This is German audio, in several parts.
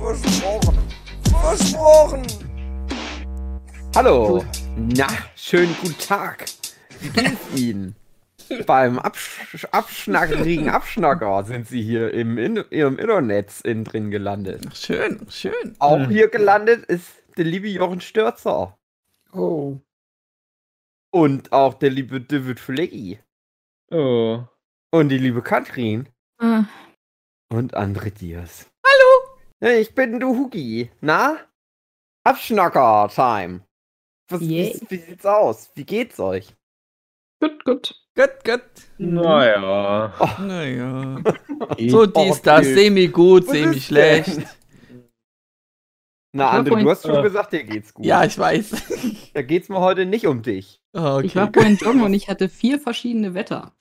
Versprochen. Versprochen. Hallo. Na, schönen guten Tag. Wie geht's Ihnen? Beim Absch abschnackerigen Abschnacker sind Sie hier im, in im Internet in drin gelandet. Schön, schön. Auch hier gelandet ist der liebe Jochen Stürzer. Oh. Und auch der liebe David Fleggy. Oh. Und die liebe Katrin. Ah. Und André Diaz. Ich bin du Hugi. Na? Abschnacker-Time. Was, Yay. wie, wie sieht's aus? Wie geht's euch? Gut, gut. Gut, gut. Naja. Naja. So dies, das, semi-gut, semi-schlecht. Na, André, du hast schon Äh. gesagt, dir geht's gut. Ja, ich weiß. Da geht's mir heute nicht um dich. Okay. Ich war vorhin joggen und ich hatte vier verschiedene Wetter.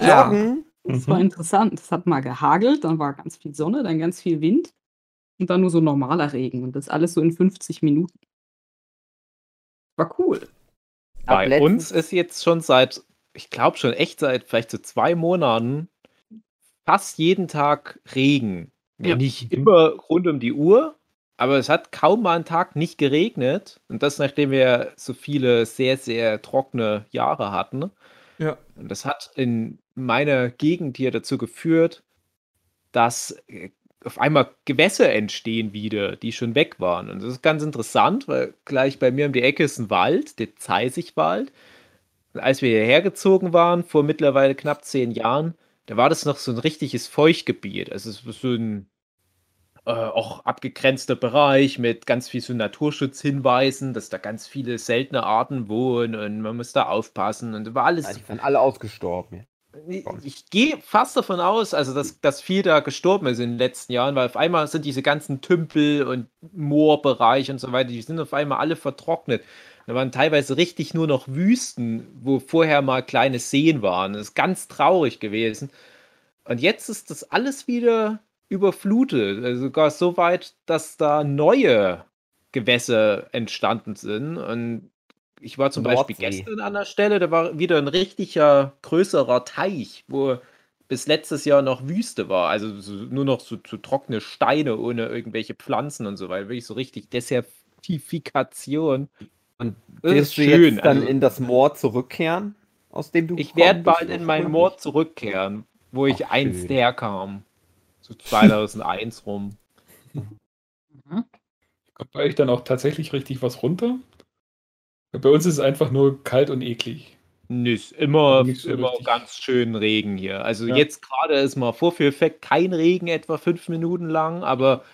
Ja. Joggen? Das war interessant. Es hat mal gehagelt, dann war ganz viel Sonne, dann ganz viel Wind und dann nur so normaler Regen. Und das alles so in 50 Minuten. War cool. Bei letzten- uns ist jetzt schon seit, ich glaube schon echt seit vielleicht so zwei Monaten fast jeden Tag Regen. Ja. Nicht immer rund um die Uhr, aber es hat kaum mal einen Tag nicht geregnet. Und das, nachdem wir so viele sehr, sehr trockene Jahre hatten. Ja. Und das hat in meiner Gegend hier dazu geführt, dass äh, auf einmal Gewässer entstehen wieder, die schon weg waren. Und das ist ganz interessant, weil gleich bei mir um die Ecke ist ein Wald, der Zeisigwald. Und als wir hierher gezogen waren, vor mittlerweile knapp zehn Jahren, da war das noch so ein richtiges Feuchtgebiet. Also es war so ein äh, auch abgegrenzter Bereich mit ganz viel so Naturschutzhinweisen, dass da ganz viele seltene Arten wohnen und man muss da aufpassen. Und war alles Ja, die sind alle ausgestorben. Ich, gehe fast davon aus, also dass, dass viel da gestorben ist in den letzten Jahren, weil auf einmal sind diese ganzen Tümpel und Moorbereiche und so weiter, die sind auf einmal alle vertrocknet. Da waren teilweise richtig nur noch Wüsten, wo vorher mal kleine Seen waren. Das ist ganz traurig gewesen. Und jetzt ist das alles wieder überflutet. Also sogar so weit, dass da neue Gewässer entstanden sind. Und ich war zum Beispiel Nordsee. gestern an der Stelle, da war wieder ein richtiger größerer Teich, wo bis letztes Jahr noch Wüste war. Also so, nur noch so, so trockene Steine ohne irgendwelche Pflanzen und so weiter. Wirklich so richtig Desertifikation. Und Das wirst ist du schön, jetzt dann also- in das Moor zurückkehren, aus dem du Ich werde bald in mein Mord zurückkehren, wo ich Ach, einst schön. herkam. So 2001 rum. Kommt bei euch dann auch tatsächlich richtig was runter? Bei uns ist es einfach nur kalt und eklig. Nö, ist immer, so immer richtig. ganz schön Regen hier. Also Ja. jetzt gerade ist mal Vorführeffekt kein Regen, etwa fünf Minuten lang, aber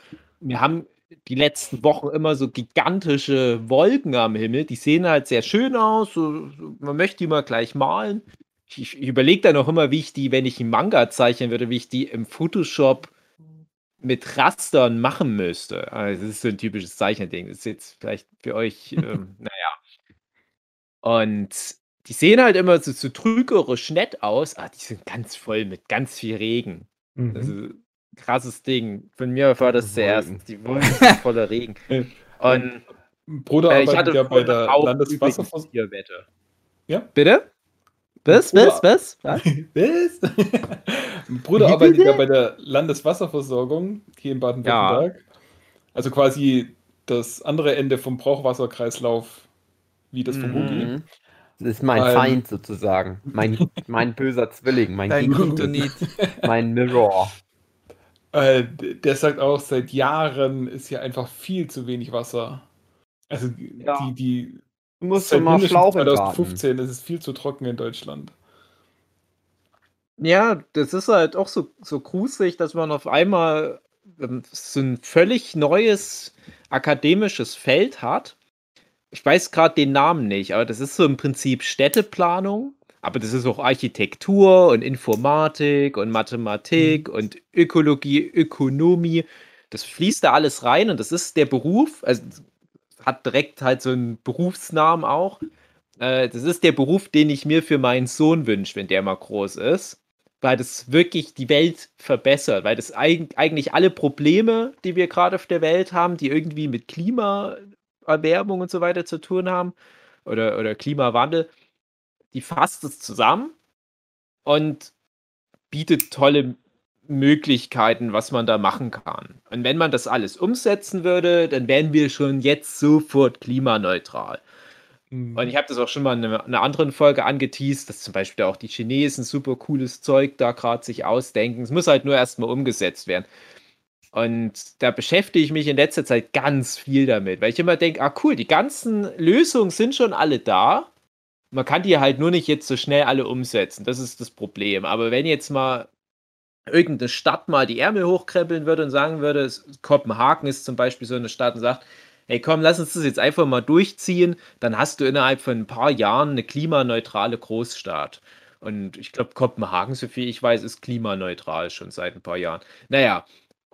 wir haben die letzten Wochen immer so gigantische Wolken am Himmel. Die sehen halt sehr schön aus. So, man möchte die mal gleich malen. Ich, ich überlege dann auch immer, wie ich die, wenn ich einen Manga zeichnen würde, wie ich die im Photoshop mit Rastern machen müsste. Also das ist so ein typisches Zeichnerding. Das ist jetzt vielleicht für euch, ähm, naja. Und die sehen halt immer so, so trügerisch nett aus, aber die sind ganz voll mit ganz viel Regen. Mhm. Also krasses Ding. Von mir war das zuerst. Die Wolken sind voller Regen. Äh, Und Bruder äh, ich arbeitet hatte ja bei der Tierwette. Ja? Bitte? Was? was? Was? Mein Bruder arbeitet ja bei der Landeswasserversorgung hier in Baden-Württemberg. Also quasi das andere Ende vom Brauchwasserkreislauf, wie das vom Mhm. Hugi. Mhm. Das ist mein Ähm. Feind sozusagen. Mein, mein böser Zwilling, mein Kryptonit. mein Mirror. Äh, der sagt auch, seit Jahren ist hier einfach viel zu wenig Wasser. Also Ja. die, die Du musst seit immer mindestens Schlauch im Garten. 2015 ist es viel zu trocken in Deutschland. Ja, das ist halt auch so, so gruselig, dass man auf einmal ähm, so ein völlig neues akademisches Feld hat. Ich weiß gerade den Namen nicht, aber das ist so im Prinzip Städteplanung. Aber das ist auch Architektur und Informatik und Mathematik und Ökologie, Ökonomie. Das fließt da alles rein und das ist der Beruf, also hat direkt halt so einen Berufsnamen auch. Äh, das ist der Beruf, den ich mir für meinen Sohn wünsche, wenn der mal groß ist. Weil das wirklich die Welt verbessert, weil das eigentlich alle Probleme, die wir gerade auf der Welt haben, die irgendwie mit Klimaerwärmung und so weiter zu tun haben, oder, oder Klimawandel, die fasst es zusammen und bietet tolle Möglichkeiten, was man da machen kann. Und wenn man das alles umsetzen würde, dann wären wir schon jetzt sofort klimaneutral. Mhm. Und ich habe das auch schon mal in einer anderen Folge angeteased, dass zum Beispiel auch die Chinesen super cooles Zeug da gerade sich ausdenken. Es muss halt nur erstmal umgesetzt werden. Und da beschäftige ich mich in letzter Zeit ganz viel damit, weil ich immer denke, ah cool, die ganzen Lösungen sind schon alle da. Man kann die halt nur nicht jetzt so schnell alle umsetzen. Das ist das Problem. Aber wenn jetzt mal irgendeine Stadt mal die Ärmel hochkrempeln würde und sagen würde, Kopenhagen ist zum Beispiel so eine Stadt und sagt, hey komm, lass uns das jetzt einfach mal durchziehen, dann hast du innerhalb von ein paar Jahren eine klimaneutrale Großstadt. Und ich glaube, Kopenhagen, so viel ich weiß, ist klimaneutral schon seit ein paar Jahren. Naja,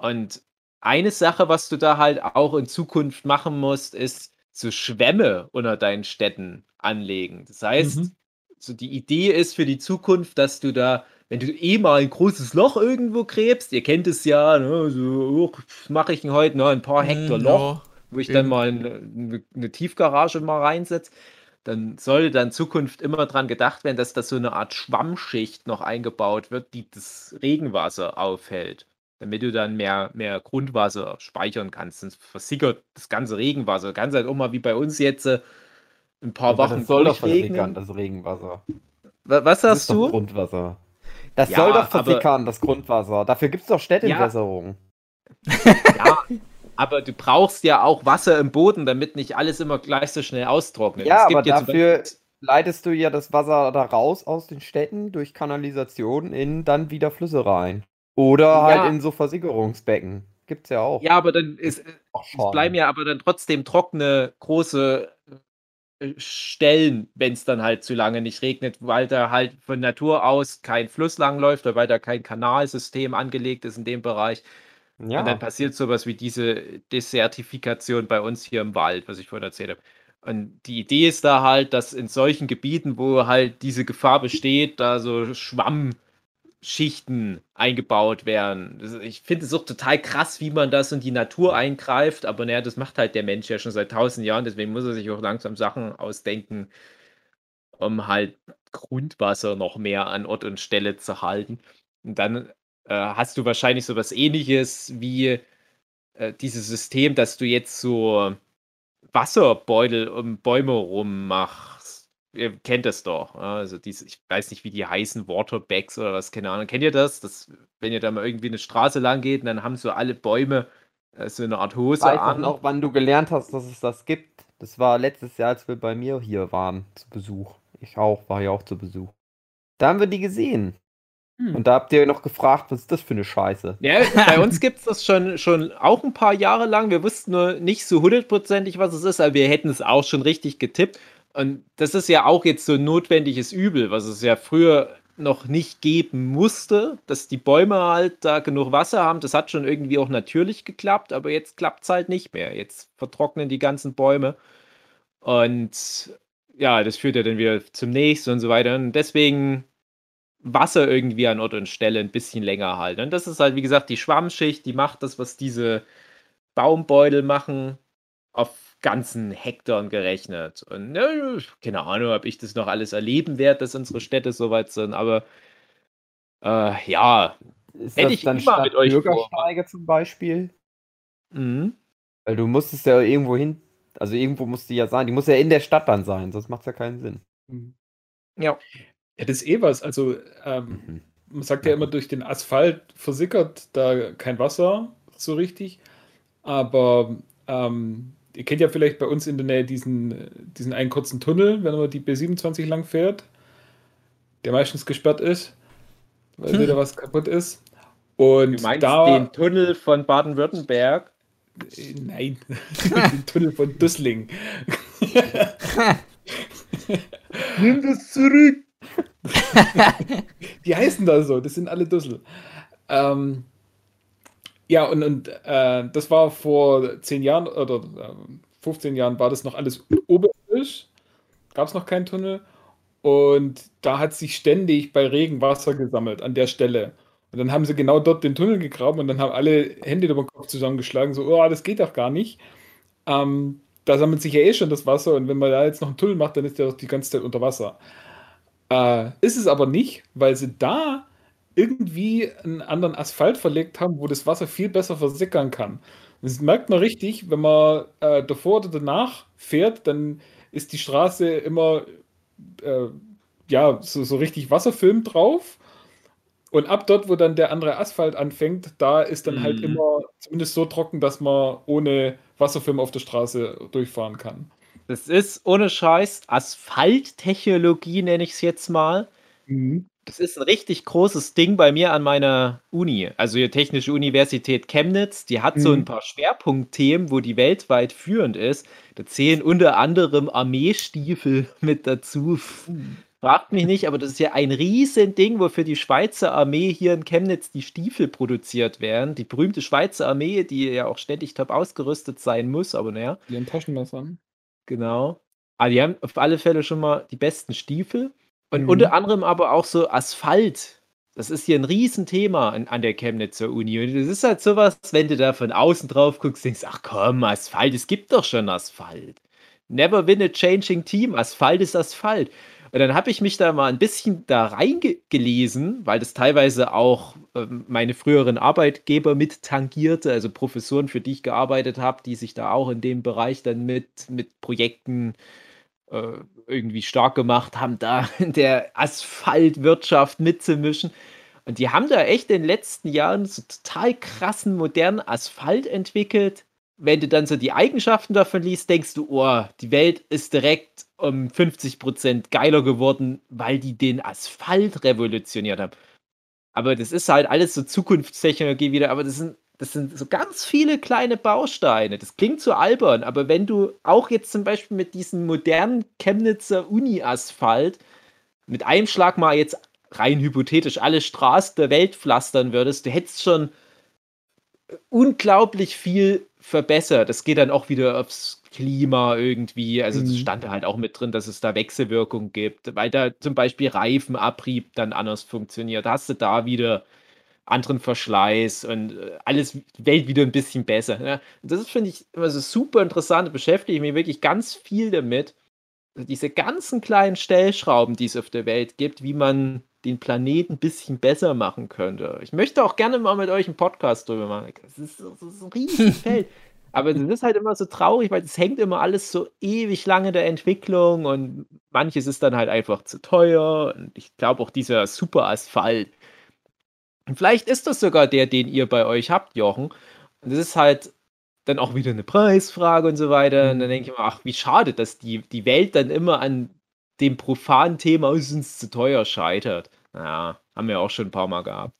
und eine Sache, was du da halt auch in Zukunft machen musst, ist so Schwämme unter deinen Städten anlegen. Das heißt, mhm. so die Idee ist für die Zukunft, dass du da wenn du eh mal ein großes Loch irgendwo gräbst, ihr kennt es ja, ne, so oh, mache ich heute ne, ein paar Hektar mm, Loch, wo ich eben. dann mal eine, eine, Tiefgarage mal reinsetze, dann sollte dann in Zukunft immer dran gedacht werden, dass da so eine Art Schwammschicht noch eingebaut wird, die das Regenwasser aufhält. Damit du dann mehr, mehr Grundwasser speichern kannst. Sonst versickert das ganze Regenwasser. Du kannst halt auch mal wie bei uns jetzt äh, ein paar Aber Wochen das soll doch versickern, das Regenwasser. Was sagst du? Grundwasser. Das ja, soll doch versickern, das Grundwasser. Dafür gibt es doch Städtentwässerung. Ja. ja, aber du brauchst ja auch Wasser im Boden, damit nicht alles immer gleich so schnell austrocknet. Ja, aber dafür leitest du ja das Wasser da raus aus den Städten durch Kanalisation in dann wieder Flüsse rein. Oder ja. halt in so Versickerungsbecken. Gibt's ja auch. Ja, aber dann ist, es bleiben ja aber dann trotzdem trockene, große Stellen, wenn es dann halt zu lange nicht regnet, weil da halt von Natur aus kein Fluss langläuft oder weil da kein Kanalsystem angelegt ist in dem Bereich. Ja. Und dann passiert sowas wie diese Desertifikation bei uns hier im Wald, was ich vorhin erzählt habe. Und die Idee ist da halt, dass in solchen Gebieten, wo halt diese Gefahr besteht, da so Schwamm Schichten eingebaut werden. ich finde es auch total krass, wie man das in die Natur eingreift, aber naja, das macht halt der Mensch ja schon seit tausend Jahren, deswegen muss er sich auch langsam Sachen ausdenken, um halt Grundwasser noch mehr an Ort und Stelle zu halten. Und dann äh, hast du wahrscheinlich so was ähnliches wie äh, dieses System, dass du jetzt so Wasserbeutel um Bäume rummachst ihr kennt das doch. Also diese, ich weiß nicht, wie die heißen Waterbags oder was, keine Ahnung. Kennt ihr das? das? Wenn ihr da mal irgendwie eine Straße lang geht und dann haben so alle Bäume äh, so eine Art Hose weiß an. auch, wann du gelernt hast, dass es das gibt. Das war letztes Jahr, als wir bei mir hier waren, zu Besuch. Ich auch, war ja auch zu Besuch. Da haben wir die gesehen. Hm. Und da habt ihr noch gefragt, was ist das für eine Scheiße? Ja, bei uns gibt es das schon, schon auch ein paar Jahre lang. Wir wussten nur nicht so hundertprozentig, was es ist, aber wir hätten es auch schon richtig getippt. Und das ist ja auch jetzt so ein notwendiges Übel, was es ja früher noch nicht geben musste, dass die Bäume halt da genug Wasser haben. Das hat schon irgendwie auch natürlich geklappt, aber jetzt klappt es halt nicht mehr. Jetzt vertrocknen die ganzen Bäume. Und ja, das führt ja dann wieder zum nächsten und so weiter. Und deswegen Wasser irgendwie an Ort und Stelle ein bisschen länger halten. Und das ist halt, wie gesagt, die Schwammschicht, die macht das, was diese Baumbeutel machen, auf ganzen Hektaren gerechnet. Und ne, keine Ahnung, ob ich das noch alles erleben werde, dass unsere Städte soweit sind, aber äh, ja, ist hätte ich dann immer Stadt mit euch Bürgersteige vor. zum Beispiel? Mhm. Weil du musstest ja irgendwo hin, also irgendwo muss die ja sein, die muss ja in der Stadt dann sein, sonst macht es ja keinen Sinn. Mhm. Ja. Ja, das ist eh was. Also, ähm, mhm. man sagt ja immer, durch den Asphalt versickert da kein Wasser so richtig. Aber ähm, ihr kennt ja vielleicht bei uns in der Nähe diesen, diesen einen kurzen Tunnel, wenn man die B27 lang fährt, der meistens gesperrt ist, weil hm. wieder was kaputt ist. Und du meinst da, den Tunnel von Baden-Württemberg? Äh, nein, den Tunnel von Düsseling. Nimm das zurück! die heißen da so, das sind alle Düssel. Ähm, Ja, und, und äh, das war vor zehn Jahren oder äh, 15 Jahren war das noch alles oberirdisch. Gab es noch keinen Tunnel. Und da hat sich ständig bei Regen Wasser gesammelt an der Stelle. Und dann haben sie genau dort den Tunnel gegraben und dann haben alle Hände über den Kopf zusammengeschlagen, so, oh, das geht doch gar nicht. Ähm, da sammelt sich ja eh schon das Wasser und wenn man da jetzt noch einen Tunnel macht, dann ist der doch die ganze Zeit unter Wasser. Äh, ist es aber nicht, weil sie da irgendwie einen anderen Asphalt verlegt haben, wo das Wasser viel besser versickern kann. Das merkt man richtig, wenn man äh, davor oder danach fährt, dann ist die Straße immer äh, ja, so, so richtig Wasserfilm drauf. Und ab dort, wo dann der andere Asphalt anfängt, da ist dann halt Mhm. immer zumindest so trocken, dass man ohne Wasserfilm auf der Straße durchfahren kann. Das ist ohne Scheiß Asphalttechnologie, nenne ich es jetzt mal. Mhm. Das ist ein richtig großes Ding bei mir an meiner Uni. Also die Technische Universität Chemnitz, die hat so Mhm. ein paar Schwerpunktthemen, wo die weltweit führend ist. Da zählen unter anderem Armeestiefel mit dazu. Fragt mich nicht, aber das ist ja ein Riesending, wofür die Schweizer Armee hier in Chemnitz die Stiefel produziert werden. Die berühmte Schweizer Armee, die ja auch ständig top ausgerüstet sein muss, aber naja. Die haben Taschenmessern. Genau. Aber die haben auf alle Fälle schon mal die besten Stiefel. Und Mhm. unter anderem aber auch so Asphalt. Das ist hier ein Riesenthema an, an der Chemnitzer Uni. Und das ist halt sowas, wenn du da von außen drauf guckst, denkst, ach komm, Asphalt, es gibt doch schon Asphalt. Never win a changing team. Asphalt ist Asphalt. Und dann habe ich mich da mal ein bisschen da reingelesen, weil das teilweise auch ähm, meine früheren Arbeitgeber mit tangierte, also Professoren, für die ich gearbeitet habe, die sich da auch in dem Bereich dann mit, mit Projekten äh, irgendwie stark gemacht haben, da in der Asphaltwirtschaft mitzumischen. Und die haben da echt in den letzten Jahren so total krassen, modernen Asphalt entwickelt. Wenn du dann so die Eigenschaften davon liest, denkst du, oh, die Welt ist direkt um 50% geiler geworden, weil die den Asphalt revolutioniert haben. Aber das ist halt alles so Zukunftstechnologie wieder, aber das sind, das sind so ganz viele kleine Bausteine. Das klingt so albern, aber wenn du auch jetzt zum Beispiel mit diesem modernen Chemnitzer Uni-Asphalt mit einem Schlag mal jetzt rein hypothetisch alle Straßen der Welt pflastern würdest, du hättest schon unglaublich viel verbessert. Das geht dann auch wieder aufs Klima irgendwie. Also es Mhm. stand da halt auch mit drin, dass es da Wechselwirkung gibt, weil da zum Beispiel Reifenabrieb dann anders funktioniert. Da hast du da wieder anderen Verschleiß und äh, alles die Welt wieder ein bisschen besser. Ne? Das ist, finde ich, immer so super interessant. Beschäftige ich mich wirklich ganz viel damit. Also diese ganzen kleinen Stellschrauben, die es auf der Welt gibt, wie man den Planeten ein bisschen besser machen könnte. Ich möchte auch gerne mal mit euch einen Podcast drüber machen. Das ist, das ist ein Riesenfeld. Aber das ist halt immer so traurig, weil es hängt immer alles so ewig lange in der Entwicklung und manches ist dann halt einfach zu teuer. Und ich glaube auch dieser Superasphalt. Und vielleicht ist das sogar der, den ihr bei euch habt, Jochen. Und das ist halt dann auch wieder eine Preisfrage und so weiter. Und dann denke ich mir, ach, wie schade, dass die, die Welt dann immer an dem profanen Thema, es ist uns zu teuer, scheitert. Naja, haben wir auch schon ein paar Mal gehabt.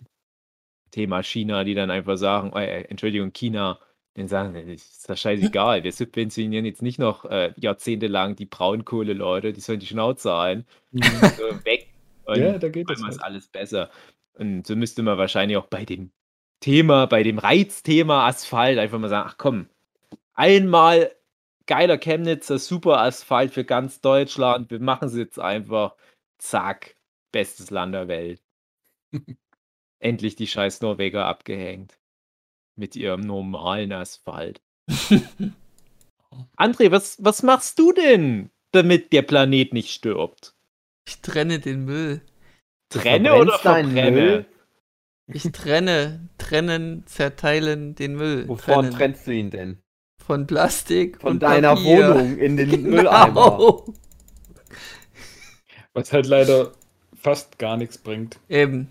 Thema China, die dann einfach sagen, äh, Entschuldigung, China, den sagen, das ist das scheißegal, wir subventionieren jetzt nicht noch äh, jahrzehntelang die Braunkohle-Leute, die sollen die Schnauze ein, so weg. Und Ja, da geht ist halt. alles besser. Und so müsste man wahrscheinlich auch bei dem Thema, bei dem Reizthema Asphalt einfach mal sagen, ach komm, einmal geiler Chemnitzer Super Asphalt für ganz Deutschland, wir machen es jetzt einfach, zack, bestes Land der Welt. Endlich die scheiß Norweger abgehängt. Mit ihrem normalen Asphalt. André, was, was machst du denn, damit der Planet nicht stirbt? Ich trenne den Müll. Trenne oder verbrenne? Müll? Ich trenne, trennen, zerteilen den Müll. Wovon trennen. trennst du ihn denn? Von Plastik Von und deiner Papier. Wohnung in den Mülleimer. Genau. Was halt leider fast gar nichts bringt. Eben.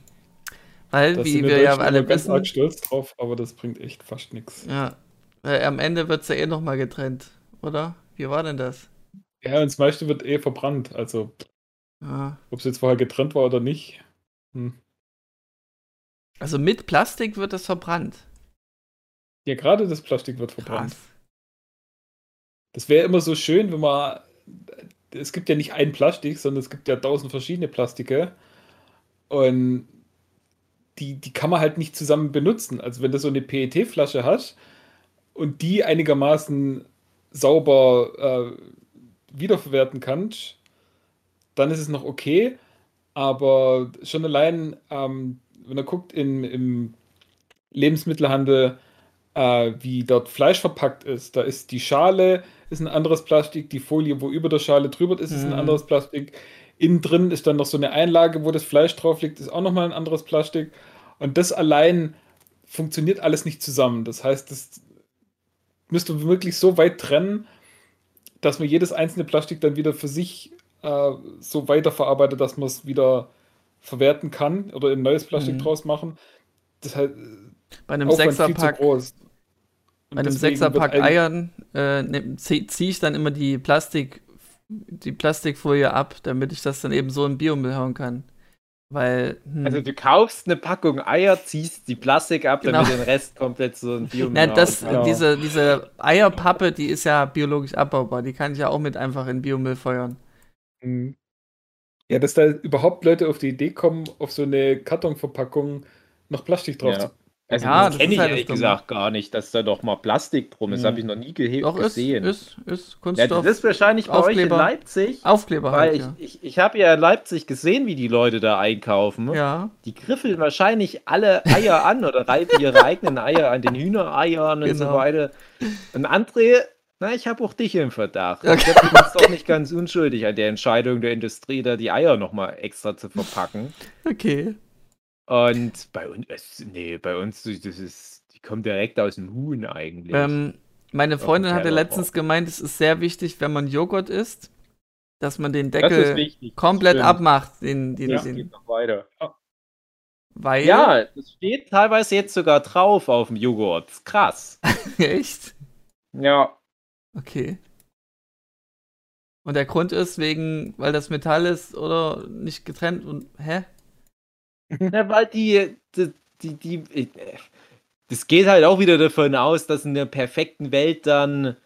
Weil, Da wie wir ja alle ganz wissen, arg stolz drauf, aber das bringt echt fast nichts. ja, weil am Ende wird es ja eh nochmal getrennt, oder? Wie war denn das? Ja, und das meiste wird eh verbrannt. Also, Ja. ob es jetzt vorher getrennt war oder nicht. Hm. Also mit Plastik wird es verbrannt. Ja, gerade das Plastik wird verbrannt. Krass. Das wäre immer so schön, wenn man. Es gibt ja nicht ein Plastik, sondern es gibt ja tausend verschiedene Plastike. Und die, die kann man halt nicht zusammen benutzen. Also wenn du so eine PET-Flasche hast und die einigermaßen sauber äh, wiederverwerten kannst, dann ist es noch okay. Aber schon allein, ähm, wenn er guckt in, im Lebensmittelhandel, äh, wie dort Fleisch verpackt ist, da ist die Schale ist ein anderes Plastik, die Folie, wo über der Schale drüber ist, ist ein Mhm. anderes Plastik. Innen drin ist dann noch so eine Einlage, wo das Fleisch drauf liegt, ist auch nochmal ein anderes Plastik. Und das allein funktioniert alles nicht zusammen. Das heißt, das müsste man wirklich so weit trennen, dass man jedes einzelne Plastik dann wieder für sich äh, so weiterverarbeitet, dass man es wieder verwerten kann oder ein neues Plastik Mhm. draus machen. Das heißt, Bei einem Sechserpack, bei einem Sechserpack Eiern äh, ne, ziehe zieh ich dann immer die Plastik, die Plastikfolie ab, damit ich das dann eben so in Biomüll hauen kann. Weil, hm, Also du kaufst eine Packung Eier, ziehst die Plastik ab, Genau. damit den Rest komplett so ein Biomüll na, das. Ja. diese, diese Eierpappe, die ist ja biologisch abbaubar, die kann ich ja auch mit einfach in Biomüll feuern. Mhm. Ja, dass da überhaupt Leute auf die Idee kommen, auf so eine Kartonverpackung noch Plastik drauf Ja. zu Also Ja, das kenne ist ich halt ehrlich gesagt gar nicht, dass da doch mal Plastik drum ist. Mhm. Das habe ich noch nie gehe Doch, ist, gesehen. ist, ist ja, Kunststoff. das ist wahrscheinlich bei euch in Aufkleber. Leipzig. Aufkleber Weil halt, ich, ja. ich, ich habe ja in Leipzig gesehen, wie die Leute da einkaufen. Ja, Die griffeln wahrscheinlich alle Eier an oder reiben ihre eigenen Eier an den Hühnereiern und so Genau. weiter. Und André, na, ich habe auch dich im Verdacht. Okay. Ich bist doch nicht ganz unschuldig an der Entscheidung der Industrie, da die Eier nochmal extra zu verpacken. okay. Und bei uns, nee, bei uns, das ist, die kommen direkt aus dem Huhn eigentlich. Ähm, meine Freundin hatte letztens gemeint, es ist sehr wichtig, wenn man Joghurt isst, dass man den Deckel wichtig. komplett abmacht, den, den, Das den, geht noch weiter. weil, Ja, das steht teilweise jetzt sogar drauf auf dem Joghurt. Krass. echt? Ja. Okay. Und der Grund ist wegen, weil das Metall ist oder nicht getrennt und, hä? Na, weil die, die, die, die, äh, das geht halt auch wieder davon aus, dass in der perfekten Welt dann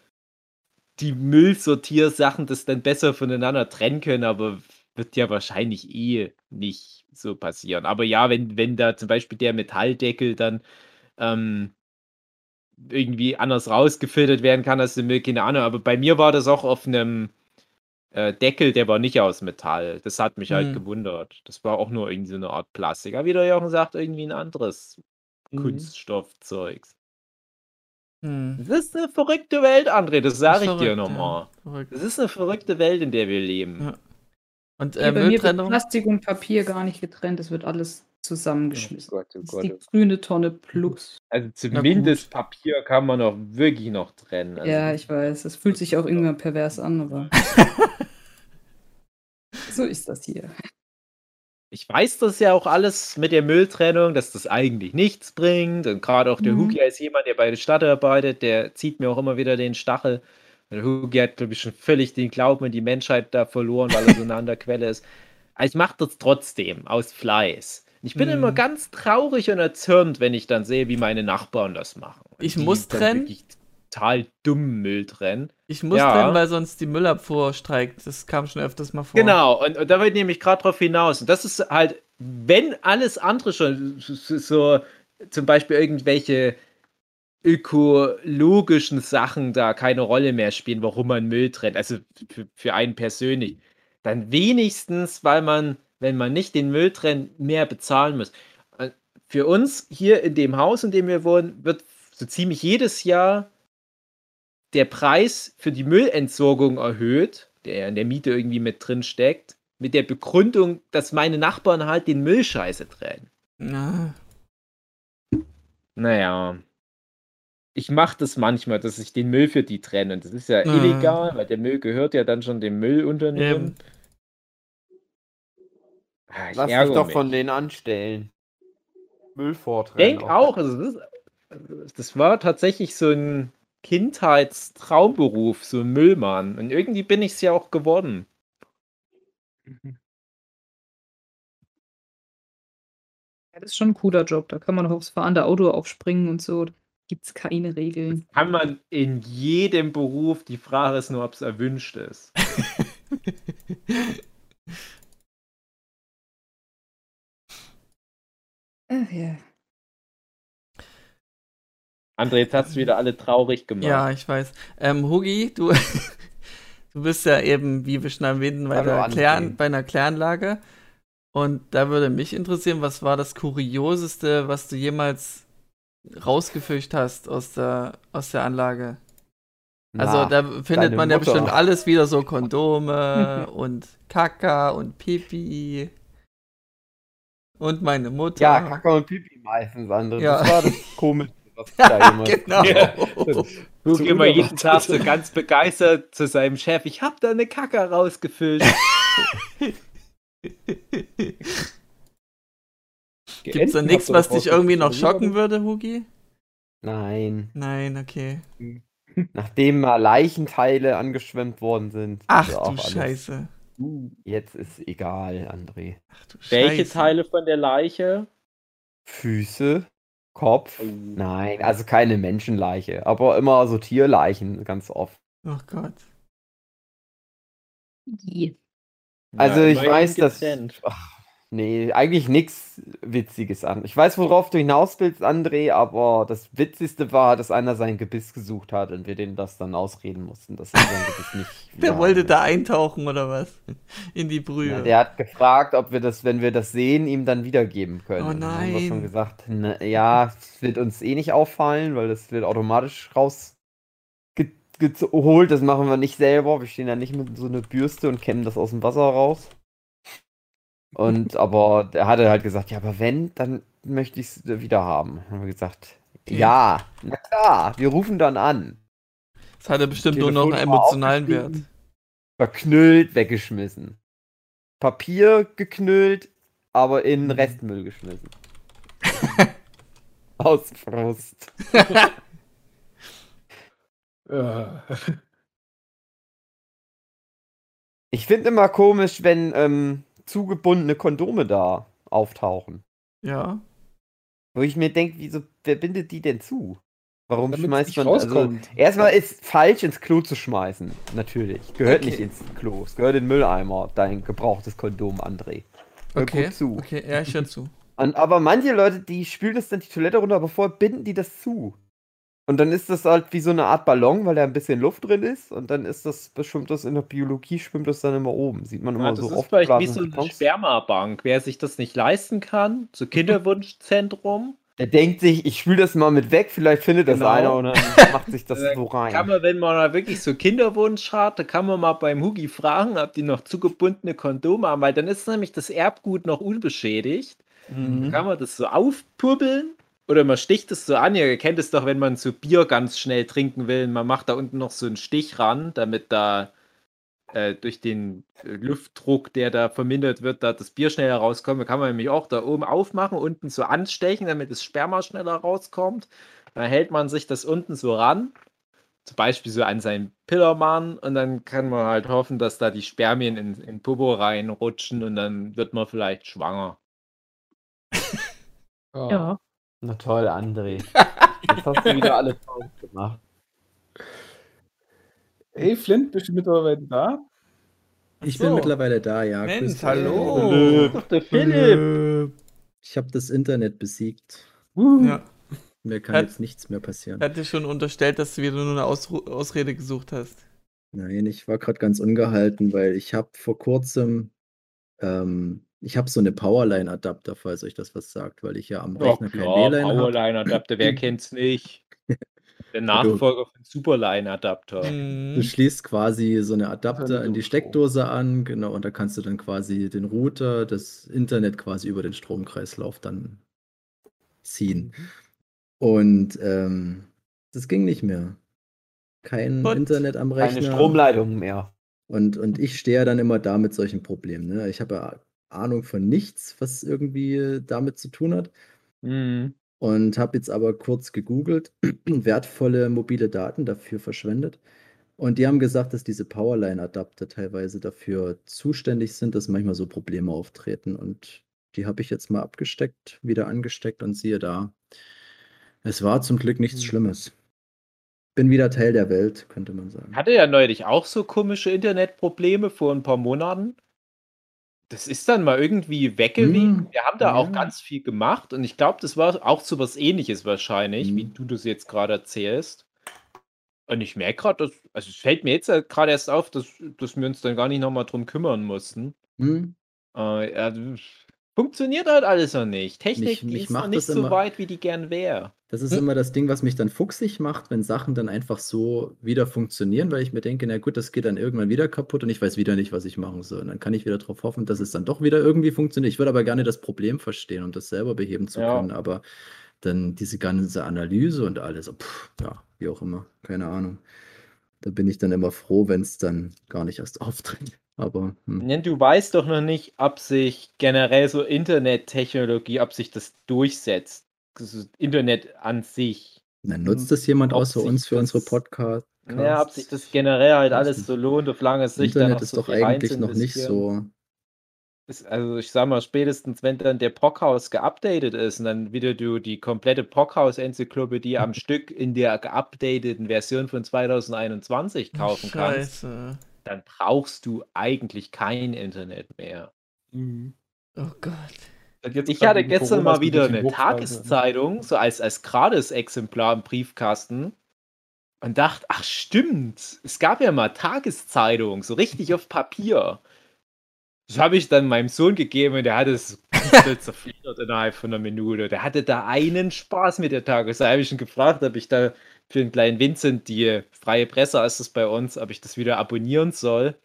die Müllsortiersachen das dann besser voneinander trennen können, aber wird ja wahrscheinlich eh nicht so passieren. Aber ja, wenn, wenn da zum Beispiel der Metalldeckel dann ähm, irgendwie anders rausgefiltert werden kann als der Müll, keine Ahnung. Aber bei mir war das auch auf einem äh, Deckel, der war nicht aus Metall. Das hat mich halt Hm. gewundert. Das war auch nur irgendwie so eine Art Plastik. Aber wie der Jochen sagt, irgendwie ein anderes Mhm. Kunststoffzeugs. Hm. Das ist eine verrückte Welt, André, das sage ich dir nochmal. Ja. Das ist eine verrückte Welt, in der wir leben. Ja. Und äh, bei mir wird? Plastik und Papier gar nicht getrennt, es wird alles zusammengeschmissen. Gott, oh Das ist Gott. die grüne Tonne plus. Also zumindest Papier kann man noch wirklich noch trennen. Also, Ja, ich weiß, es fühlt sich auch irgendwann pervers an, aber so ist das hier. ich weiß das ja auch alles mit der Mülltrennung, dass das eigentlich nichts bringt. Und gerade auch der Mhm. Hugi ist jemand, der bei der Stadt arbeitet, der zieht mir auch immer wieder den Stachel. Der Hugi hat, glaube ich, schon völlig den Glauben in die Menschheit da verloren, weil er so nah an der Quelle ist. Aber ich mache das trotzdem aus Fleiß. Ich bin Mhm. immer ganz traurig und erzürnt, wenn ich dann sehe, wie meine Nachbarn das machen. Ich Die muss trennen? total dummen Müll trennen. Ich muss Ja. trennen, weil sonst die Müllabfuhr streikt. Das kam schon öfters mal vor. Genau, und, und da will ich nämlich gerade drauf hinaus. Und das ist halt, wenn alles andere schon so, so zum Beispiel irgendwelche ökologischen Sachen da keine Rolle mehr spielen, warum man Müll trennt, also für, für einen persönlich, dann wenigstens, weil man, wenn man nicht den Müll trennt, mehr bezahlen muss. Äh, Für uns hier in dem Haus, in dem wir wohnen, wird so ziemlich jedes Jahr der Preis für die Müllentsorgung erhöht, der ja in der Miete irgendwie mit drin steckt, mit der Begründung, dass meine Nachbarn halt den Müll scheiße trennen. Ja. Naja. Ich mache das manchmal, dass ich den Müll für die trenne. Und das ist ja Ah. illegal, weil der Müll gehört ja dann schon dem Müllunternehmen. Eben. Ah, Ich Lass dich doch mich. von denen anstellen. Müll vortrennen. denk auch, also das, das war tatsächlich so ein Kindheitstraumberuf, so ein Müllmann. Und irgendwie bin ich es ja auch geworden. Ja, das ist schon ein cooler Job. Da kann man noch aufs fahrende Auto aufspringen und so. Da gibt es keine Regeln. Kann man in jedem Beruf, die Frage ist nur, ob es erwünscht ist. Ach ja. André, jetzt hast du wieder alle traurig gemacht. Ja, ich weiß. Ähm, Hugi, du, du bist ja eben, wie wir schon erwähnten, bei, der bei einer Kläranlage. Und da würde mich interessieren, was war das Kurioseste, was du jemals rausgefischt hast aus der, aus der Anlage? Also Na, da findet man ja Mutter. bestimmt alles wieder so Kondome und Kaka und Pipi. Und meine Mutter. Ja, Kacke und Pipi meistens, andere. Ja. Das war das Komische, was ich da jemals genau. Ja. Mal jeden. Tag so ganz begeistert zu seinem Chef. Ich hab da eine Kacke rausgefischt. Gibt's da nichts, was dich irgendwie noch schocken würde, Hugi? Nein. Nein, okay. Nachdem mal Leichenteile angeschwemmt worden sind. Ach du Scheiße. Jetzt ist egal, André. Ach du Welche Scheiße. Teile von der Leiche? Füße, Kopf. Oh. Nein, also keine Menschenleiche, aber immer so Tierleichen ganz oft. Oh Gott. Je. Also Ja, ich weiß, dass. Ach, nee, eigentlich nichts Witziges an. Ich weiß, worauf du hinaus willst, André, aber das Witzigste war, dass einer sein Gebiss gesucht hat und wir denen das dann ausreden mussten, dass er sein Gebiss nicht. Der wollte da eintauchen oder was? In die Brühe. Ja, der hat gefragt, ob wir das, wenn wir das sehen, ihm dann wiedergeben können. Oh Und dann haben wir nein. schon gesagt, na, ja, es wird uns eh nicht auffallen, weil das wird automatisch rausgeholt. Das machen wir nicht selber. Wir stehen da nicht mit so einer Bürste und kämmen das aus dem Wasser raus. Und aber er hatte halt gesagt, ja, aber wenn, dann möchte ich es wieder haben. Dann haben wir gesagt, Okay. ja, na klar, wir rufen dann an. Das hatte bestimmt nur noch einen emotionalen Wert. Verknüllt, weggeschmissen. Papier geknüllt, aber in Mhm. Restmüll geschmissen. Aus Frust. Ich finde immer komisch, wenn ähm, zugebundene Kondome da auftauchen. Ja. Wo ich mir denke, wieso, wer bindet die denn zu? Warum Damit's schmeißt nicht man. Also, rauskommt. erstmal ist falsch ins Klo zu schmeißen. Natürlich. Gehört Okay. nicht ins Klo. Es gehört in den Mülleimer, dein gebrauchtes Kondom, André. Hör Okay. zu. Okay, ja, ich höre zu. Und, aber manche Leute, die spülen das dann die Toilette runter, aber vorher binden die das zu. Und dann ist das halt wie so eine Art Ballon, weil da ein bisschen Luft drin ist. Und dann ist das, schwimmt das in der Biologie, schwimmt das dann immer oben. Sieht man immer Ja, das so ist vielleicht wie so eine. Spermabank. Wer sich das nicht leisten kann, so Kinderwunschzentrum, Der denkt sich, ich spül das mal mit weg, vielleicht findet das Genau. einer und dann macht sich das so rein. kann man, wenn man da wirklich so Kinderwunsch hat, da kann man mal beim Hugi fragen, ob die noch zugebundene Kondome haben, weil dann ist nämlich das Erbgut noch unbeschädigt. Mhm. Dann kann man das so aufpubbeln oder man sticht es so an. Ihr kennt es doch, wenn man so Bier ganz schnell trinken will. Man macht da unten noch so einen Stich ran, damit da äh, durch den Luftdruck, der da vermindert wird, da das Bier schneller rauskommt. Da kann man nämlich auch da oben aufmachen, unten so anstechen, damit das Sperma schneller rauskommt. Dann hält man sich das unten so ran, zum Beispiel so an seinen Pillermann und dann kann man halt hoffen, dass da die Spermien in, in Popo reinrutschen und dann wird man vielleicht schwanger. ja. Ja. Na toll, André. Jetzt hast du wieder alles falsch gemacht. Hey Flint, bist du mittlerweile da? Ich so. bin mittlerweile da, ja. Mensch, grüß hallo. Ach, der Philipp! Ich habe das Internet besiegt. Ja. Mir kann Hat- jetzt nichts mehr passieren. Ich hatte schon unterstellt, dass du wieder nur eine Ausru Ausrede gesucht hast. Nein, ich war gerade ganz ungehalten, weil ich habe vor kurzem, ähm, ich habe so eine Powerline-Adapter, falls euch das was sagt, weil ich ja am Rechner kein klar, WLAN habe. Powerline-Adapter, wer kennt's nicht? Der Nachfolger von Superline-Adapter. Du Mhm. schließt quasi so eine Adapter in die und. Steckdose an, genau, und da kannst du dann quasi den Router, das Internet quasi über den Stromkreislauf dann ziehen. Und ähm, das ging nicht mehr. Kein What? Internet am Keine Rechner. Stromleitung mehr. Und, und ich stehe ja dann immer da mit solchen Problemen. Ne? Ich habe ja Ahnung von nichts, was irgendwie damit zu tun hat. Mhm. Und habe jetzt aber kurz gegoogelt, wertvolle mobile Daten dafür verschwendet. Und die haben gesagt, dass diese Powerline-Adapter teilweise dafür zuständig sind, dass manchmal so Probleme auftreten. Und die habe ich jetzt mal abgesteckt, wieder angesteckt und siehe da. Es war zum Glück nichts Hm. Schlimmes. Bin wieder Teil der Welt, könnte man sagen. Hatte ja neulich auch so komische Internetprobleme vor ein paar Monaten. Das ist dann mal irgendwie weggewichen. Hm, Wir haben da auch ja. ganz viel gemacht und ich glaube, das war auch so was Ähnliches wahrscheinlich, wie Hm. du das jetzt gerade erzählst. Und ich merke gerade, dass, also es fällt mir jetzt halt gerade erst auf, dass, dass wir uns dann gar nicht nochmal drum kümmern mussten. Hm. Äh, ja, funktioniert halt alles noch nicht. Technik, Mich- mich ist noch nicht so immer- weit, wie die gern wäre. Das ist Hm. immer das Ding, was mich dann fuchsig macht, wenn Sachen dann einfach so wieder funktionieren, weil ich mir denke, na gut, das geht dann irgendwann wieder kaputt und ich weiß wieder nicht, was ich machen soll. Und dann kann ich wieder darauf hoffen, dass es dann doch wieder irgendwie funktioniert. Ich würde aber gerne das Problem verstehen, um das selber beheben zu Ja. können. Aber dann diese ganze Analyse und alles, pff, ja, wie auch immer, keine Ahnung. Da bin ich dann immer froh, wenn es dann gar nicht erst auftritt. Aber hm. Du weißt doch noch nicht, ob sich generell so Internettechnologie, ob sich das durchsetzt. Das Internet an sich. dann nutzt das jemand Ob außer uns für unsere das- Podcasts? Ja, ob sich das generell halt alles so lohnt, auf lange Sicht Internet ist so doch eigentlich noch nicht so. Ist, also ich sag mal, spätestens wenn dann der Brockhaus geupdatet ist und dann wieder du die komplette Brockhaus-Enzyklopädie am Stück in der geupdateten Version von 2021 kaufen kannst, Scheiße. Dann brauchst du eigentlich kein Internet mehr. Mhm. Oh Gott. Ich hatte gestern Corona mal wieder eine ne? Tageszeitung, so als, als Gratis-Exemplar im Briefkasten und dachte, ach stimmt, es gab ja mal Tageszeitung, so richtig auf Papier. Das habe ich dann meinem Sohn gegeben und der hat es komplett zerfledert innerhalb von einer Minute. Der hatte da einen Spaß mit der Tageszeitung. habe ich ihn gefragt, ob ich da für den kleinen Vincent, die freie Presse ist es bei uns, ob ich das wieder abonnieren soll.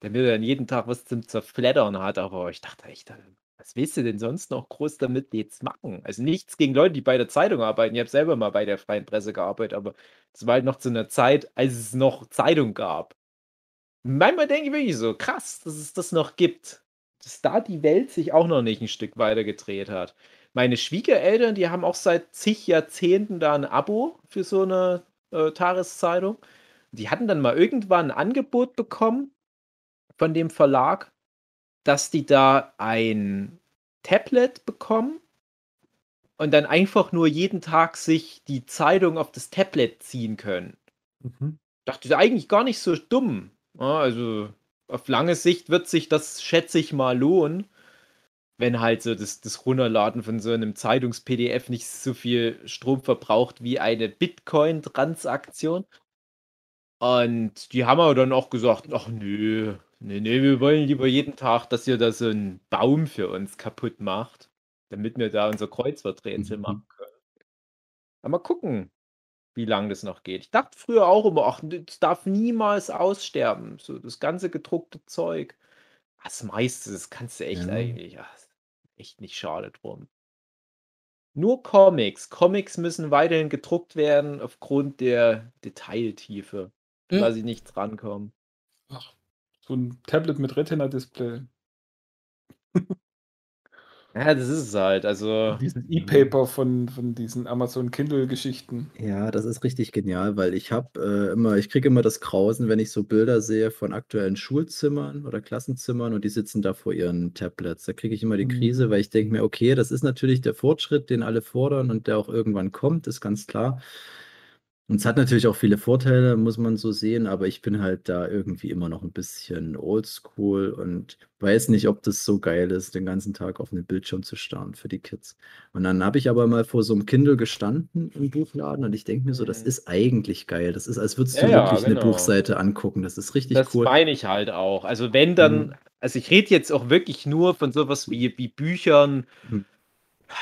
Damit er dann jeden Tag was zum Zerfleddern hat. Aber ich dachte echt, was willst du denn sonst noch groß damit jetzt machen? Also nichts gegen Leute, die bei der Zeitung arbeiten. Ich habe selber mal bei der freien Presse gearbeitet, aber es war halt noch zu einer Zeit, als es noch Zeitung gab. Manchmal denke ich wirklich so, krass, dass es das noch gibt. Dass da die Welt sich auch noch nicht ein Stück weiter gedreht hat. Meine Schwiegereltern, die haben auch seit zig Jahrzehnten da ein Abo für so eine äh, Tageszeitung. Die hatten dann mal irgendwann ein Angebot bekommen von dem Verlag, dass die da ein Tablet bekommen und dann einfach nur jeden Tag sich die Zeitung auf das Tablet ziehen können. Mhm. Dachte ich eigentlich gar nicht so dumm. Also auf lange Sicht wird sich das, schätze ich mal, lohnen, wenn halt so das, das Runterladen von so einem Zeitungs-PDF nicht so viel Strom verbraucht wie eine Bitcoin-Transaktion. Und die haben aber dann auch gesagt, ach nö, nee, nee, wir wollen lieber jeden Tag, dass ihr da so einen Baum für uns kaputt macht, damit wir da unser Kreuzworträtsel Mhm. machen können. Aber mal gucken, wie lange das noch geht. Ich dachte früher auch immer, ach, das darf niemals aussterben, so das ganze gedruckte Zeug. Das meiste, das kannst du echt Ja. eigentlich, ja, echt nicht schade drum. Nur Comics. Comics müssen weiterhin gedruckt werden aufgrund der Detailtiefe. Hm. Quasi nichts rankommen. Ach, so ein Tablet mit Retina-Display. Ja, das ist es halt. Also, Diesen E-Paper von, von diesen Amazon Kindle-Geschichten. Ja, das ist richtig genial, weil ich habe äh, immer, ich kriege immer das Grausen, wenn ich so Bilder sehe von aktuellen Schulzimmern oder Klassenzimmern und die sitzen da vor ihren Tablets. Da kriege ich immer die Mhm. Krise, weil ich denke mir, okay, das ist natürlich der Fortschritt, den alle fordern und der auch irgendwann kommt, ist ganz klar. Und es hat natürlich auch viele Vorteile, muss man so sehen, aber ich bin halt da irgendwie immer noch ein bisschen oldschool und weiß nicht, ob das so geil ist, den ganzen Tag auf einen Bildschirm zu starren für die Kids. Und dann habe ich aber mal vor so einem Kindle gestanden im Buchladen und ich denke mir so, das Mhm. ist eigentlich geil. Das ist, als würdest du ja, wirklich eine genau. Buchseite angucken. Das ist richtig das cool. meine ich halt auch. Also, wenn dann, Mhm. also ich rede jetzt auch wirklich nur von sowas wie, wie Büchern. Mhm.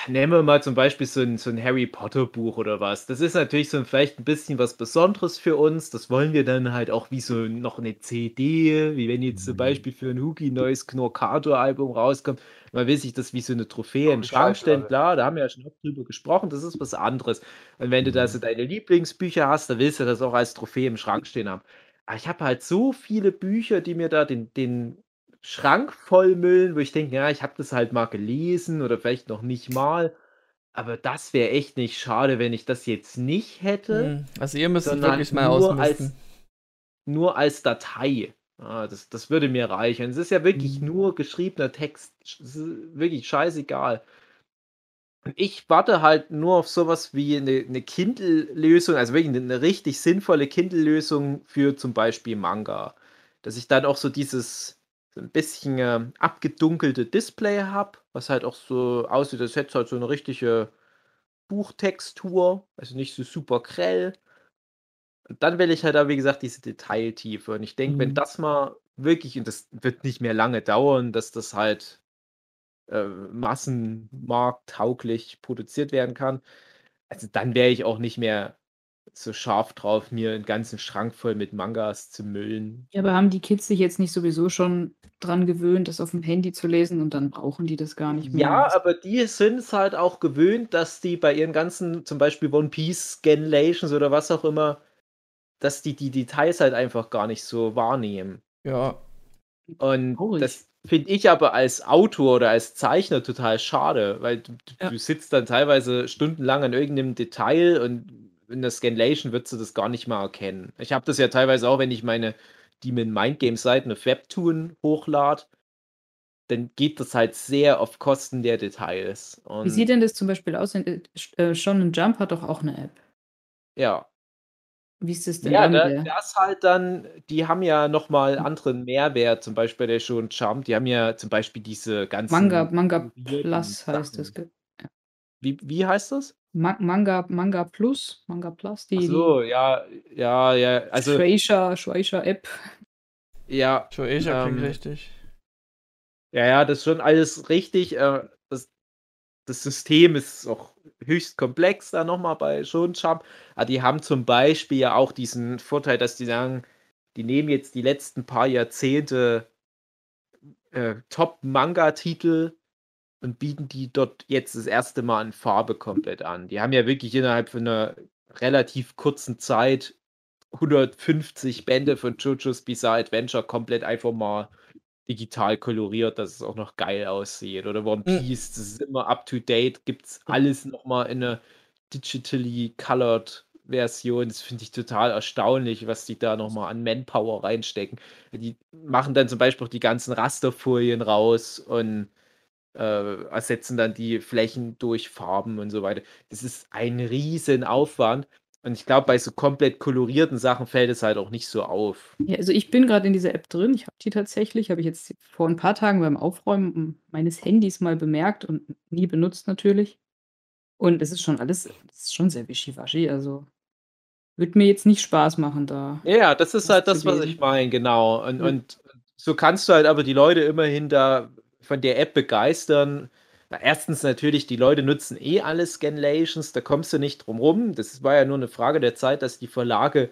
Nehmen wir mal zum Beispiel so ein, so ein Harry Potter Buch oder was. Das ist natürlich so vielleicht ein bisschen was Besonderes für uns. Das wollen wir dann halt auch wie so noch eine CD, wie wenn jetzt zum Mhm. Beispiel für ein Hugi neues Knorkator-Album rauskommt. Man will sich das wie so eine Trophäe in den die Schrank stellen. Klar, da haben wir ja schon oft drüber gesprochen. Das ist was anderes. Und wenn du da so deine Lieblingsbücher hast, dann willst du das auch als Trophäe im Schrank stehen haben. Aber ich habe halt so viele Bücher, die mir da den, den Schrank vollmüllen, wo ich denke, ja, ich habe das halt mal gelesen oder vielleicht noch nicht mal. Aber das wäre echt nicht schade, wenn ich das jetzt nicht hätte, Hm, Also ihr müsst sondern wirklich mal nur als, ausmisten. nur als Datei. Ah, das, das würde mir reichen. Es ist ja wirklich Mhm. nur geschriebener Text. Es ist wirklich scheißegal. Und ich warte halt nur auf sowas wie eine, eine Kindle-Lösung, also wirklich eine, eine richtig sinnvolle Kindle-Lösung für zum Beispiel Manga. Dass ich dann auch so dieses so ein bisschen äh, abgedunkelte Display habe, was halt auch so aussieht, als hätte es halt so eine richtige Buchtextur, also nicht so super grell. Und dann will ich halt aber, wie gesagt, diese Detailtiefe. Und ich denke, wenn Mhm. das mal wirklich, und das wird nicht mehr lange dauern, dass das halt äh, massenmarkttauglich produziert werden kann, also dann wäre ich auch nicht mehr so scharf drauf, mir einen ganzen Schrank voll mit Mangas zu müllen. Ja, aber haben die Kids sich jetzt nicht sowieso schon dran gewöhnt, das auf dem Handy zu lesen und dann brauchen die das gar nicht mehr? Ja, aber die sind es halt auch gewöhnt, dass die bei ihren ganzen, zum Beispiel One Piece Scanlations oder was auch immer, dass die die Details halt einfach gar nicht so wahrnehmen. Ja. Und Traurig. das finde ich aber als Autor oder als Zeichner total schade, weil du, Ja. du sitzt dann teilweise stundenlang an irgendeinem Detail und in der Scanlation würdest du das gar nicht mal erkennen. Ich habe das ja teilweise auch, wenn ich meine Demon Mind Game Seiten auf Webtoon hochlade, dann geht das halt sehr auf Kosten der Details. Und Wie sieht denn das zum Beispiel aus? Äh, äh, Shonen Jump hat doch auch eine App. ja. Wie ist das denn Ja, da das halt dann, die haben ja nochmal anderen Mehrwert, zum Beispiel der schon Jump, die haben ja zum Beispiel diese ganzen Manga, Manga Plus heißt Sachen. das. ge- Wie, wie heißt das? Ma Manga, Manga Plus, Manga Plus, die, Ach so, ja, ja, ja, also, Shueisha, Shueisha App. ja, Shueisha klingt Ähm, richtig. ja, ja, das ist schon alles richtig. Äh, das, das System ist auch höchst komplex da nochmal bei Jump. Aber die haben zum Beispiel ja auch diesen Vorteil, dass die sagen, die nehmen jetzt die letzten paar Jahrzehnte äh, Top-Manga-Titel und bieten die dort jetzt das erste Mal in Farbe komplett an. Die haben ja wirklich innerhalb von einer relativ kurzen Zeit 150 Bände von JoJo's Bizarre Adventure komplett einfach mal digital koloriert, dass es auch noch geil aussieht. Oder One Mhm. Piece, das ist immer up to date, gibt es alles nochmal in einer digitally colored Version. Das finde ich total erstaunlich, was die da nochmal an Manpower reinstecken. Die machen dann zum Beispiel auch die ganzen Rasterfolien raus und äh, ersetzen dann die Flächen durch Farben und so weiter. Das ist ein riesen Aufwand. Und ich glaube, bei so komplett kolorierten Sachen fällt es halt auch nicht so auf. Ja, also ich bin gerade in dieser App drin. Ich habe die tatsächlich, habe ich jetzt vor ein paar Tagen beim Aufräumen meines Handys mal bemerkt und nie benutzt natürlich. Und es ist schon alles, es ist schon sehr wischiwaschi. Also wird mir jetzt nicht Spaß machen da. Ja, das ist halt das, was ich meine, genau. Und, Ja. und so kannst du halt aber die Leute immerhin da von der App begeistern. Na, erstens natürlich, die Leute nutzen eh alle Scanlations, da kommst du nicht drum rum. Das war ja nur eine Frage der Zeit, dass die Verlage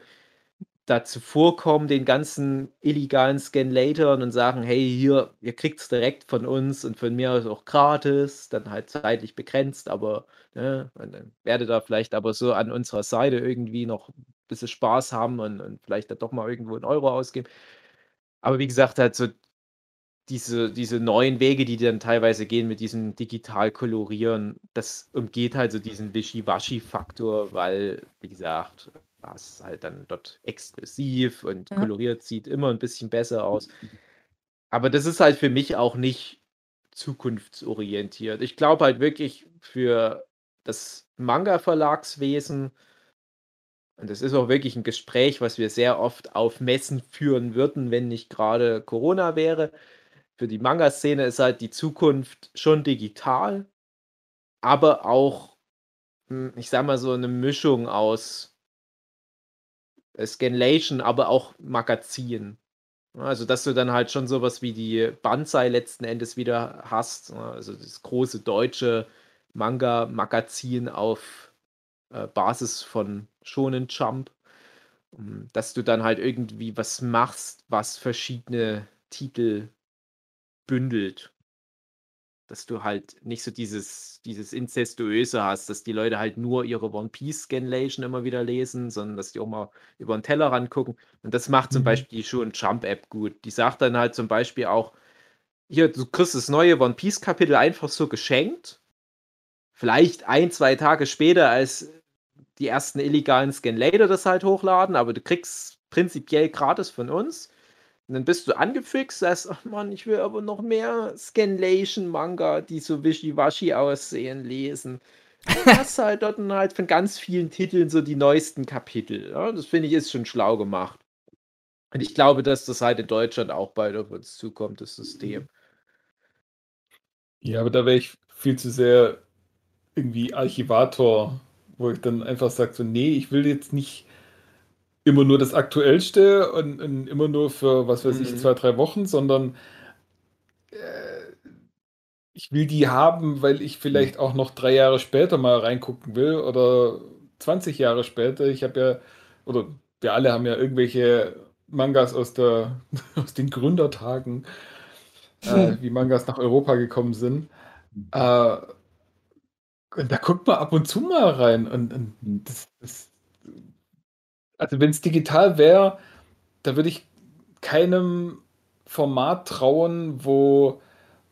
dazu vorkommen, den ganzen illegalen Scanlatoren und sagen, hey, hier, ihr kriegt es direkt von uns und von mir aus auch gratis, dann halt zeitlich begrenzt, aber ne, dann werdet ihr vielleicht aber so an unserer Seite irgendwie noch ein bisschen Spaß haben und, und vielleicht dann doch mal irgendwo einen Euro ausgeben. Aber wie gesagt, halt so diese, diese neuen Wege, die dann teilweise gehen mit diesem digital kolorieren, das umgeht halt so diesen Wischiwaschi-Faktor, weil, wie gesagt, was halt dann dort exklusiv und Ja. koloriert sieht immer ein bisschen besser aus. Aber das ist halt für mich auch nicht zukunftsorientiert. Ich glaube halt wirklich für das Manga-Verlagswesen, und das ist auch wirklich ein Gespräch, was wir sehr oft auf Messen führen würden, wenn nicht gerade Corona wäre. Für die Manga-Szene ist halt die Zukunft schon digital, aber auch, hm, ich sag mal, so eine Mischung aus äh, Scanlation, aber auch Magazin. Also, dass du dann halt schon sowas wie die Banzai letzten Endes wieder hast. ja, Also das große deutsche Manga-Magazin auf äh, Basis von Shonen Jump. Ähm, Dass du dann halt irgendwie was machst, was verschiedene Titel bündelt. Dass du halt nicht so dieses, dieses Inzestuöse hast, dass die Leute halt nur ihre One Piece Scanlation immer wieder lesen, sondern dass die auch mal über den Teller rangucken. Und das macht zum Mhm. Beispiel die Shonen Jump App gut. Die sagt dann halt zum Beispiel auch, hier, du kriegst das neue One Piece Kapitel einfach so geschenkt. Vielleicht ein, zwei Tage später, als die ersten illegalen Scanlator das halt hochladen, aber du kriegst prinzipiell gratis von uns. Und dann bist du angefixt, sagst, ach Mann, ich will aber noch mehr Scanlation-Manga, die so wischiwaschi aussehen, lesen. Du hast halt dort halt von ganz vielen Titeln so die neuesten Kapitel. Ja? Das finde ich ist schon schlau gemacht. Und ich glaube, dass das halt in Deutschland auch bald auf uns zukommt, das System. Ja, aber da wäre ich viel zu sehr irgendwie Archivator, wo ich dann einfach sage, so, nee, ich will jetzt nicht immer nur das Aktuellste und, und immer nur für, was weiß ich, Mhm. zwei, drei Wochen, sondern äh, ich will die haben, weil ich vielleicht auch noch drei Jahre später mal reingucken will oder 20 Jahre später. Ich habe ja, oder wir alle haben ja irgendwelche Mangas aus der, aus den Gründertagen, äh, wie Mangas nach Europa gekommen sind. Äh, und da guckt man ab und zu mal rein. Und, und das, das, also wenn es digital wäre, da würde ich keinem Format trauen, wo,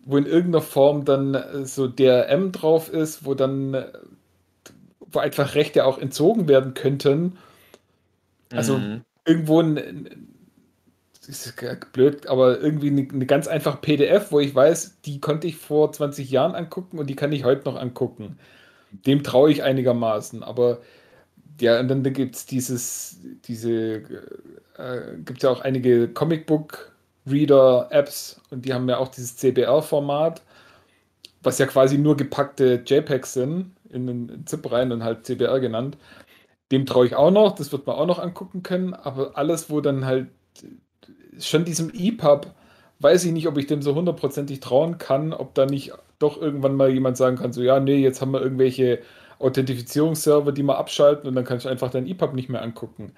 wo in irgendeiner Form dann äh, so DRM drauf ist, wo dann äh, wo einfach Rechte auch entzogen werden könnten. Also Mhm. irgendwo ein, ist ja blöd, aber irgendwie eine, eine ganz einfache PDF, wo ich weiß, die konnte ich vor 20 Jahren angucken und die kann ich heute noch angucken. Dem traue ich einigermaßen, aber ja, und dann gibt es dieses, diese, äh, gibt es ja auch einige Comicbook-Reader-Apps und die haben ja auch dieses CBR-Format, was ja quasi nur gepackte JPEGs sind, in einen ZIP rein und halt CBR genannt. Dem traue ich auch noch, das wird man auch noch angucken können, aber alles, wo dann halt schon diesem EPUB, weiß ich nicht, ob ich dem so hundertprozentig trauen kann, ob da nicht doch irgendwann mal jemand sagen kann, so ja, nee, jetzt haben wir irgendwelche Authentifizierungsserver, die wir abschalten und dann kann ich einfach dein EPUB nicht mehr angucken.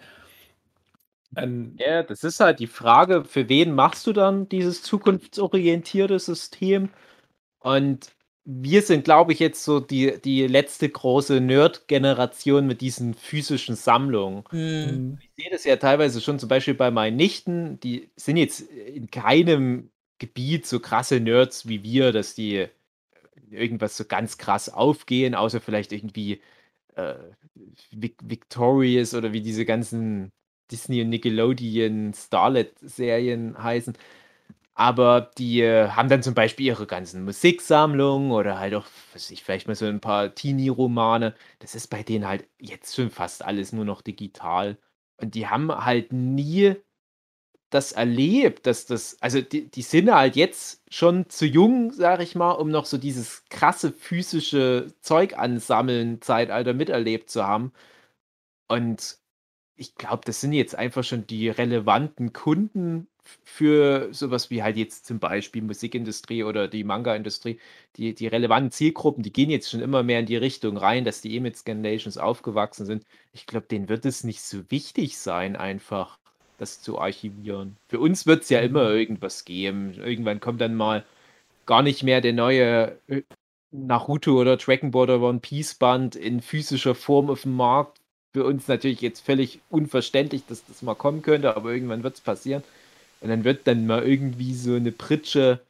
Ein, Ja, das ist halt die Frage, für wen machst du dann dieses zukunftsorientierte System? Und wir sind, glaube ich, jetzt so die, die letzte große Nerd-Generation mit diesen physischen Sammlungen. Hm. Ich sehe das ja teilweise schon zum Beispiel bei meinen Nichten, die sind jetzt in keinem Gebiet so krasse Nerds wie wir, dass die irgendwas so ganz krass aufgehen, außer vielleicht irgendwie äh, Vic Victorious oder wie diese ganzen Disney und Nickelodeon Starlet-Serien heißen. Aber die äh, haben dann zum Beispiel ihre ganzen Musiksammlungen oder halt auch, weiß ich, vielleicht mal so ein paar Teenie-Romane. Das ist bei denen halt jetzt schon fast alles nur noch digital. Und die haben halt nie das erlebt, dass das, also die, die sind halt jetzt schon zu jung, sag ich mal, um noch so dieses krasse physische Zeug ansammeln Zeitalter miterlebt zu haben. Und ich glaube, das sind jetzt einfach schon die relevanten Kunden für sowas wie halt jetzt zum Beispiel Musikindustrie oder die Manga-Industrie. Die, die relevanten Zielgruppen, die gehen jetzt schon immer mehr in die Richtung rein, dass die mit Scandinations aufgewachsen sind. Ich glaube, denen wird es nicht so wichtig sein, einfach das zu archivieren. Für uns wird es ja immer irgendwas geben. Irgendwann kommt dann mal gar nicht mehr der neue äh, Naruto oder Dragon Ball oder One Piece Band in physischer Form auf dem Markt. Für uns natürlich jetzt völlig unverständlich, dass das mal kommen könnte, aber irgendwann wird es passieren. Und dann wird dann mal irgendwie so eine Pritsche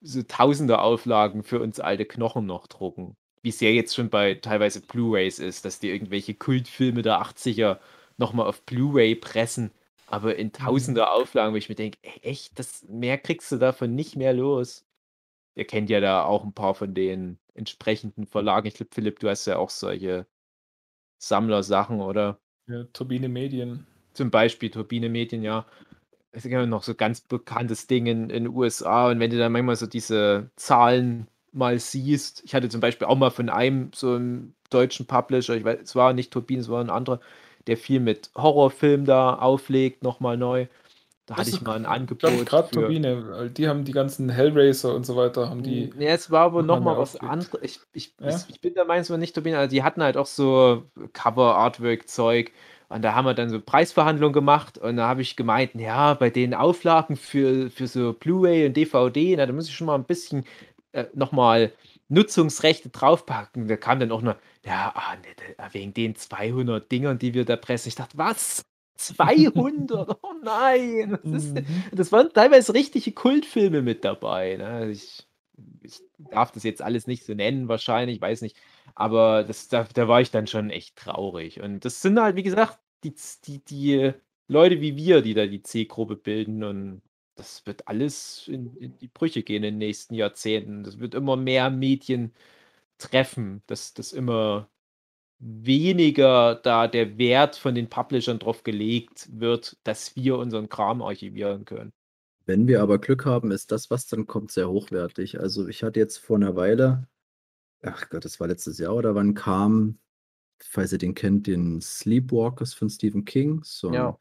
so tausende Auflagen für uns alte Knochen noch drucken. Wie es ja jetzt schon bei teilweise Blu-Rays ist, dass die irgendwelche Kultfilme der 80er nochmal auf Blu-Ray pressen, aber in tausender Auflagen, wo ich mir denke, echt, das mehr kriegst du davon nicht mehr los. Ihr kennt ja da auch ein paar von den entsprechenden Verlagen. Ich glaube, Philipp, du hast ja auch solche Sammlersachen, oder? ja, Turbine Medien. Zum Beispiel Turbine Medien, ja. Es ist ja noch so ganz bekanntes Ding in den USA. Und wenn du dann manchmal so diese Zahlen mal siehst, ich hatte zum Beispiel auch mal von einem so einem deutschen Publisher, ich weiß, es war nicht Turbine, es war ein anderer, der viel mit Horrorfilm da auflegt, nochmal neu. Da hatte ich mal ein Angebot. gerade Turbine, weil die haben die ganzen Hellraiser und so weiter, haben die. Ja, es war aber nochmal was anderes. Ich, ich, Ja? ich bin der Meinung, es war nicht Turbine, also die hatten halt auch so Cover-Artwork-Zeug. Und da haben wir dann so Preisverhandlungen gemacht und da habe ich gemeint, ja, bei den Auflagen für, für so Blu-ray und DVD, na, da muss ich schon mal ein bisschen äh, nochmal Nutzungsrechte draufpacken. Da kam dann auch noch, ja, ah, nee, da- wegen den 200 Dingern, die wir da pressen. Ich dachte, was? 200? Oh nein! Das, ist, das waren teilweise richtige Kultfilme mit dabei. Ne? Ich, ich darf das jetzt alles nicht so nennen, wahrscheinlich, weiß nicht. Aber das, da, da war ich dann schon echt traurig. Und das sind halt, wie gesagt, die, die, die Leute wie wir, die da die C-Gruppe bilden. Und das wird alles in, in die Brüche gehen in den nächsten Jahrzehnten. Das wird immer mehr Medien treffen, dass das immer weniger da der Wert von den Publishern drauf gelegt wird, dass wir unseren Kram archivieren können. Wenn wir aber Glück haben, ist das, was dann kommt, sehr hochwertig. Also ich hatte jetzt vor einer Weile, ach Gott, das war letztes Jahr oder wann kam, falls ihr den kennt, den Sleepwalkers von Stephen King. So Ja.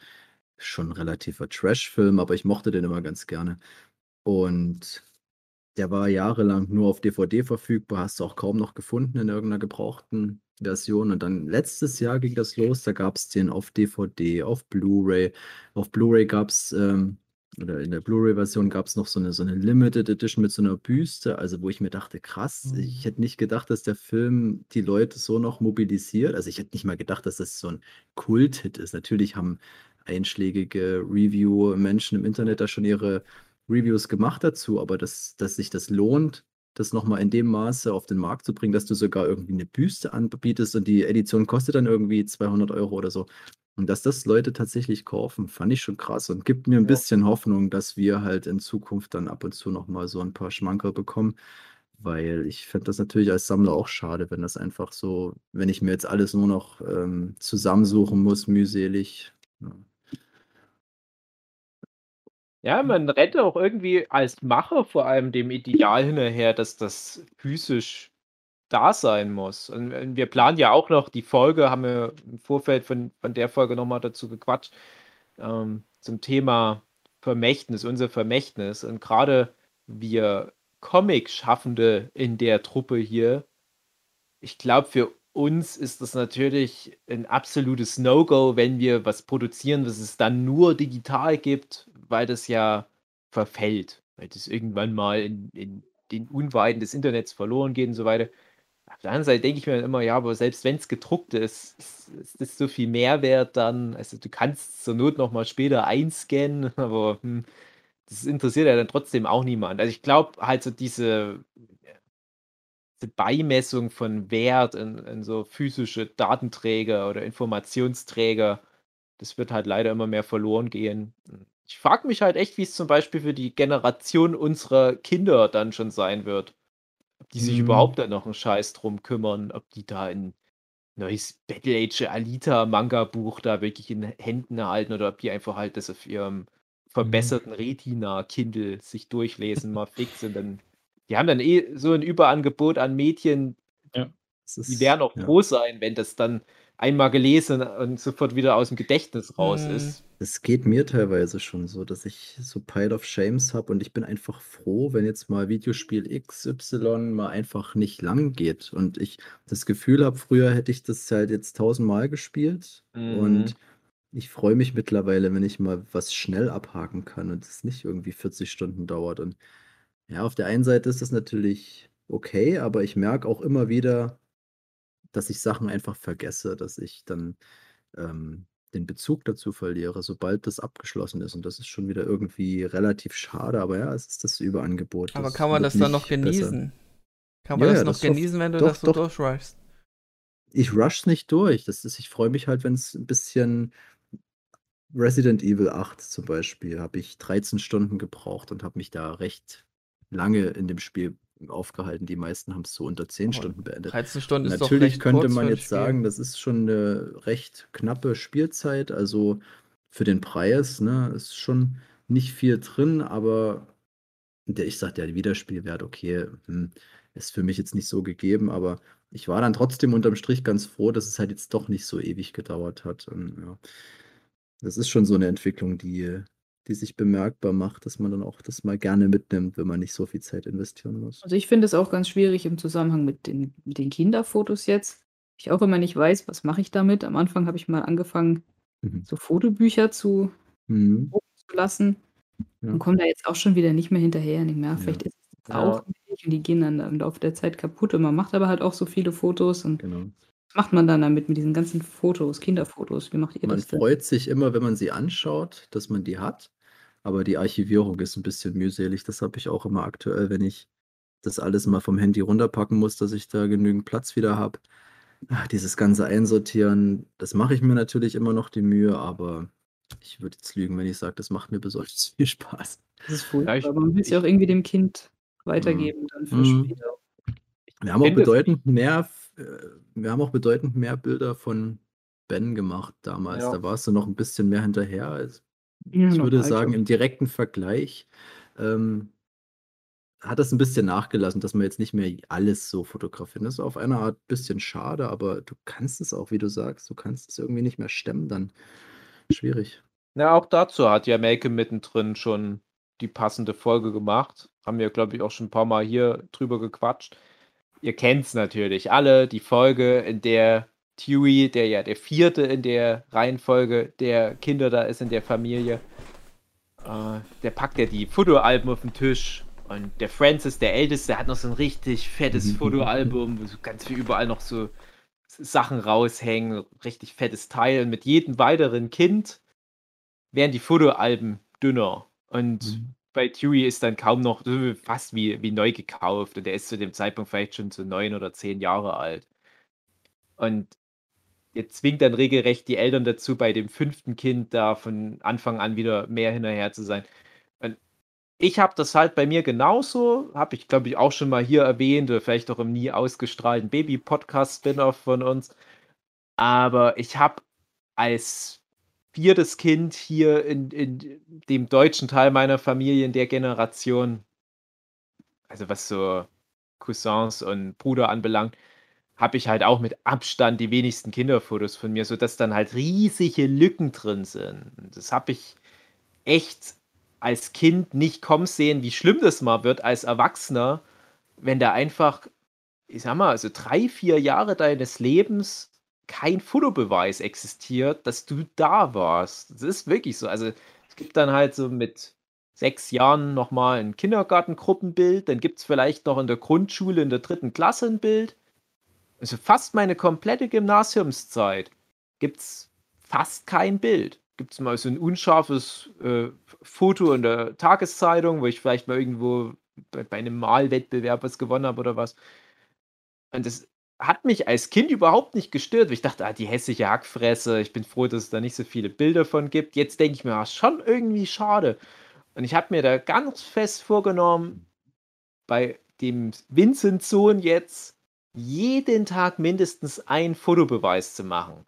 Schon relativer Trash-Film, aber ich mochte den immer ganz gerne. Und der war jahrelang nur auf DVD verfügbar, hast du auch kaum noch gefunden in irgendeiner gebrauchten Version. Und dann letztes Jahr ging das los, da gab es den auf DVD, auf Blu-ray. Auf Blu-ray gab es, ähm, oder in der Blu-ray-Version gab es noch so eine, so eine Limited Edition mit so einer Büste, also wo ich mir dachte, krass, ich hätte nicht gedacht, dass der Film die Leute so noch mobilisiert. Also ich hätte nicht mal gedacht, dass das so ein Kult-Hit ist. Natürlich haben einschlägige Review-Menschen im Internet da schon ihre Reviews gemacht dazu, aber dass, dass sich das lohnt, das nochmal in dem Maße auf den Markt zu bringen, dass du sogar irgendwie eine Büste anbietest und die Edition kostet dann irgendwie 200 Euro oder so. Und dass das Leute tatsächlich kaufen, fand ich schon krass und gibt mir ein Ja. bisschen Hoffnung, dass wir halt in Zukunft dann ab und zu nochmal so ein paar Schmankerl bekommen. Weil ich fände das natürlich als Sammler auch schade, wenn das einfach so, wenn ich mir jetzt alles nur noch ähm, zusammensuchen muss, mühselig. Ja. Ja, man rennt auch irgendwie als Macher vor allem dem Ideal hinterher, dass das physisch da sein muss. Und wir planen ja auch noch die Folge, haben wir im Vorfeld von, von der Folge nochmal dazu gequatscht, ähm, zum Thema Vermächtnis, unser Vermächtnis. Und gerade wir Comic-Schaffende in der Truppe hier, ich glaube, für uns ist das natürlich ein absolutes No-Go, wenn wir was produzieren, was es dann nur digital gibt, weil das ja verfällt, weil das irgendwann mal in, in den Unweiten des Internets verloren geht und so weiter. Auf der anderen Seite denke ich mir dann immer, ja, aber selbst wenn es gedruckt ist, ist, ist das so viel Mehrwert dann. Also du kannst zur Not nochmal später einscannen, aber hm, das interessiert ja dann trotzdem auch niemand. Also ich glaube halt so diese, diese Beimessung von Wert in, in so physische Datenträger oder Informationsträger, das wird halt leider immer mehr verloren gehen. Ich frage mich halt echt, wie es zum Beispiel für die Generation unserer Kinder dann schon sein wird. Ob die sich Hm. überhaupt dann noch einen Scheiß drum kümmern, ob die da ein neues Battle Age Alita Manga Buch da wirklich in Händen halten oder ob die einfach halt das auf ihrem verbesserten Retina Kindle sich durchlesen mal fix und dann die haben dann eh so ein Überangebot an Mädchen, die ist, werden auch ja. froh sein, wenn das dann einmal gelesen und sofort wieder aus dem Gedächtnis raus Hm. ist. Es geht mir teilweise schon so, dass ich so Pile of Shames habe und ich bin einfach froh, wenn jetzt mal Videospiel XY mal einfach nicht lang geht und ich das Gefühl habe, früher hätte ich das halt jetzt tausendmal gespielt Mhm. und ich freue mich mittlerweile, wenn ich mal was schnell abhaken kann und es nicht irgendwie 40 Stunden dauert. Und ja, auf der einen Seite ist das natürlich okay, aber ich merke auch immer wieder, dass ich Sachen einfach vergesse, dass ich dann ähm, den Bezug dazu verliere, sobald das abgeschlossen ist. Und das ist schon wieder irgendwie relativ schade, aber ja, es ist das Überangebot. Aber Das kann man das dann noch nicht besser. genießen? Kann man Ja, das ja, noch das genießen, wenn du doch, das so doch. durchrushst? Ich rush's nicht durch. Das ist, ich freue mich halt, wenn es ein bisschen Resident Evil 8 zum Beispiel, habe ich 13 Stunden gebraucht und habe mich da recht lange in dem Spiel aufgehalten. Die meisten haben es so unter 10 Oh, Stunden beendet. 13 Stunden ist doch Natürlich recht könnte kurz man jetzt sagen, das ist schon eine recht knappe Spielzeit. Also für den Preis, ne, ist schon nicht viel drin, aber der, ich sag, der Wiederspielwert, okay, hm, ist für mich jetzt nicht so gegeben, aber ich war dann trotzdem unterm Strich ganz froh, dass es halt jetzt doch nicht so ewig gedauert hat. Und, ja, das ist schon so eine Entwicklung, die, die sich bemerkbar macht, dass man dann auch das mal gerne mitnimmt, wenn man nicht so viel Zeit investieren muss. Also ich finde es auch ganz schwierig im Zusammenhang mit den, mit den Kinderfotos jetzt. Ich auch immer nicht weiß, was mache ich damit. Am Anfang habe ich mal angefangen, Mhm. so Fotobücher zu, Mhm. zu lassen Ja. und komme da jetzt auch schon wieder nicht mehr hinterher. Nicht mehr. Vielleicht ist es jetzt Ja. auch nicht und die gehen dann im Laufe der Zeit kaputt. Und man macht aber halt auch so viele Fotos. Und Genau. was macht man dann damit mit diesen ganzen Fotos, Kinderfotos? Wie macht ihr Man das denn? freut sich immer, wenn man sie anschaut, dass man die hat, aber die Archivierung ist ein bisschen mühselig. Das habe ich auch immer aktuell, wenn ich das alles mal vom Handy runterpacken muss, dass ich da genügend Platz wieder habe. Ah, Dieses ganze Einsortieren, das mache ich mir natürlich immer noch die Mühe, aber ich würde jetzt lügen, wenn ich sage, das macht mir besonders viel Spaß. Das ist furchtbar. Ja, ich- aber man will es ja auch irgendwie dem Kind weitergeben dann für Mhm. später. Wir haben auch bedeutend mehr äh, wir haben auch bedeutend mehr Bilder von Ben gemacht damals. Ja. Da warst du noch ein bisschen mehr hinterher. Ja, ich würde sagen, im direkten Vergleich ähm, hat das ein bisschen nachgelassen, dass man jetzt nicht mehr alles so fotografiert. Das ist auf eine Art ein bisschen schade, aber du kannst es auch, wie du sagst, du kannst es irgendwie nicht mehr stemmen, dann schwierig. Ja, auch dazu hat ja Melke mittendrin schon die passende Folge gemacht. Haben wir, glaube ich, auch schon ein paar Mal hier drüber gequatscht. Ihr kennt es natürlich alle, die Folge, in der Dewey, der ja der vierte in der Reihenfolge der Kinder da ist in der Familie, äh, der packt ja die Fotoalben auf den Tisch und der Francis, der Älteste, hat noch so ein richtig fettes Fotoalbum, wo so ganz viel überall noch so Sachen raushängen, richtig fettes Teil. Und mit jedem weiteren Kind werden die Fotoalben dünner. Und Mhm. bei Dewey ist dann kaum noch fast wie, wie neu gekauft. Und der ist zu dem Zeitpunkt vielleicht schon so neun oder zehn Jahre alt. Und jetzt zwingt dann regelrecht die Eltern dazu, bei dem fünften Kind da von Anfang an wieder mehr hinterher zu sein. Und ich habe das halt bei mir genauso, habe ich glaube ich auch schon mal hier erwähnt oder vielleicht auch im nie ausgestrahlten Baby-Podcast-Spin-Off von uns. Aber ich habe als viertes Kind hier in, in dem deutschen Teil meiner Familie in der Generation, also was so Cousins und Bruder anbelangt, habe ich halt auch mit Abstand die wenigsten Kinderfotos von mir, sodass dann halt riesige Lücken drin sind. Das habe ich echt als Kind nicht kommen sehen, wie schlimm das mal wird als Erwachsener, wenn da einfach, ich sag mal, also drei, vier Jahre deines Lebens kein Fotobeweis existiert, dass du da warst. Das ist wirklich so. Also es gibt dann halt so mit sechs Jahren nochmal ein Kindergartengruppenbild, dann gibt es vielleicht noch in der Grundschule in der dritten Klasse ein Bild. Also fast meine komplette Gymnasiumszeit gibt es fast kein Bild. Gibt es mal so ein unscharfes äh, Foto in der Tageszeitung, wo ich vielleicht mal irgendwo bei, bei einem Malwettbewerb was gewonnen habe oder was. Und das hat mich als Kind überhaupt nicht gestört. weil Ich dachte, ah, die hässliche Hackfresse, ich bin froh, dass es da nicht so viele Bilder von gibt. Jetzt denke ich mir, ah, schon irgendwie schade. Und ich habe mir da ganz fest vorgenommen, bei dem Vincent-Sohn jetzt jeden Tag mindestens einen Fotobeweis zu machen.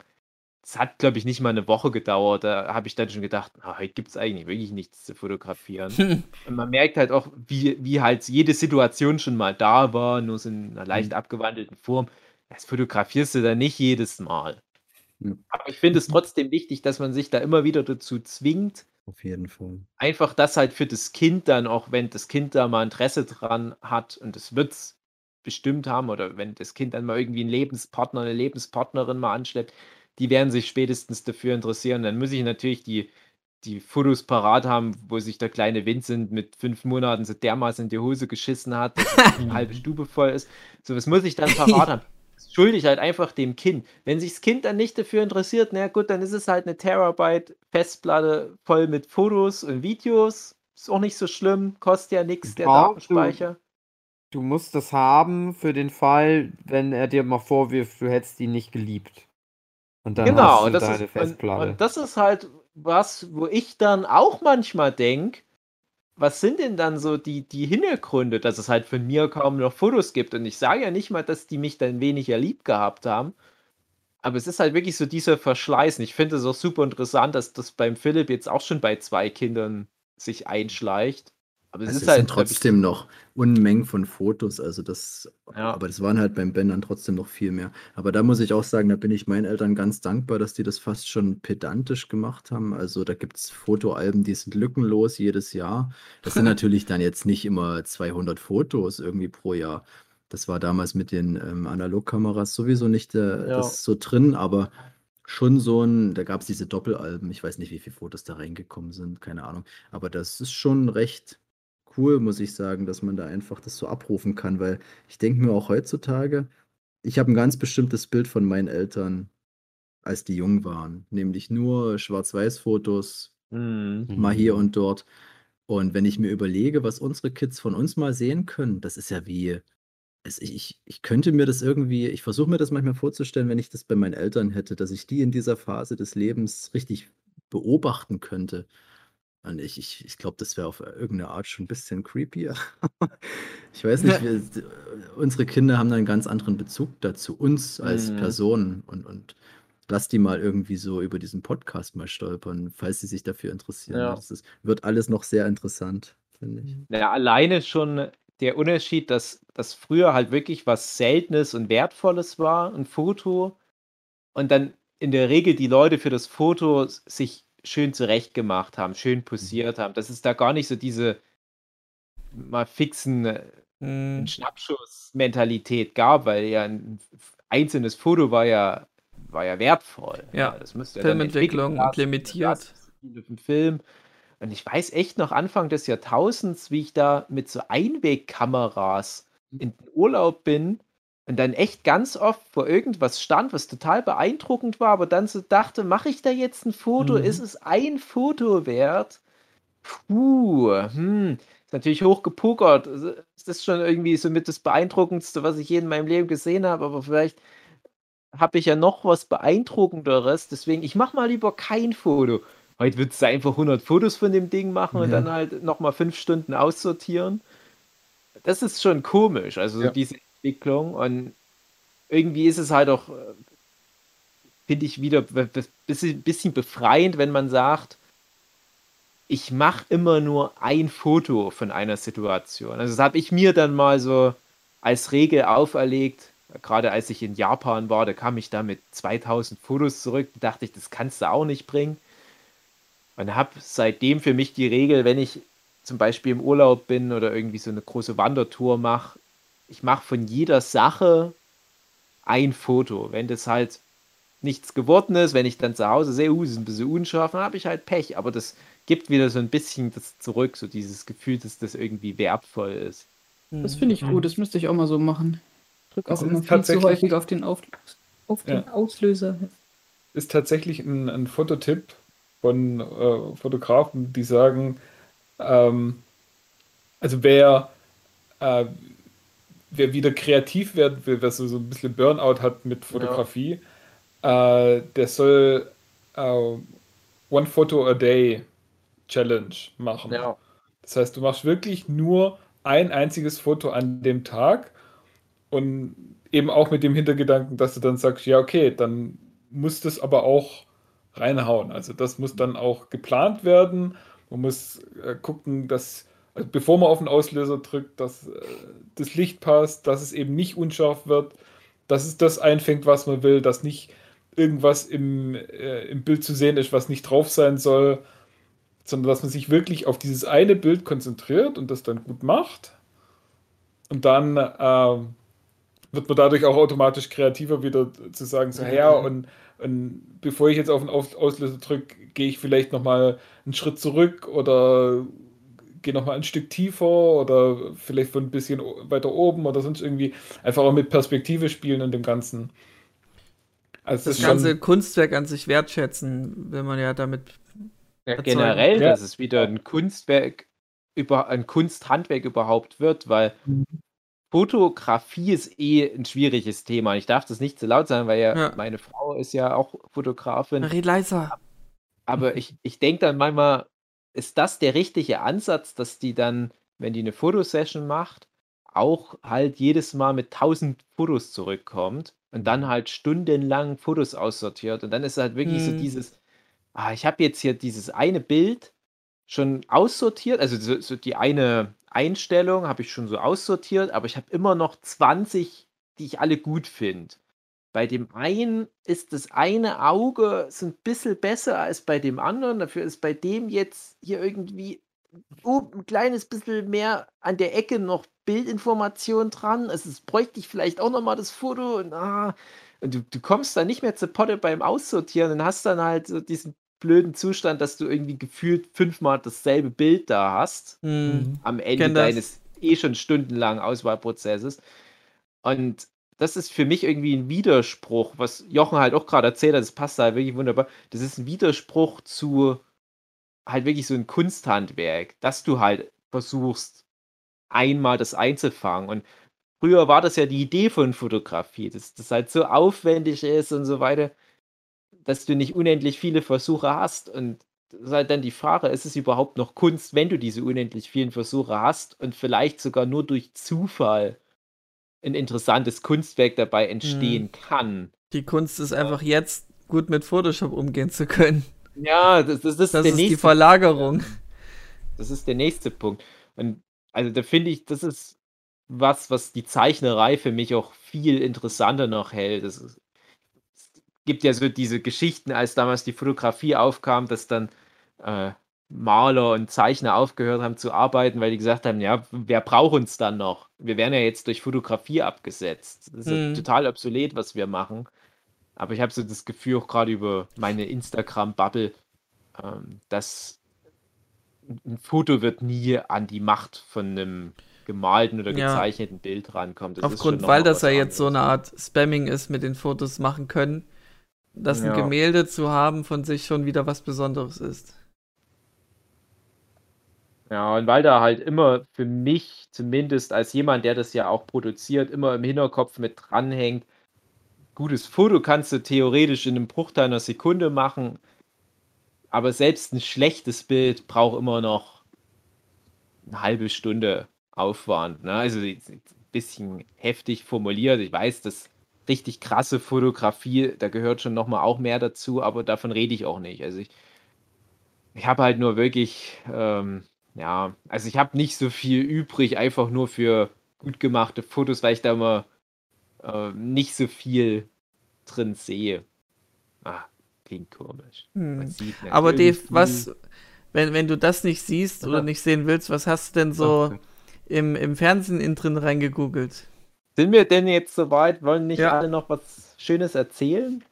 Das hat, glaube ich, nicht mal eine Woche gedauert. Da habe ich dann schon gedacht, ah, heute gibt es eigentlich wirklich nichts zu fotografieren. Und man merkt halt auch, wie, wie halt jede Situation schon mal da war, nur so in einer leicht abgewandelten Form. Das fotografierst du dann nicht jedes Mal. Aber ich finde es trotzdem wichtig, dass man sich da immer wieder dazu zwingt, Auf jeden Fall. einfach das halt für das Kind dann, auch wenn das Kind da mal Interesse dran hat und es wird es bestimmt haben oder wenn das Kind dann mal irgendwie einen Lebenspartner, eine Lebenspartnerin mal anschleppt, die werden sich spätestens dafür interessieren. Dann muss ich natürlich die, die Fotos parat haben, wo sich der kleine Vincent mit fünf Monaten so dermaßen in die Hose geschissen hat, dass die halbe Stube voll ist. So was muss ich dann parat haben. Das schulde ich halt einfach dem Kind. Wenn sich das Kind dann nicht dafür interessiert, na gut, dann ist es halt eine Terabyte Festplatte voll mit Fotos und Videos. Ist auch nicht so schlimm, kostet ja nichts, der Ja, du- Datenspeicher. Du musst das haben für den Fall, wenn er dir mal vorwirft, du hättest ihn nicht geliebt. Und dann genau, hast du und das, deine ist, Festplatte. und, und das ist halt was, wo ich dann auch manchmal denke, was sind denn dann so die, die Hintergründe, dass es halt von mir kaum noch Fotos gibt? Und ich sage ja nicht mal, dass die mich dann weniger lieb gehabt haben. Aber es ist halt wirklich so dieser Verschleiß. Und ich finde es auch super interessant, dass das beim Philipp jetzt auch schon bei zwei Kindern sich einschleicht. Aber es Es ist sind halt ich, trotzdem noch Unmengen von Fotos, also das, Ja. aber das waren halt beim Ben dann trotzdem noch viel mehr. Aber da muss ich auch sagen, da bin ich meinen Eltern ganz dankbar, dass die das fast schon pedantisch gemacht haben. Also da gibt es Fotoalben, die sind lückenlos jedes Jahr. Das sind natürlich dann jetzt nicht immer 200 Fotos irgendwie pro Jahr. Das war damals mit den ähm, Analogkameras sowieso nicht äh, Ja. das so drin, aber schon so ein, da gab es diese Doppelalben. Ich weiß nicht, wie viele Fotos da reingekommen sind, keine Ahnung. Aber das ist schon recht cool, muss ich sagen, dass man da einfach das so abrufen kann, weil ich denke mir auch heutzutage, ich habe ein ganz bestimmtes Bild von meinen Eltern, als die jung waren, nämlich nur Schwarz-Weiß-Fotos, Mhm. mal hier und dort. Und wenn ich mir überlege, was unsere Kids von uns mal sehen können, das ist ja wie, es, ich, ich, ich könnte mir das irgendwie, ich versuche mir das manchmal vorzustellen, wenn ich das bei meinen Eltern hätte, dass ich die in dieser Phase des Lebens richtig beobachten könnte. Und ich, ich, ich glaube, das wäre auf irgendeine Art schon ein bisschen creepy. ich weiß nicht, wir, unsere Kinder haben da einen ganz anderen Bezug dazu, uns als Mhm. Personen. Und, und lass die mal irgendwie so über diesen Podcast mal stolpern, falls sie sich dafür interessieren. Ja. Das ist, wird alles noch sehr interessant, finde ich. Naja, alleine schon der Unterschied, dass das früher halt wirklich was Seltenes und Wertvolles war, ein Foto. Und dann in der Regel die Leute für das Foto sich schön zurechtgemacht haben, schön posiert haben. Dass es da gar nicht so diese mal fixen äh, Hm. Schnappschuss-Mentalität gab, weil ja ein einzelnes Foto war ja, war ja wertvoll. Ja, das müsste ja Filmentwicklung entwickelt und limitiert. im Film. Und ich weiß echt noch Anfang des Jahrtausends, wie ich da mit so Einwegkameras in den Urlaub bin und dann echt ganz oft vor irgendwas stand, was total beeindruckend war, aber dann so dachte, mache ich da jetzt ein Foto? Mhm. Ist es ein Foto wert? Puh, hm, ist natürlich hoch gepokert. Das ist schon irgendwie so mit das Beeindruckendste, was ich je in meinem Leben gesehen habe, aber vielleicht habe ich ja noch was Beeindruckenderes. Deswegen, ich mache mal lieber kein Foto. Heute würdest du einfach 100 Fotos von dem Ding machen und Ja. dann halt nochmal fünf Stunden aussortieren. Das ist schon komisch, also so Ja. diese Entwicklung. Und irgendwie ist es halt auch, äh, finde ich, wieder ein bisschen, befreiend, wenn man sagt, ich mache immer nur ein Foto von einer Situation. Also das habe ich mir dann mal so als Regel auferlegt. Gerade als ich in Japan war, da kam ich da mit 2000 Fotos zurück. Da dachte ich, das kannst du auch nicht bringen. Und habe seitdem für mich die Regel, wenn ich zum Beispiel im Urlaub bin oder irgendwie so eine große Wandertour mache, ich mache von jeder Sache ein Foto. Wenn das halt nichts geworden ist, wenn ich dann zu Hause sehe, uh, es ist ein bisschen unscharf, dann habe ich halt Pech. Aber das gibt wieder so ein bisschen das zurück, so dieses Gefühl, dass das irgendwie wertvoll ist. Das finde ich gut, das müsste ich auch mal so machen. Drück auch immer viel zu häufig auf den, auf, auf den Ja. Auslöser. ist tatsächlich ein, ein Fototipp von äh, Fotografen, die sagen, ähm, also wer, äh, wer wieder kreativ werden will, wer so, so ein bisschen Burnout hat mit Fotografie, äh, der soll äh, One Photo a Day Challenge machen. Das heißt, du machst wirklich nur ein einziges Foto an dem Tag und eben auch mit dem Hintergedanken, dass du dann sagst, ja, okay, dann muss das aber auch reinhauen. Also das muss dann auch geplant werden. Man muss äh, gucken, dass, also bevor man auf den Auslöser drückt, dass äh, das Licht passt, dass es eben nicht unscharf wird, dass es das einfängt, was man will, dass nicht irgendwas im, äh, im Bild zu sehen ist, was nicht drauf sein soll, sondern dass man sich wirklich auf dieses eine Bild konzentriert und das dann gut macht. Und dann ähm, wird man dadurch auch automatisch kreativer, wieder zu sagen, so, ja, und, und bevor ich jetzt auf den Aus- Auslöser drücke, gehe ich vielleicht nochmal einen Schritt zurück oder gehe nochmal ein Stück tiefer oder vielleicht von ein bisschen weiter oben oder sonst irgendwie einfach auch mit Perspektive spielen und dem Ganzen. Also Das ganze Kunstwerk an sich wertschätzen, will man ja damit. Ja, generell, Ja. dass es wieder ein Kunstwerk, über, ein Kunsthandwerk überhaupt wird, weil Fotografie ist eh ein schwieriges Thema. Ich darf das nicht zu laut sagen, weil ja, Ja. meine Frau ist ja auch Fotografin. Red leiser. Aber ich, ich denke dann manchmal, ist das der richtige Ansatz, dass die dann, wenn die eine Fotosession macht, auch halt jedes Mal mit 1000 Fotos zurückkommt und dann halt stundenlang Fotos aussortiert. Und dann ist halt wirklich so Hm. dieses, ah, ich habe jetzt hier dieses eine Bild schon aussortiert, also so, so die eine Einstellung habe ich schon so aussortiert, aber ich habe immer noch 20, die ich alle gut finde. Bei dem einen ist das eine Auge so ein bisschen besser als bei dem anderen. Dafür ist bei dem jetzt hier irgendwie oh, ein kleines bisschen mehr an der Ecke noch Bildinformation dran. Also es bräuchte ich vielleicht auch nochmal das Foto. Und, ah, und du, du kommst dann nicht mehr zur Potte beim Aussortieren und hast dann halt so diesen blöden Zustand, dass du irgendwie gefühlt fünfmal dasselbe Bild da hast Hm. am Ende deines eh schon stundenlangen Auswahlprozesses. Und das ist für mich irgendwie ein Widerspruch, was Jochen halt auch gerade erzählt hat, das passt halt wirklich wunderbar. Das ist ein Widerspruch zu halt wirklich so ein Kunsthandwerk, dass du halt versuchst, einmal das einzufangen. Und früher war das ja die Idee von Fotografie, dass das halt so aufwendig ist und so weiter, dass du nicht unendlich viele Versuche hast. Und ist halt dann die Frage, ist es überhaupt noch Kunst, wenn du diese unendlich vielen Versuche hast und vielleicht sogar nur durch Zufall ein interessantes Kunstwerk dabei entstehen Mhm. kann? Die Kunst ist einfach jetzt gut mit Photoshop umgehen zu können. Ja, das, das ist Das ist die Verlagerung. Das ist der nächste Punkt. Und also da finde ich, das ist was, was die Zeichnerei für mich auch viel interessanter noch hält. Es, es gibt ja so diese Geschichten, als damals die Fotografie aufkam, dass dann äh, Maler und Zeichner aufgehört haben zu arbeiten, weil die gesagt haben, ja, wer braucht uns dann noch? Wir werden ja jetzt durch Fotografie abgesetzt. Das ist ja Mhm. total obsolet, was wir machen. Aber ich habe so das Gefühl, auch gerade über meine Instagram-Bubble, ähm, dass ein Foto wird nie an die Macht von einem gemalten oder Ja. gezeichneten Bild rankommen. Das Aufgrund, weil das ja jetzt so eine anderes. Art Spamming ist, mit den Fotos machen können, dass ein Ja. Gemälde zu haben von sich schon wieder was Besonderes ist. Ja, und weil da halt immer für mich, zumindest als jemand, der das ja auch produziert, immer im Hinterkopf mit dranhängt, gutes Foto kannst du theoretisch in einem Bruchteil einer Sekunde machen, aber selbst ein schlechtes Bild braucht immer noch eine halbe Stunde Aufwand. Ne? Also ein bisschen heftig formuliert. Ich weiß, dass richtig krasse Fotografie, da gehört schon nochmal auch mehr dazu, aber davon rede ich auch nicht. Also ich, ich habe halt nur wirklich, ähm, ja, also ich habe nicht so viel übrig, einfach nur für gut gemachte Fotos, weil ich da immer äh, nicht so viel drin sehe. Ah, klingt komisch. Hm. Aber Dave, was, wenn, wenn du das nicht siehst oder nicht sehen willst, was hast du denn so im, im Fernsehen in drin reingegoogelt? Sind wir denn jetzt soweit? Wollen nicht Ja. alle noch was Schönes erzählen?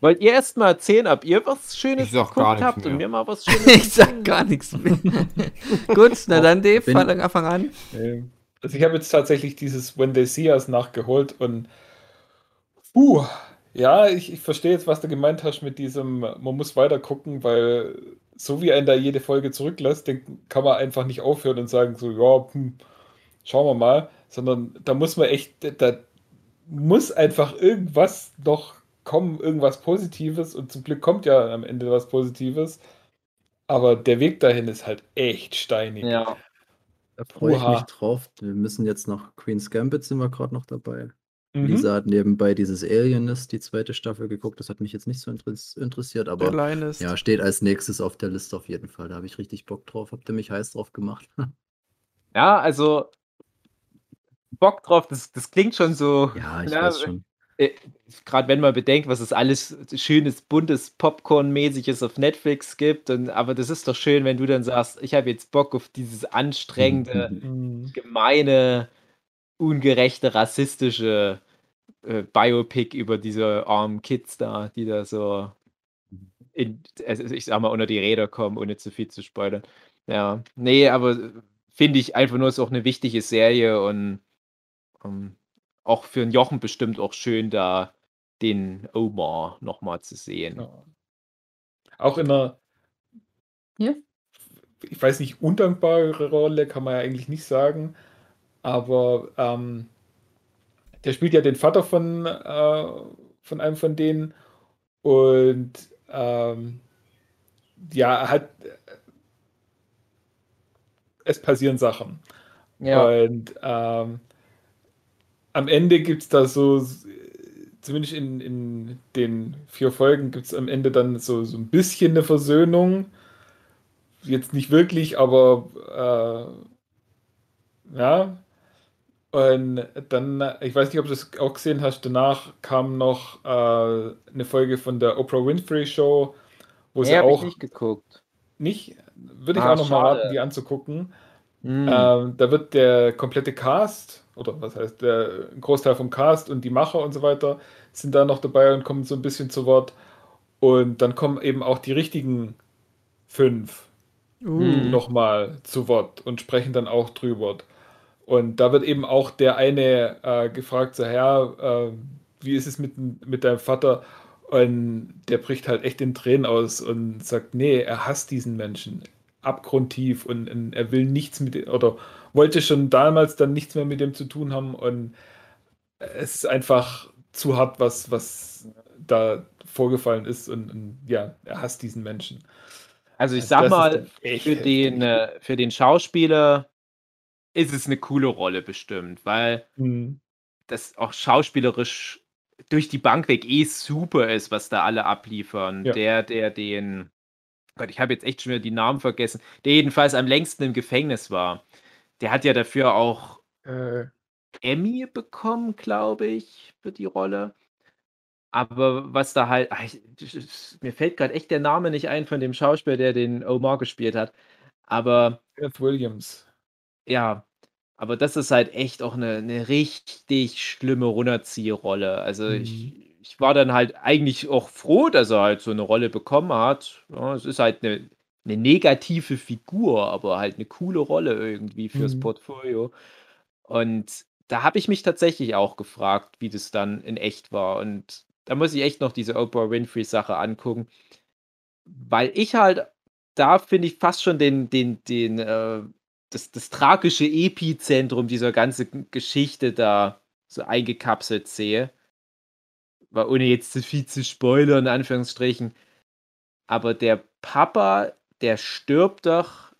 Wollt ihr erst mal erzählen, ob ihr was Schönes geguckt habt und mehr. mir mal was Schönes ich sag gar nichts mehr. Gut, na dann Dave, Bin- fang, fang an. Ähm, Also ich habe jetzt tatsächlich dieses When They See Us nachgeholt und puh, ja, ich, ich verstehe jetzt, was du gemeint hast mit diesem, man muss weiter gucken, weil so wie einen da jede Folge zurücklässt, den kann man einfach nicht aufhören und sagen so, ja, hm, schauen wir mal, sondern da muss man echt, da muss einfach irgendwas noch kommen, irgendwas Positives und zum Glück kommt ja am Ende was Positives, aber der Weg dahin ist halt echt steinig. Ja. Da freue ich mich drauf. Wir müssen jetzt noch Queen's Gambit sind wir gerade noch dabei. Mhm. Lisa hat nebenbei dieses Alienist, die zweite Staffel geguckt. Das hat mich jetzt nicht so interess interessiert, aber ja, steht als nächstes auf der Liste auf jeden Fall. Da habe ich richtig Bock drauf. Habt ihr mich heiß drauf gemacht? Ja, also Bock drauf, das, das klingt schon so, ja, ich Ja, weiß schon. Äh, gerade wenn man bedenkt, was es alles schönes, buntes, Popcorn-mäßiges auf Netflix gibt. Und, aber das ist doch schön, wenn du dann sagst, ich habe jetzt Bock auf dieses anstrengende, Mhm. gemeine, ungerechte, rassistische äh, Biopic über diese armen Kids da, die da so in, also ich sag mal, unter die Räder kommen, ohne zu viel zu spoilern. Ja, nee, aber finde ich einfach nur, ist auch eine wichtige Serie und ähm, auch für einen Jochen bestimmt auch schön, da den Omar nochmal zu sehen. Ja. Auch in einer, Ja. ich weiß nicht, undankbare Rolle kann man ja eigentlich nicht sagen, aber ähm, der spielt ja den Vater von, äh, von einem von denen und ähm, ja, er hat, es passieren Sachen. Und ähm, am Ende gibt es da so, zumindest in, in den vier Folgen, gibt es am Ende dann so, so ein bisschen eine Versöhnung. Jetzt nicht wirklich, aber äh, ja. Und dann, ich weiß nicht, ob du das auch gesehen hast, danach kam noch äh, eine Folge von der Oprah Winfrey Show, wo sie nee, ich auch nicht geguckt. nicht, würde ich Ah, auch noch mal schade. raten, die anzugucken. Hm. Ähm, da wird der komplette Cast, oder was heißt, der ein Großteil vom Cast und die Macher und so weiter sind da noch dabei und kommen so ein bisschen zu Wort. Und dann kommen eben auch die richtigen fünf Uh, Hm. nochmal zu Wort und sprechen dann auch drüber. Und da wird eben auch der eine äh, gefragt, so, Herr, äh, wie ist es mit, mit deinem Vater? Und der bricht halt echt in Tränen aus und sagt, nee, er hasst diesen Menschen abgrundtief und, und er will nichts mit oder wollte schon damals dann nichts mehr mit dem zu tun haben und es ist einfach zu hart, was, was da vorgefallen ist und, und ja, er hasst diesen Menschen. Also ich Also sag mal, für den, äh, für den Schauspieler ist es eine coole Rolle bestimmt, weil Mhm. das auch schauspielerisch durch die Bank weg eh super ist, was da alle abliefern. Ja. Der, der den, Gott, ich habe jetzt echt schon wieder die Namen vergessen, der jedenfalls am längsten im Gefängnis war. Der hat ja dafür auch äh, Emmy bekommen, glaube ich, für die Rolle. Aber was da halt, ah, ich, das ist- mir fällt gerade echt der Name nicht ein von dem Schauspieler, der den Omar gespielt hat. Aber Beth Williams. ja, aber das ist halt echt auch eine, eine richtig schlimme Runterziehrolle. Also ich, ich war dann halt eigentlich auch froh, dass er halt so eine Rolle bekommen hat. Ja, es ist halt eine, eine negative Figur, aber halt eine coole Rolle irgendwie fürs Mhm. Portfolio. Und da habe ich mich tatsächlich auch gefragt, wie das dann in echt war. Und da muss ich echt noch diese Oprah Winfrey-Sache angucken. Weil ich halt, da finde ich fast schon den, den, den, äh, das, das tragische Epizentrum dieser ganzen Geschichte da so eingekapselt sehe. Weil ohne jetzt zu viel zu spoilern, in Anführungsstrichen. Aber der Papa, der stirbt doch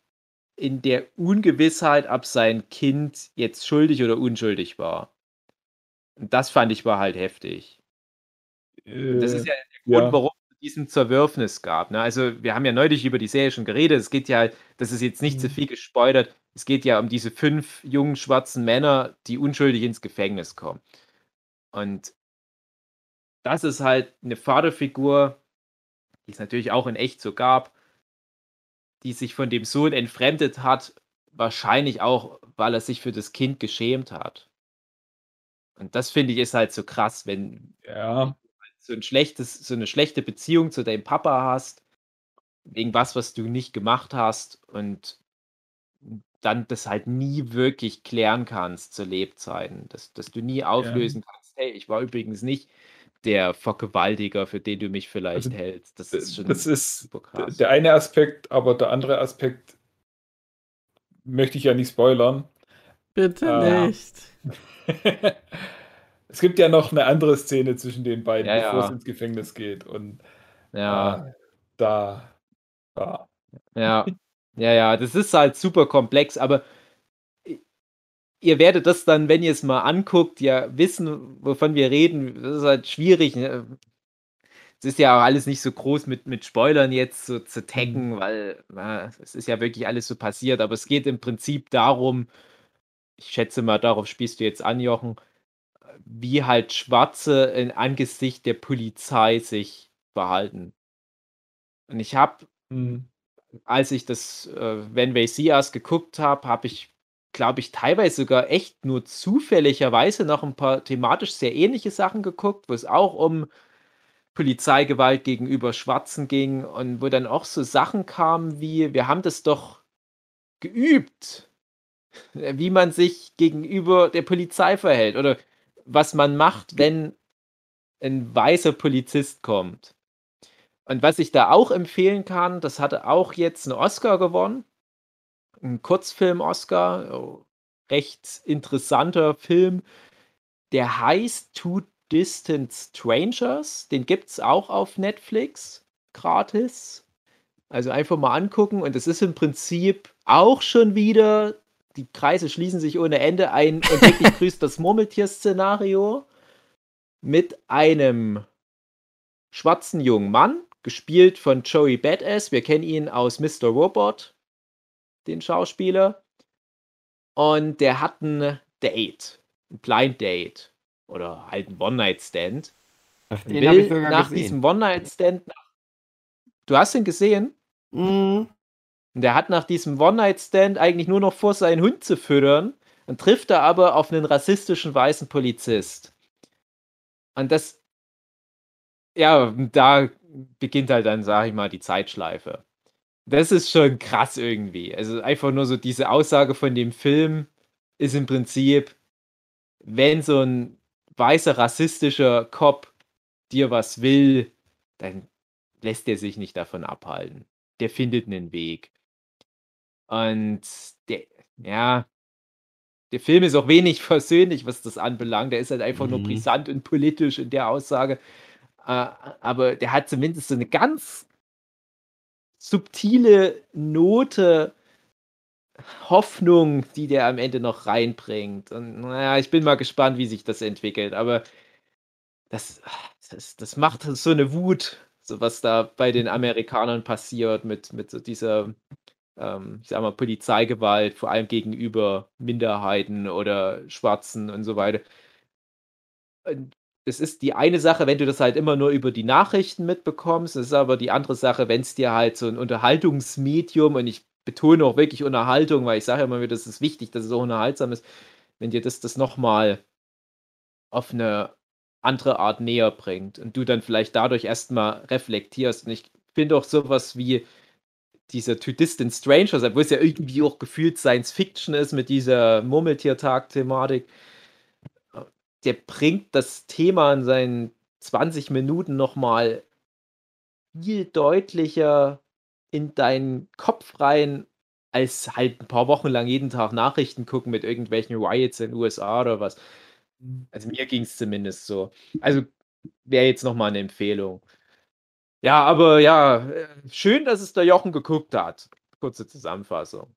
in der Ungewissheit, ob sein Kind jetzt schuldig oder unschuldig war. Und das fand ich war halt heftig. Und das ist ja der Grund, ja. warum es diesen Zerwürfnis gab. Ne? Also, wir haben ja neulich über die Serie schon geredet. Es geht ja, das ist jetzt nicht zu Mhm. viel gespoilert. Es geht ja um diese fünf jungen schwarzen Männer, die unschuldig ins Gefängnis kommen. Und das ist halt eine Vaterfigur, die es natürlich auch in echt so gab, die sich von dem Sohn entfremdet hat, wahrscheinlich auch, weil er sich für das Kind geschämt hat. Und das finde ich ist halt so krass, wenn Ja. so ein schlechtes, so eine schlechte Beziehung zu deinem Papa hast, wegen was, was du nicht gemacht hast und dann das halt nie wirklich klären kannst zu Lebzeiten, dass, dass du nie auflösen kannst, hey, ich war übrigens nicht der Vergewaltiger, für den du mich vielleicht Also, hältst. Das ist schon Das ist super d- krass. der eine Aspekt, aber der andere Aspekt möchte ich ja nicht spoilern. Bitte Ah. nicht. es gibt ja noch eine andere Szene zwischen den beiden, Ja, bevor ja. es ins Gefängnis geht. Und Ja. äh, da, da. Ja, ja, ja, das ist halt super komplex, aber ihr werdet das dann, wenn ihr es mal anguckt, ja wissen, wovon wir reden. Das ist halt schwierig. Ne? Es ist ja auch alles nicht so groß mit, mit Spoilern jetzt so zu taggen, weil na, es ist ja wirklich alles so passiert, aber es geht im Prinzip darum, ich schätze mal, darauf spielst du jetzt an, Jochen, wie halt Schwarze in Angesicht der Polizei sich verhalten. Und ich habe Hm. als ich das äh, When They See Us geguckt habe, habe ich, glaube ich, teilweise sogar echt nur zufälligerweise noch ein paar thematisch sehr ähnliche Sachen geguckt, wo es auch um Polizeigewalt gegenüber Schwarzen ging und wo dann auch so Sachen kamen wie, wir haben das doch geübt, äh, wie man sich gegenüber der Polizei verhält oder was man macht, wenn ein weißer Polizist kommt. Und was ich da auch empfehlen kann, das hatte auch jetzt einen Oscar gewonnen. Ein Kurzfilm-Oscar. oh, Recht interessanter Film. Der heißt Two Distant Strangers. Den gibt es auch auf Netflix. Gratis. Also einfach mal angucken. Und es ist im Prinzip auch schon wieder, die Kreise schließen sich ohne Ende, ein und wirklich grüßt das Murmeltier-Szenario mit einem schwarzen jungen Mann, gespielt von Joey Badass. Wir kennen ihn aus Mr. Robot, den Schauspieler. Und der hat ein Date, ein Blind Date oder halt ein One-Night-Stand. Den habe ich sogar nach gesehen. diesem One-Night-Stand. Du hast ihn gesehen? Mhm. Und der hat nach diesem One-Night-Stand eigentlich nur noch vor, seinen Hund zu füttern und trifft da aber auf einen rassistischen weißen Polizist. Und das, ja, da beginnt halt dann, sag ich mal, die Zeitschleife. Das ist schon krass irgendwie. Also einfach nur so diese Aussage von dem Film ist im Prinzip, wenn so ein weißer rassistischer Cop dir was will, dann lässt er sich nicht davon abhalten. Der findet einen Weg. Und der, ja, der Film ist auch wenig versöhnlich, was das anbelangt. Der ist halt einfach nur Mhm. brisant und politisch in der Aussage. äh, aber der hat zumindest so eine ganz subtile Note Hoffnung, die der am Ende noch reinbringt. Und naja, ich bin mal gespannt, wie sich das entwickelt. Aber das, das, das macht so eine Wut, so was da bei den Amerikanern passiert mit, mit so dieser, ähm, ich sag mal, Polizeigewalt, vor allem gegenüber Minderheiten oder Schwarzen und so weiter. Es ist die eine Sache, wenn du das halt immer nur über die Nachrichten mitbekommst. Es ist aber die andere Sache, wenn es dir halt so ein Unterhaltungsmedium und ich betone auch wirklich Unterhaltung, weil ich sage immer wieder, das ist wichtig, dass es auch unterhaltsam ist, wenn dir das das nochmal auf eine andere Art näher bringt und du dann vielleicht dadurch erstmal reflektierst. Und ich finde auch sowas wie dieser To Distant Strangers, obwohl es ja irgendwie auch gefühlt Science Fiction ist mit dieser Murmeltiertag-Thematik, der bringt das Thema in seinen 20 Minuten nochmal viel deutlicher in deinen Kopf rein, als halt ein paar Wochen lang jeden Tag Nachrichten gucken mit irgendwelchen Riots in den USA oder was. Mhm. Also mir ging es zumindest so. Also wäre jetzt nochmal eine Empfehlung. Ja, aber ja, äh, schön, dass es der Jochen geguckt hat. Kurze Zusammenfassung.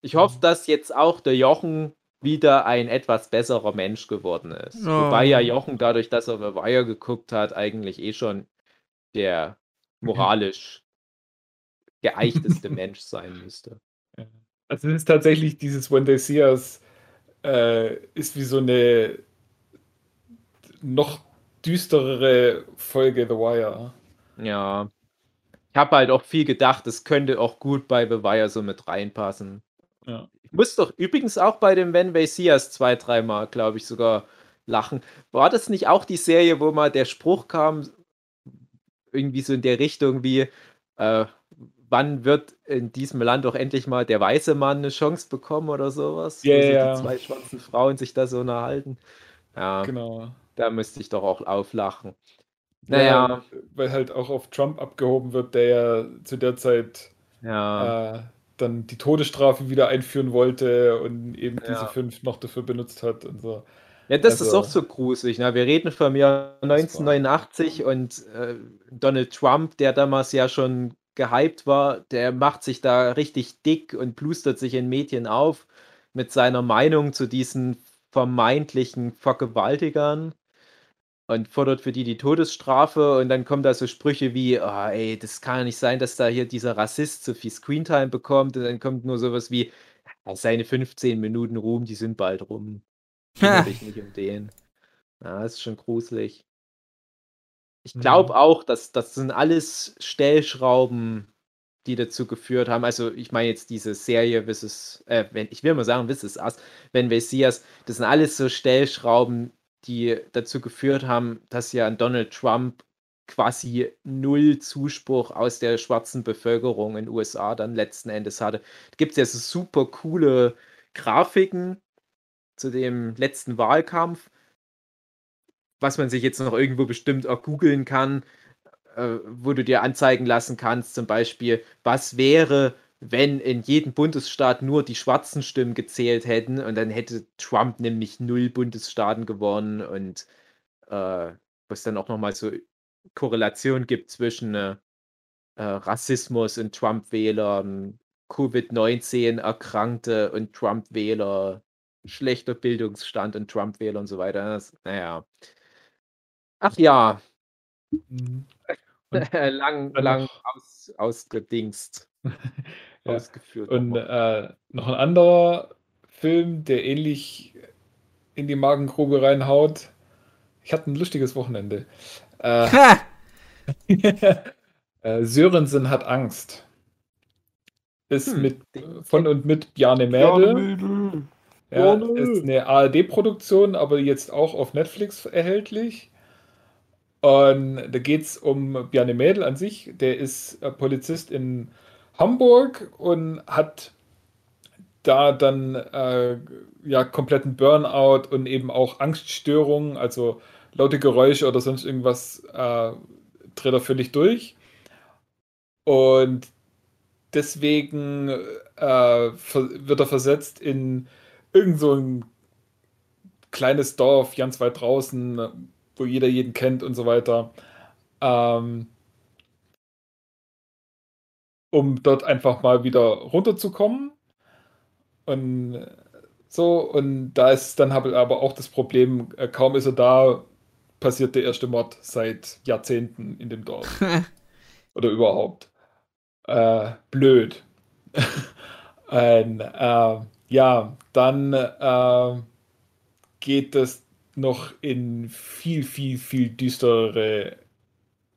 Ich hoffe, mhm. dass jetzt auch der Jochen wieder ein etwas besserer Mensch geworden ist. Oh. Wobei ja Jochen dadurch, dass er The Wire geguckt hat, eigentlich eh schon der moralisch geeichteste Mensch sein müsste. Also es ist tatsächlich dieses When They See Us äh, ist wie so eine noch düsterere Folge The Wire. Ja. Ich habe halt auch viel gedacht, es könnte auch gut bei The Wire so mit reinpassen. Ja. Ich muss doch übrigens auch bei dem See Us zwei, dreimal, glaube ich, sogar lachen. War das nicht auch die Serie, wo mal der Spruch kam, irgendwie so in der Richtung wie, äh, wann wird in diesem Land doch endlich mal der weiße Mann eine Chance bekommen oder sowas? Ja, yeah, so die zwei schwarzen Frauen sich da so unterhalten. Ja, genau. Da müsste ich doch auch auflachen. Naja. Ja, weil halt auch auf Trump abgehoben wird, der ja zu der Zeit ja. Äh, dann die Todesstrafe wieder einführen wollte und eben ja. diese fünf noch dafür benutzt hat und so. Ja, das also, ist auch so gruselig. Ne? Wir reden vom Jahr 1989 und äh, Donald Trump, der damals ja schon gehypt war, der macht sich da richtig dick und plustert sich in Medien auf mit seiner Meinung zu diesen vermeintlichen Vergewaltigern und fordert für die die Todesstrafe und dann kommen da so Sprüche wie, oh, ey, das kann ja nicht sein, dass da hier dieser Rassist so viel Screentime bekommt und dann kommt nur sowas wie, seine 15 Minuten Ruhm, die sind bald rum. Kümmere dich nicht um den. Ja, das ist schon gruselig. Ich glaube mhm. auch, dass das sind alles Stellschrauben, die dazu geführt haben. Also ich meine jetzt diese Serie This äh, wenn, ich will mal sagen This is Us, wenn Messias, das sind alles so Stellschrauben, die dazu geführt haben, dass ja Donald Trump quasi null Zuspruch aus der schwarzen Bevölkerung in den USA dann letzten Endes hatte. Da gibt es ja so super coole Grafiken zu dem letzten Wahlkampf, was man sich jetzt noch irgendwo bestimmt auch googeln kann, äh, wo du dir anzeigen lassen kannst, zum Beispiel, was wäre, wenn in jedem Bundesstaat nur die schwarzen Stimmen gezählt hätten und dann hätte Trump nämlich null Bundesstaaten gewonnen und äh, was dann auch nochmal so Korrelation gibt zwischen äh, äh Rassismus und Trump-Wählern, Covid-19 Erkrankte und Trump-Wähler, schlechter Bildungsstand und Trump-Wähler und so weiter. Das, naja. Ach ja. Mhm. lang, lang aus, ausgedingst. ja. Ausgeführt. Und äh, noch ein anderer Film, der ähnlich in die Magengrube reinhaut. Ich hatte ein lustiges Wochenende. Äh, äh, Sörensen hat Angst. Ist hm. mit von und mit Bjarne Mädel. Ja, ist eine ARD-Produktion, aber jetzt auch auf Netflix erhältlich. Und da geht es um Bjarne Mädel an sich. Der ist äh, Polizist in Hamburg und hat da dann äh, ja kompletten Burnout und eben auch Angststörungen, also laute Geräusche oder sonst irgendwas äh, dreht er völlig durch. Und deswegen äh, wird er versetzt in irgend so ein kleines Dorf ganz weit draußen, wo jeder jeden kennt und so weiter. ähm, um dort einfach mal wieder runterzukommen. Und so, und da ist dann aber auch das Problem, äh, kaum ist er da, passiert der erste Mord seit Jahrzehnten in dem Dorf. Oder überhaupt. Äh, blöd. und, äh, ja, dann äh, geht es noch in viel, viel, viel düsterere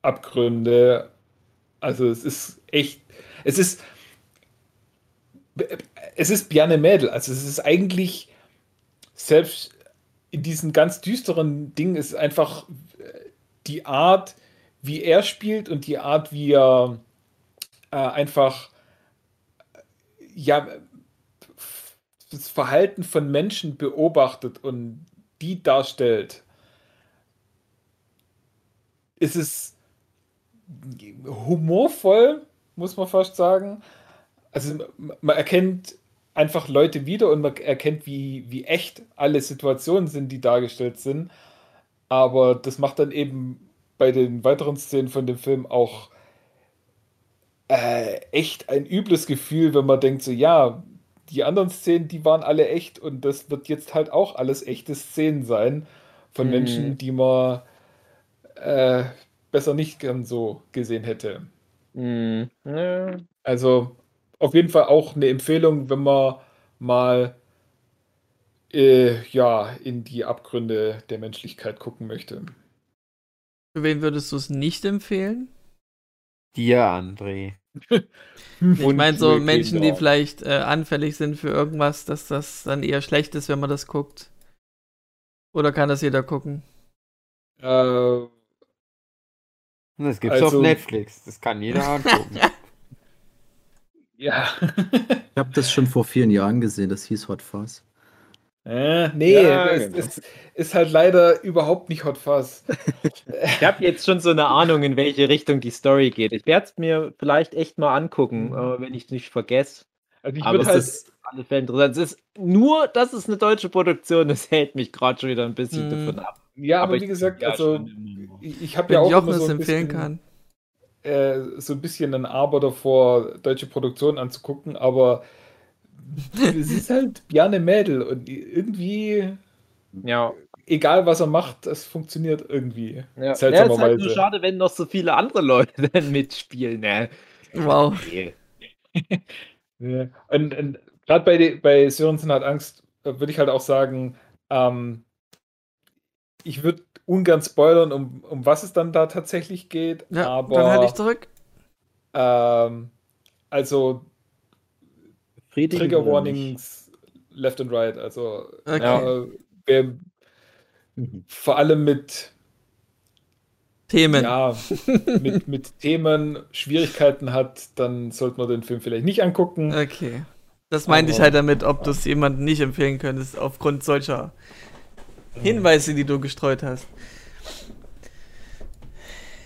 Abgründe. Also es ist echt, es ist, es ist Bjarne Mädel. Also es ist eigentlich selbst in diesen ganz düsteren Dingen ist einfach die Art, wie er spielt und die Art, wie er äh, einfach ja das Verhalten von Menschen beobachtet und die darstellt, ist es humorvoll, muss man fast sagen. Also man erkennt einfach Leute wieder und man erkennt, wie, wie echt alle Situationen sind, die dargestellt sind. Aber das macht dann eben bei den weiteren Szenen von dem Film auch äh, echt ein übles Gefühl, wenn man denkt, so ja, die anderen Szenen, die waren alle echt und das wird jetzt halt auch alles echte Szenen sein von mhm. Menschen, die man äh, besser nicht gern so gesehen hätte. Mhm. Also auf jeden Fall auch eine Empfehlung, wenn man mal äh, ja, in die Abgründe der Menschlichkeit gucken möchte. Für wen würdest du es nicht empfehlen? Dir, André. ich meine, so Menschen, die vielleicht äh, anfällig sind für irgendwas, dass das dann eher schlecht ist, wenn man das guckt. Oder kann das jeder gucken? Äh, das gibt's also, auf Netflix. Das kann jeder angucken. ja. ich habe das schon vor vielen Jahren gesehen. Das hieß Hot Fuzz. Äh, nee, ja, es, genau. es, ist halt leider überhaupt nicht Hot Fuzz. ich habe jetzt schon so eine Ahnung, in welche Richtung die Story geht. Ich werde es mir vielleicht echt mal angucken, mhm. wenn ich es nicht vergesse. Also ich Aber es halt ist alle Fälle interessant. Es ist nur, dass es eine deutsche Produktion ist, hält mich gerade schon wieder ein bisschen mhm. davon ab. Ja, aber, aber wie gesagt, also ich, habe ja auch immer so ein empfehlen bisschen, kann. Äh, so ein bisschen ein Aber davor, deutsche Produktionen anzugucken, aber es ist halt Bjarne Mädel und irgendwie, ja. egal was er macht, das funktioniert irgendwie. Ja. Seltsamerweise. Ja, ist halt nur schade, wenn noch so viele andere Leute dann mitspielen. Ne? Wow. Ja. Und, und gerade bei, bei Sörensen hat Angst, äh, würde ich halt auch sagen, ähm, ich würde ungern spoilern, um, um was es dann da tatsächlich geht. Ja, aber, dann halte ich zurück. Ähm, also Predigen Trigger Warnings left and right. Also okay. äh, wer vor allem mit Themen. Ja, mit, mit Themen Schwierigkeiten hat, dann sollte man den Film vielleicht nicht angucken. Okay. Das meinte ich halt damit, ob du es jemandem nicht empfehlen könntest, aufgrund solcher Hinweise, die du gestreut hast.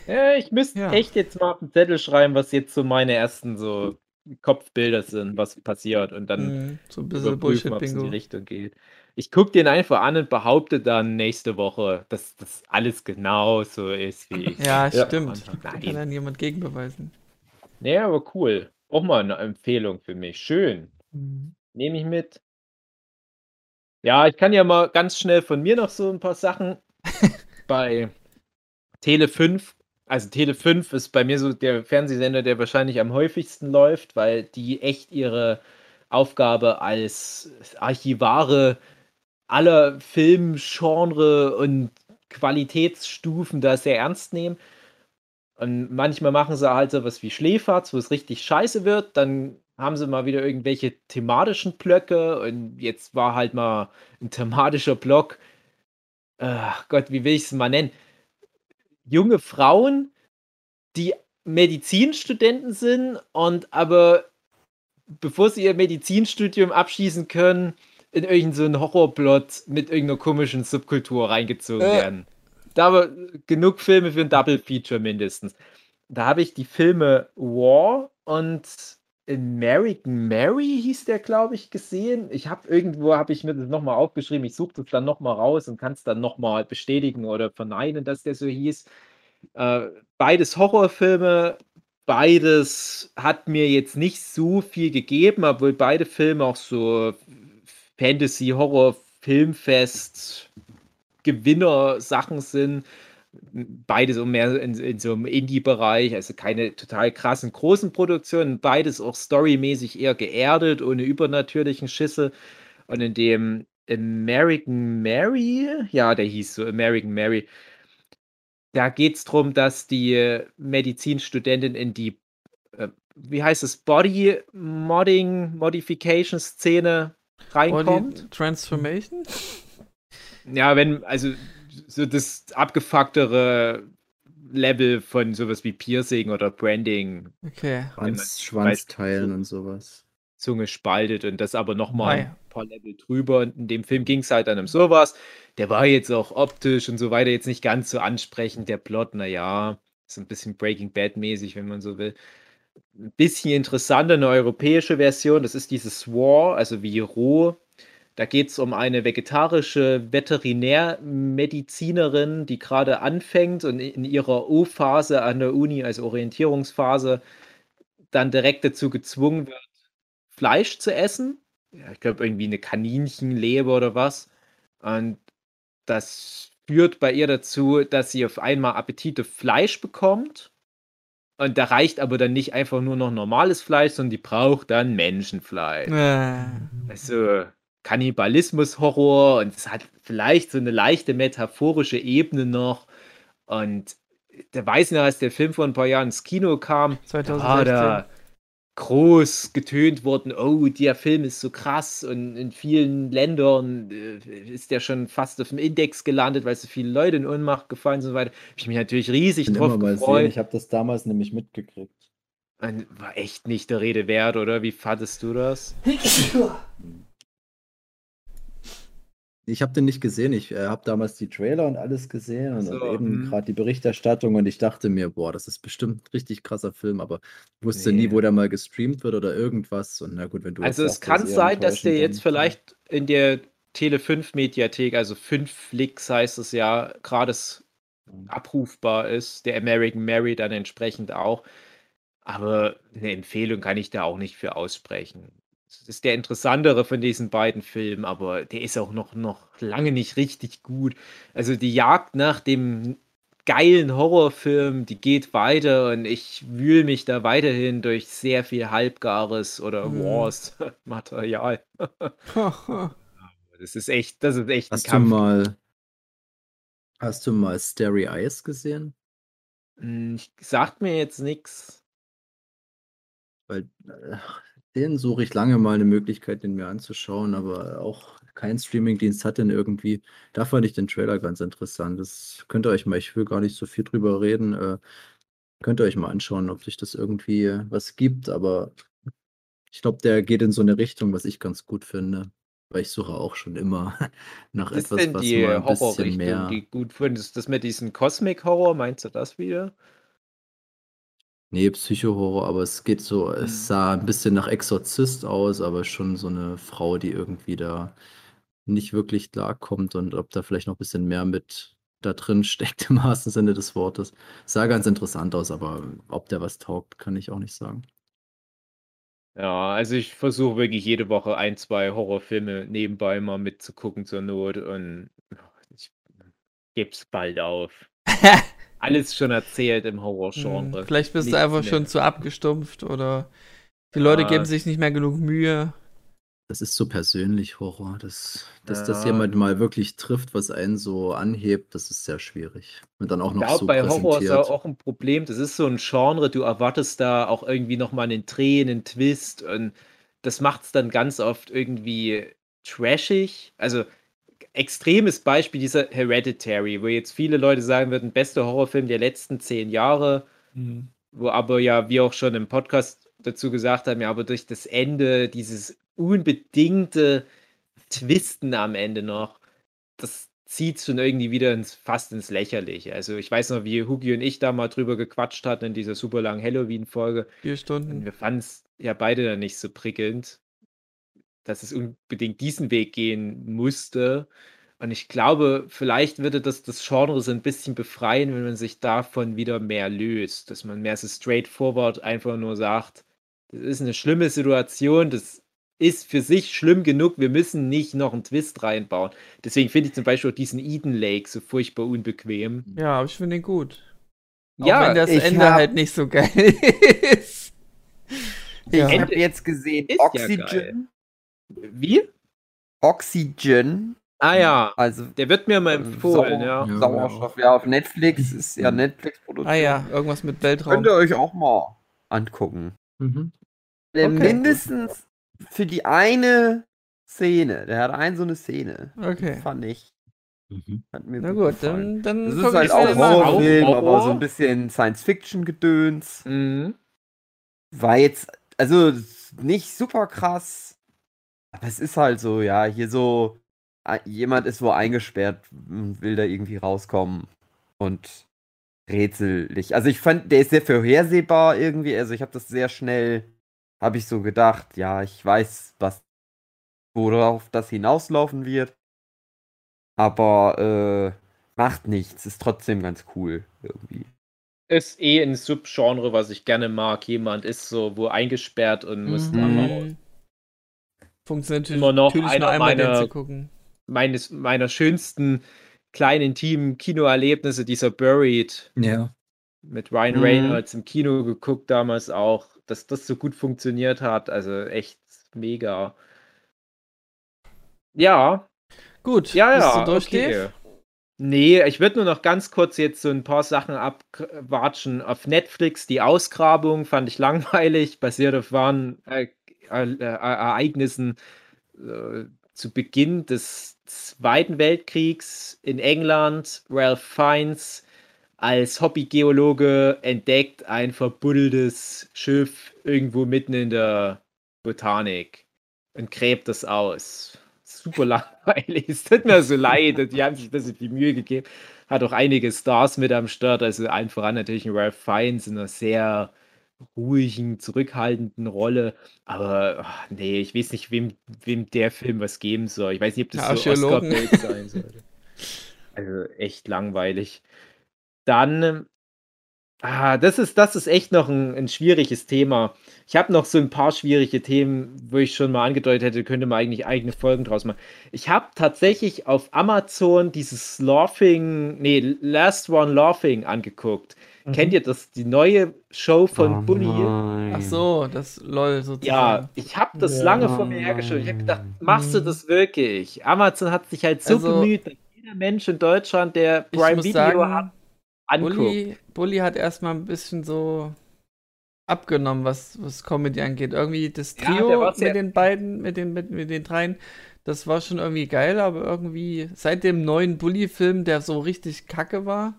Ja, ich müsste ja. echt jetzt mal auf den Zettel schreiben, was jetzt so meine ersten so Kopfbilder sind, was passiert und dann mhm, so ein bisschen Bullshit ob es in die Richtung geht. Ich gucke den einfach an und behaupte dann nächste Woche, dass das alles genau so ist, wie ich Ja, stimmt. Da kann dann jemand gegenbeweisen. Nee, aber cool. Auch mal eine Empfehlung für mich. Schön. Mhm. Nehme ich mit. Ja, ich kann ja mal ganz schnell von mir noch so ein paar Sachen bei Tele 5 also Tele 5 ist bei mir so der Fernsehsender, der wahrscheinlich am häufigsten läuft, weil die echt ihre Aufgabe als Archivare aller Filmgenre und Qualitätsstufen da sehr ernst nehmen. Und manchmal machen sie halt so was wie Schläferz, wo es richtig scheiße wird. Dann haben sie mal wieder irgendwelche thematischen Blöcke. Und jetzt war halt mal ein thematischer Block. Ach Gott, wie will ich es mal nennen? junge Frauen, die Medizinstudenten sind und aber bevor sie ihr Medizinstudium abschließen können, in irgendeinen so Horrorplot mit irgendeiner komischen Subkultur reingezogen äh. werden. Da war genug Filme für ein Double Feature mindestens. Da habe ich die Filme War und American Mary hieß der, glaube ich, gesehen. Ich habe irgendwo, habe ich mir das nochmal aufgeschrieben. Ich suche das dann nochmal raus und kann es dann nochmal bestätigen oder verneinen, dass der so hieß. Äh, beides Horrorfilme, beides hat mir jetzt nicht so viel gegeben, obwohl beide Filme auch so Fantasy, Horror, Filmfest, Gewinner-Sachen sind. Beides um mehr in, in so einem Indie-Bereich, also keine total krassen großen Produktionen, beides auch storymäßig eher geerdet, ohne übernatürlichen Schisse. Und in dem American Mary, ja, der hieß so American Mary, da geht es darum, dass die Medizinstudentin in die, äh, wie heißt es, Body Modding, Modification Szene reinkommt. Body Transformation? Ja, wenn, also so das abgefucktere Level von sowas wie Piercing oder Branding. Okay. Schwanz, Schwanzteilen und sowas. Zunge spaltet und das aber nochmal ein paar Level drüber. Und in dem Film ging es halt dann um sowas. Der war jetzt auch optisch und so weiter jetzt nicht ganz so ansprechend. Der Plot, naja, ist ein bisschen Breaking Bad-mäßig, wenn man so will. Ein bisschen interessanter, eine europäische Version. Das ist dieses War, also wie roh. Da geht es um eine vegetarische Veterinärmedizinerin, die gerade anfängt und in ihrer O-Phase an der Uni, also Orientierungsphase, dann direkt dazu gezwungen wird, Fleisch zu essen. Ja, ich glaube, irgendwie eine Kaninchenleber oder was. Und das führt bei ihr dazu, dass sie auf einmal Appetit auf Fleisch bekommt. Und da reicht aber dann nicht einfach nur noch normales Fleisch, sondern die braucht dann Menschenfleisch. Äh. Also Kannibalismus-Horror und es hat vielleicht so eine leichte metaphorische Ebene noch. Und der weiß noch, als der Film vor ein paar Jahren ins Kino kam, 2016. war da groß getönt worden, oh, der Film ist so krass und in vielen Ländern äh, ist der schon fast auf dem Index gelandet, weil so viele Leute in Ohnmacht gefallen sind und so weiter. Hab ich mich natürlich riesig Ich drauf gefreut. sehen, ich habe das damals nämlich mitgekriegt. Und war echt nicht der Rede wert, oder? Wie fandest du das? Ich habe den nicht gesehen. Ich äh, habe damals die Trailer und alles gesehen und, So, und eben mhm. gerade die Berichterstattung und ich dachte mir, boah, das ist bestimmt ein richtig krasser Film, aber wusste Nee. nie, wo der mal gestreamt wird oder irgendwas. Und na gut, wenn du Also es sagst, kann eher sein, dass der jetzt vielleicht in der Tele 5 Mediathek, also 5 Flicks heißt es ja, gerade s- abrufbar ist, der American Mary dann entsprechend auch. Aber eine Empfehlung kann ich da auch nicht für aussprechen. Das ist der interessantere von diesen beiden Filmen, aber der ist auch noch, noch lange nicht richtig gut. Also die Jagd nach dem geilen Horrorfilm, die geht weiter und ich wühle mich da weiterhin durch sehr viel halbgares oder Mhm. Wars Material. Das ist echt, das ist echt ein Hast du Kampf. mal, hast du mal Starry Eyes gesehen? Hm, sagt mir jetzt nichts. Weil äh, den suche ich lange mal eine Möglichkeit, den mir anzuschauen, aber auch kein Streamingdienst hat den irgendwie. Da fand ich den Trailer ganz interessant. Das könnt ihr euch mal, ich will gar nicht so viel drüber reden, äh, könnt ihr euch mal anschauen, ob sich das irgendwie äh, was gibt, aber ich glaube, der geht in so eine Richtung, was ich ganz gut finde. Weil ich suche auch schon immer nach ist etwas, denn was die mal ein bisschen mehr. die gut findest? Das mit diesem Cosmic Horror, meinst du das wieder? Nee, Psychohorror, aber es geht so, Mhm. es sah ein bisschen nach Exorzist aus, aber schon so eine Frau, die irgendwie da nicht wirklich klarkommt und ob da vielleicht noch ein bisschen mehr mit da drin steckt im wahrsten Sinne des Wortes. Sah ganz interessant aus, aber ob der was taugt, kann ich auch nicht sagen. Ja, also ich versuche wirklich jede Woche ein, zwei Horrorfilme nebenbei mal mitzugucken zur Not und ich gebe es bald auf. Alles schon erzählt im Hm, Horrorgenre. Vielleicht bist du Nichts einfach mehr. schon zu abgestumpft oder die Leute Ja. geben sich nicht mehr genug Mühe. Das ist so persönlich Horror. Das, dass das Ja. jemand mal wirklich trifft, was einen so anhebt, das ist sehr schwierig. Und dann auch Ich noch glaube, so bei Horror ist auch ein Problem. Das ist so ein Genre, du erwartest da auch irgendwie nochmal einen Dreh, einen Twist und das macht es dann ganz oft irgendwie trashig. Also extremes Beispiel dieser Hereditary, wo jetzt viele Leute sagen würden, bester Horrorfilm der letzten zehn Jahre, Mhm. wo aber ja, wir auch schon im Podcast dazu gesagt haben, ja, aber durch das Ende, dieses unbedingte Twisten am Ende noch, das zieht schon irgendwie wieder ins, fast ins Lächerliche. Also ich weiß noch, wie Hugi und ich da mal drüber gequatscht hatten in dieser super langen Halloween-Folge. Vier Und Stunden. wir fanden es ja beide dann nicht so prickelnd, dass es unbedingt diesen Weg gehen musste. Und ich glaube, vielleicht würde das das Genre so ein bisschen befreien, wenn man sich davon wieder mehr löst. Dass man mehr so straightforward einfach nur sagt, das ist eine schlimme Situation, das ist für sich schlimm genug, wir müssen nicht noch einen Twist reinbauen. Deswegen finde ich zum Beispiel auch diesen Eden Lake so furchtbar unbequem. Ja, aber ich finde ihn gut. Auch Ja, wenn das Ende hab- halt nicht so geil ist. Ich Ja. habe jetzt gesehen, Ist ja Oxygen. geil. Wie? Oxygen. Ah ja, Also der wird mir mal empfohlen, Sauer- ja. Sauerstoff, ja, auf Netflix ist ja Netflix-Produktion. Ah ja, irgendwas mit Weltraum. Könnt ihr euch auch mal angucken. Mhm. Äh, Okay. Mindestens für die eine Szene. Der hat eine so eine Szene. Okay. Fand ich. Mhm. Hat mir Na gut, gut, gefallen. dann, dann Das ist halt ich auch. Horrorfilm, Horror. aber so ein bisschen Science-Fiction-Gedöns. Mhm. War jetzt, also nicht super krass, aber es ist halt so, ja, hier so, äh, jemand ist wo eingesperrt und will da irgendwie rauskommen und rätselig. Also ich fand, der ist sehr vorhersehbar irgendwie, also ich habe das sehr schnell, habe ich so gedacht, ja, ich weiß, was, worauf das hinauslaufen wird, aber äh, macht nichts, ist trotzdem ganz cool irgendwie. Ist eh ein Subgenre, was ich gerne mag. Jemand ist so wo eingesperrt und muss da raus. Funktioniert natürlich, Immer noch natürlich nur einer einmal den meiner- zu gucken. Meines, meiner schönsten kleinen intimen Kinoerlebnisse, dieser Buried Ja. mit Ryan Mhm. Reynolds im Kino geguckt damals auch, dass das so gut funktioniert hat. Also echt mega. Ja, Gut, ja, bist ja. du durch, okay. Dave? Nee, ich würde nur noch ganz kurz jetzt so ein paar Sachen abwatschen. Auf Netflix, die Ausgrabung fand ich langweilig, basiert auf wahren äh, Ereignissen äh, zu Beginn des Zweiten Weltkriegs in England. Ralph Fiennes als Hobbygeologe entdeckt ein verbuddeltes Schiff irgendwo mitten in der Botanik und gräbt das aus. Super langweilig. Es tut mir so leid. Die haben sich ein bisschen viel Mühe gegeben. Hat auch einige Stars mit am Start. Also allen voran natürlich ein Ralph Fiennes in einer sehr ruhigen, zurückhaltenden Rolle. Aber ach, nee, ich weiß nicht, wem, wem der Film was geben soll. Ich weiß nicht, ob das Ja, so. Oscar-Bild sein sollte. Also echt langweilig. Dann, ah, das ist, das ist echt noch ein, ein schwieriges Thema. Ich habe noch so ein paar schwierige Themen, wo ich schon mal angedeutet hätte, könnte man eigentlich eigene Folgen draus machen. Ich habe tatsächlich auf Amazon dieses Laughing, nee, Last One Laughing angeguckt. Mhm. Kennt ihr das? Die neue Show von Oh Bully? nein. Ach so, das LOL sozusagen. Ja, ich habe das Ja. lange vor mir hergeschoben. Ich habe gedacht, machst du das wirklich? Amazon hat sich halt so. Also- bemüht, dass jeder Mensch in Deutschland, der Prime Video sagen, hat, anguckt. Bully, Bully hat erstmal ein bisschen so abgenommen, was, was Comedy angeht. Irgendwie das Ja, Trio sehr- mit den beiden, mit den, mit, mit den dreien, das war schon irgendwie geil, aber irgendwie seit dem neuen Bully-Film, der so richtig kacke war,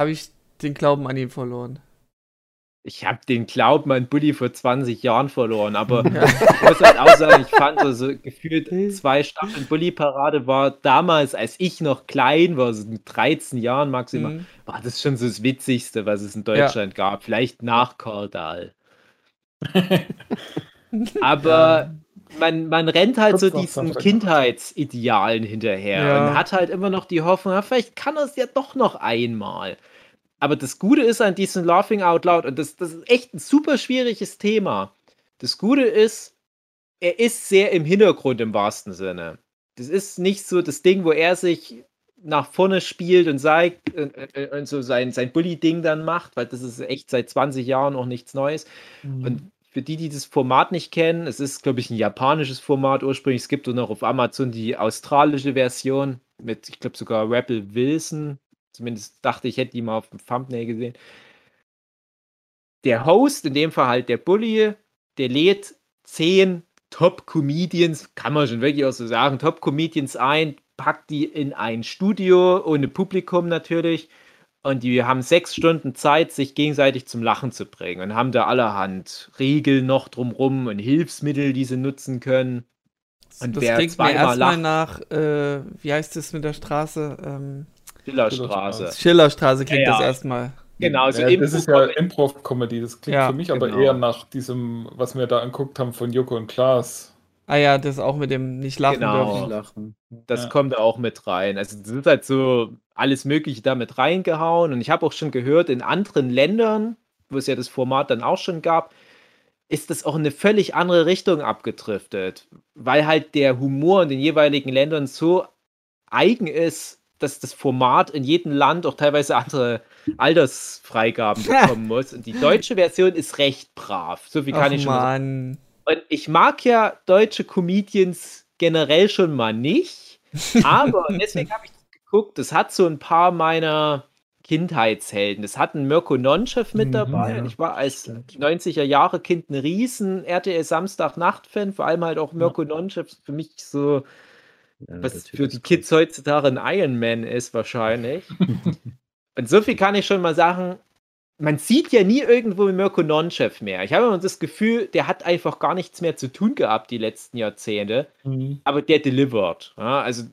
habe ich den Glauben an ihn verloren. Ich habe den Glauben an Bully vor 20 Jahren verloren, aber ich muss halt auch sagen, ich fand so, so gefühlt zwei Staffeln Bully-Parade war damals, als ich noch klein war, so mit 13 Jahren maximal, Mhm. war das schon so das Witzigste, was es in Deutschland gab. Vielleicht nach Kordal. Aber man, man rennt halt Kurz so diesen. Kindheitsidealen hinterher Ja. und hat halt immer noch die Hoffnung, ja, vielleicht kann er es ja doch noch einmal. Aber das Gute ist an diesem Laughing Out Loud, und das, das ist echt ein super schwieriges Thema. Das Gute ist, er ist sehr im Hintergrund im wahrsten Sinne. Das ist nicht so das Ding, wo er sich nach vorne spielt und sagt und, und, und so sein, sein Bully-Ding dann macht, weil das ist echt seit 20 Jahren auch nichts Neues. Und für die, die das Format nicht kennen, es ist, glaube ich, ein japanisches Format ursprünglich. Es gibt auch noch auf Amazon die australische Version mit, ich glaube, sogar Rebel Wilson. Zumindest dachte ich, hätte die mal auf dem Thumbnail gesehen. Der Host, in dem Fall halt der Bully, der lädt zehn Top-Comedians, kann man schon wirklich auch so sagen, Top-Comedians ein, packt die in ein Studio, ohne Publikum natürlich. Und die haben sechs Stunden Zeit, sich gegenseitig zum Lachen zu bringen und haben da allerhand Regeln noch drumrum und Hilfsmittel, die sie nutzen können. Und das wer klingt mir zweimal erstmal lacht- nach, äh, wie heißt das mit der Straße? Ähm, Schillerstraße. Schillerstraße klingt Ja, das ja. erstmal. Genau, so ja, das ist ja. Improv-Comedy. Das klingt Ja, für mich aber genau. eher nach diesem, was wir da anguckt haben von Joko und Klaas. Ah ja, das auch mit dem nicht lachen Genau. dürfen. Lachen. Das Ja. kommt auch mit rein. Also es ist halt so alles Mögliche damit reingehauen. Und ich habe auch schon gehört, in anderen Ländern, wo es ja das Format dann auch schon gab, ist das auch in eine völlig andere Richtung abgedriftet. Weil halt der Humor in den jeweiligen Ländern so eigen ist, dass das Format in jedem Land auch teilweise andere Altersfreigaben bekommen muss. Und die deutsche Version ist recht brav. So viel kann Ach ich schon mal sagen. Mann. Und ich mag ja deutsche Comedians generell schon mal nicht, aber deswegen habe ich geguckt, das hat so ein paar meiner Kindheitshelden. Das hat einen Mirko Nonchev mit Mhm, dabei. ja, ich war als stimmt. 90er Jahre Kind ein riesen RTL Samstag-Nacht-Fan, vor allem halt auch Mirko Nonchev für mich so, Ja, was für die cool. Kids heutzutage ein Iron Man ist wahrscheinlich. Und so viel kann ich schon mal sagen. Man sieht ja nie irgendwo Mirko Nonchev mehr. Ich habe immer das Gefühl, der hat einfach gar nichts mehr zu tun gehabt die letzten Jahrzehnte. Mhm. Aber der delivered. Ja, also,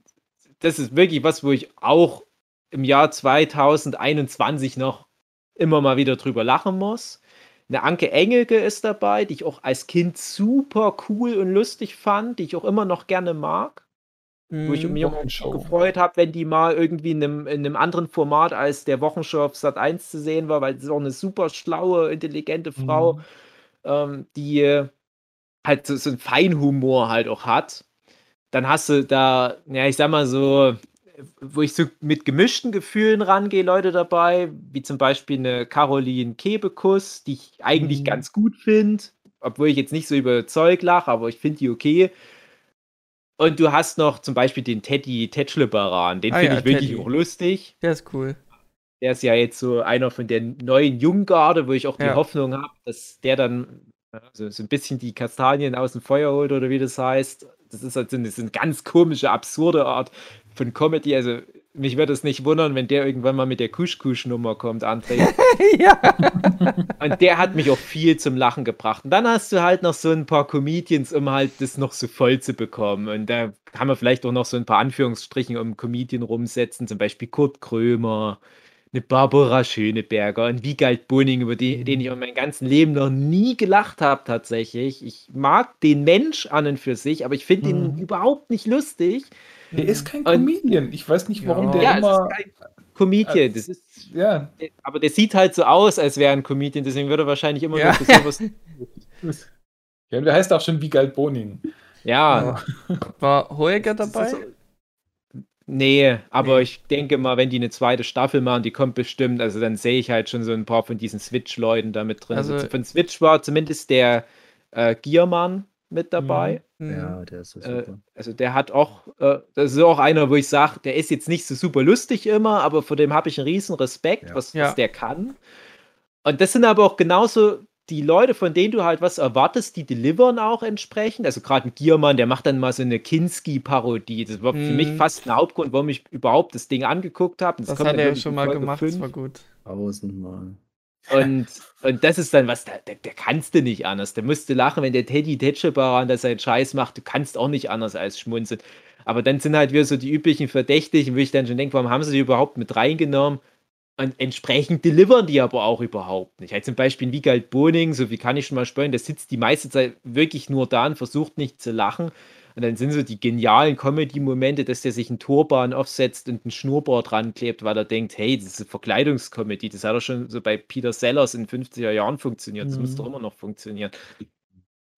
das ist wirklich was, wo ich auch im Jahr 2021 noch immer mal wieder drüber lachen muss. Eine Anke Engelke ist dabei, die ich auch als Kind super cool und lustig fand, die ich auch immer noch gerne mag wo ich Mhm. mich auch Wochenshow. gefreut habe, wenn die mal irgendwie in einem, in einem anderen Format als der Wochenshow auf Sat 1 zu sehen war, weil sie ist auch eine super schlaue, intelligente Frau, Mhm. ähm, die halt so, so einen Feinhumor halt auch hat. Dann hast du da, ja, ich sag mal so, wo ich so mit gemischten Gefühlen rangehe, Leute dabei, wie zum Beispiel eine Caroline Kebekus, die ich eigentlich Mhm. ganz gut finde, obwohl ich jetzt nicht so überzeugt lache, aber ich finde die okay. Und du hast noch zum Beispiel den Teddy Tetschlebaran, den Ah finde ja, ich wirklich Teddy. auch lustig. Der ist cool. Der ist ja jetzt so einer von der neuen Junggarde, wo ich auch die Ja. Hoffnung habe, dass der dann also so ein bisschen die Kastanien aus dem Feuer holt oder wie das heißt. Das ist halt so eine, so eine ganz komische, absurde Art von Comedy. Also mich würde es nicht wundern, wenn der irgendwann mal mit der Kusch-Kusch-Nummer kommt, André. ja. Und der hat mich auch viel zum Lachen gebracht. Und dann hast du halt noch so ein paar Comedians, um halt das noch so voll zu bekommen. Und da kann man vielleicht auch noch so ein paar Anführungsstrichen um Comedian rumsetzen, zum Beispiel Kurt Krömer, eine Barbara Schöneberger, ein Wiegald Boning, über die, den ich in meinem ganzen Leben noch nie gelacht habe tatsächlich. Ich mag den Mensch an und für sich, aber ich finde ihn Mhm. überhaupt nicht lustig. Der ist kein Comedian. Ich weiß nicht, warum Ja. der ja, es immer. ist kein Comedian. Das ist, Ja, aber der sieht halt so aus, als wäre er ein Comedian, deswegen würde er wahrscheinlich immer Ja. noch für sowas ja, der heißt auch schon Wiegald Boning. Ja, War Hoeger das dabei? nee, aber Nee. ich denke mal, wenn die eine zweite Staffel machen, die kommt bestimmt, also dann sehe ich halt schon so ein paar von diesen Switch-Leuten da mit drin. Also- Also, von Switch war zumindest der äh, Giermann mit dabei. Mhm. Ja, der ist so Äh, super. Also der hat auch, äh, das ist auch einer, wo ich sage, der ist jetzt nicht so super lustig immer, aber vor dem habe ich einen riesen Respekt, Ja. was, Ja. was der kann. Und das sind aber auch genauso die Leute, von denen du halt was erwartest, die delivern auch entsprechend. Also gerade ein Giermann, der macht dann mal so eine Kinski-Parodie. Das war für Mhm. mich fast ein Hauptgrund, warum ich überhaupt das Ding angeguckt habe. Das kommt hat er irgendwie schon mal gemacht, das war gut. Tausendmal. Und, und das ist dann was, der, der, der kannst du nicht anders. Der musste lachen, wenn der Teddy Tetschebaran da seinen Scheiß macht. Du kannst auch nicht anders als schmunzeln. Aber dann sind halt wieder so die üblichen Verdächtigen, wo ich dann schon denke, warum haben sie die überhaupt mit reingenommen? Und entsprechend delivern die aber auch überhaupt nicht. Halt zum Beispiel Wiegald Boning, so wie kann ich schon mal spüren, der sitzt die meiste Zeit wirklich nur da und versucht nicht zu lachen. Und dann sind so die genialen Comedy-Momente, dass der sich einen Turban aufsetzt und einen Schnurrbart ranklebt, weil er denkt, hey, das ist eine Verkleidungskomödie. Das hat doch schon so bei Peter Sellers in 50er Jahren funktioniert. Das Mhm. muss doch immer noch funktionieren.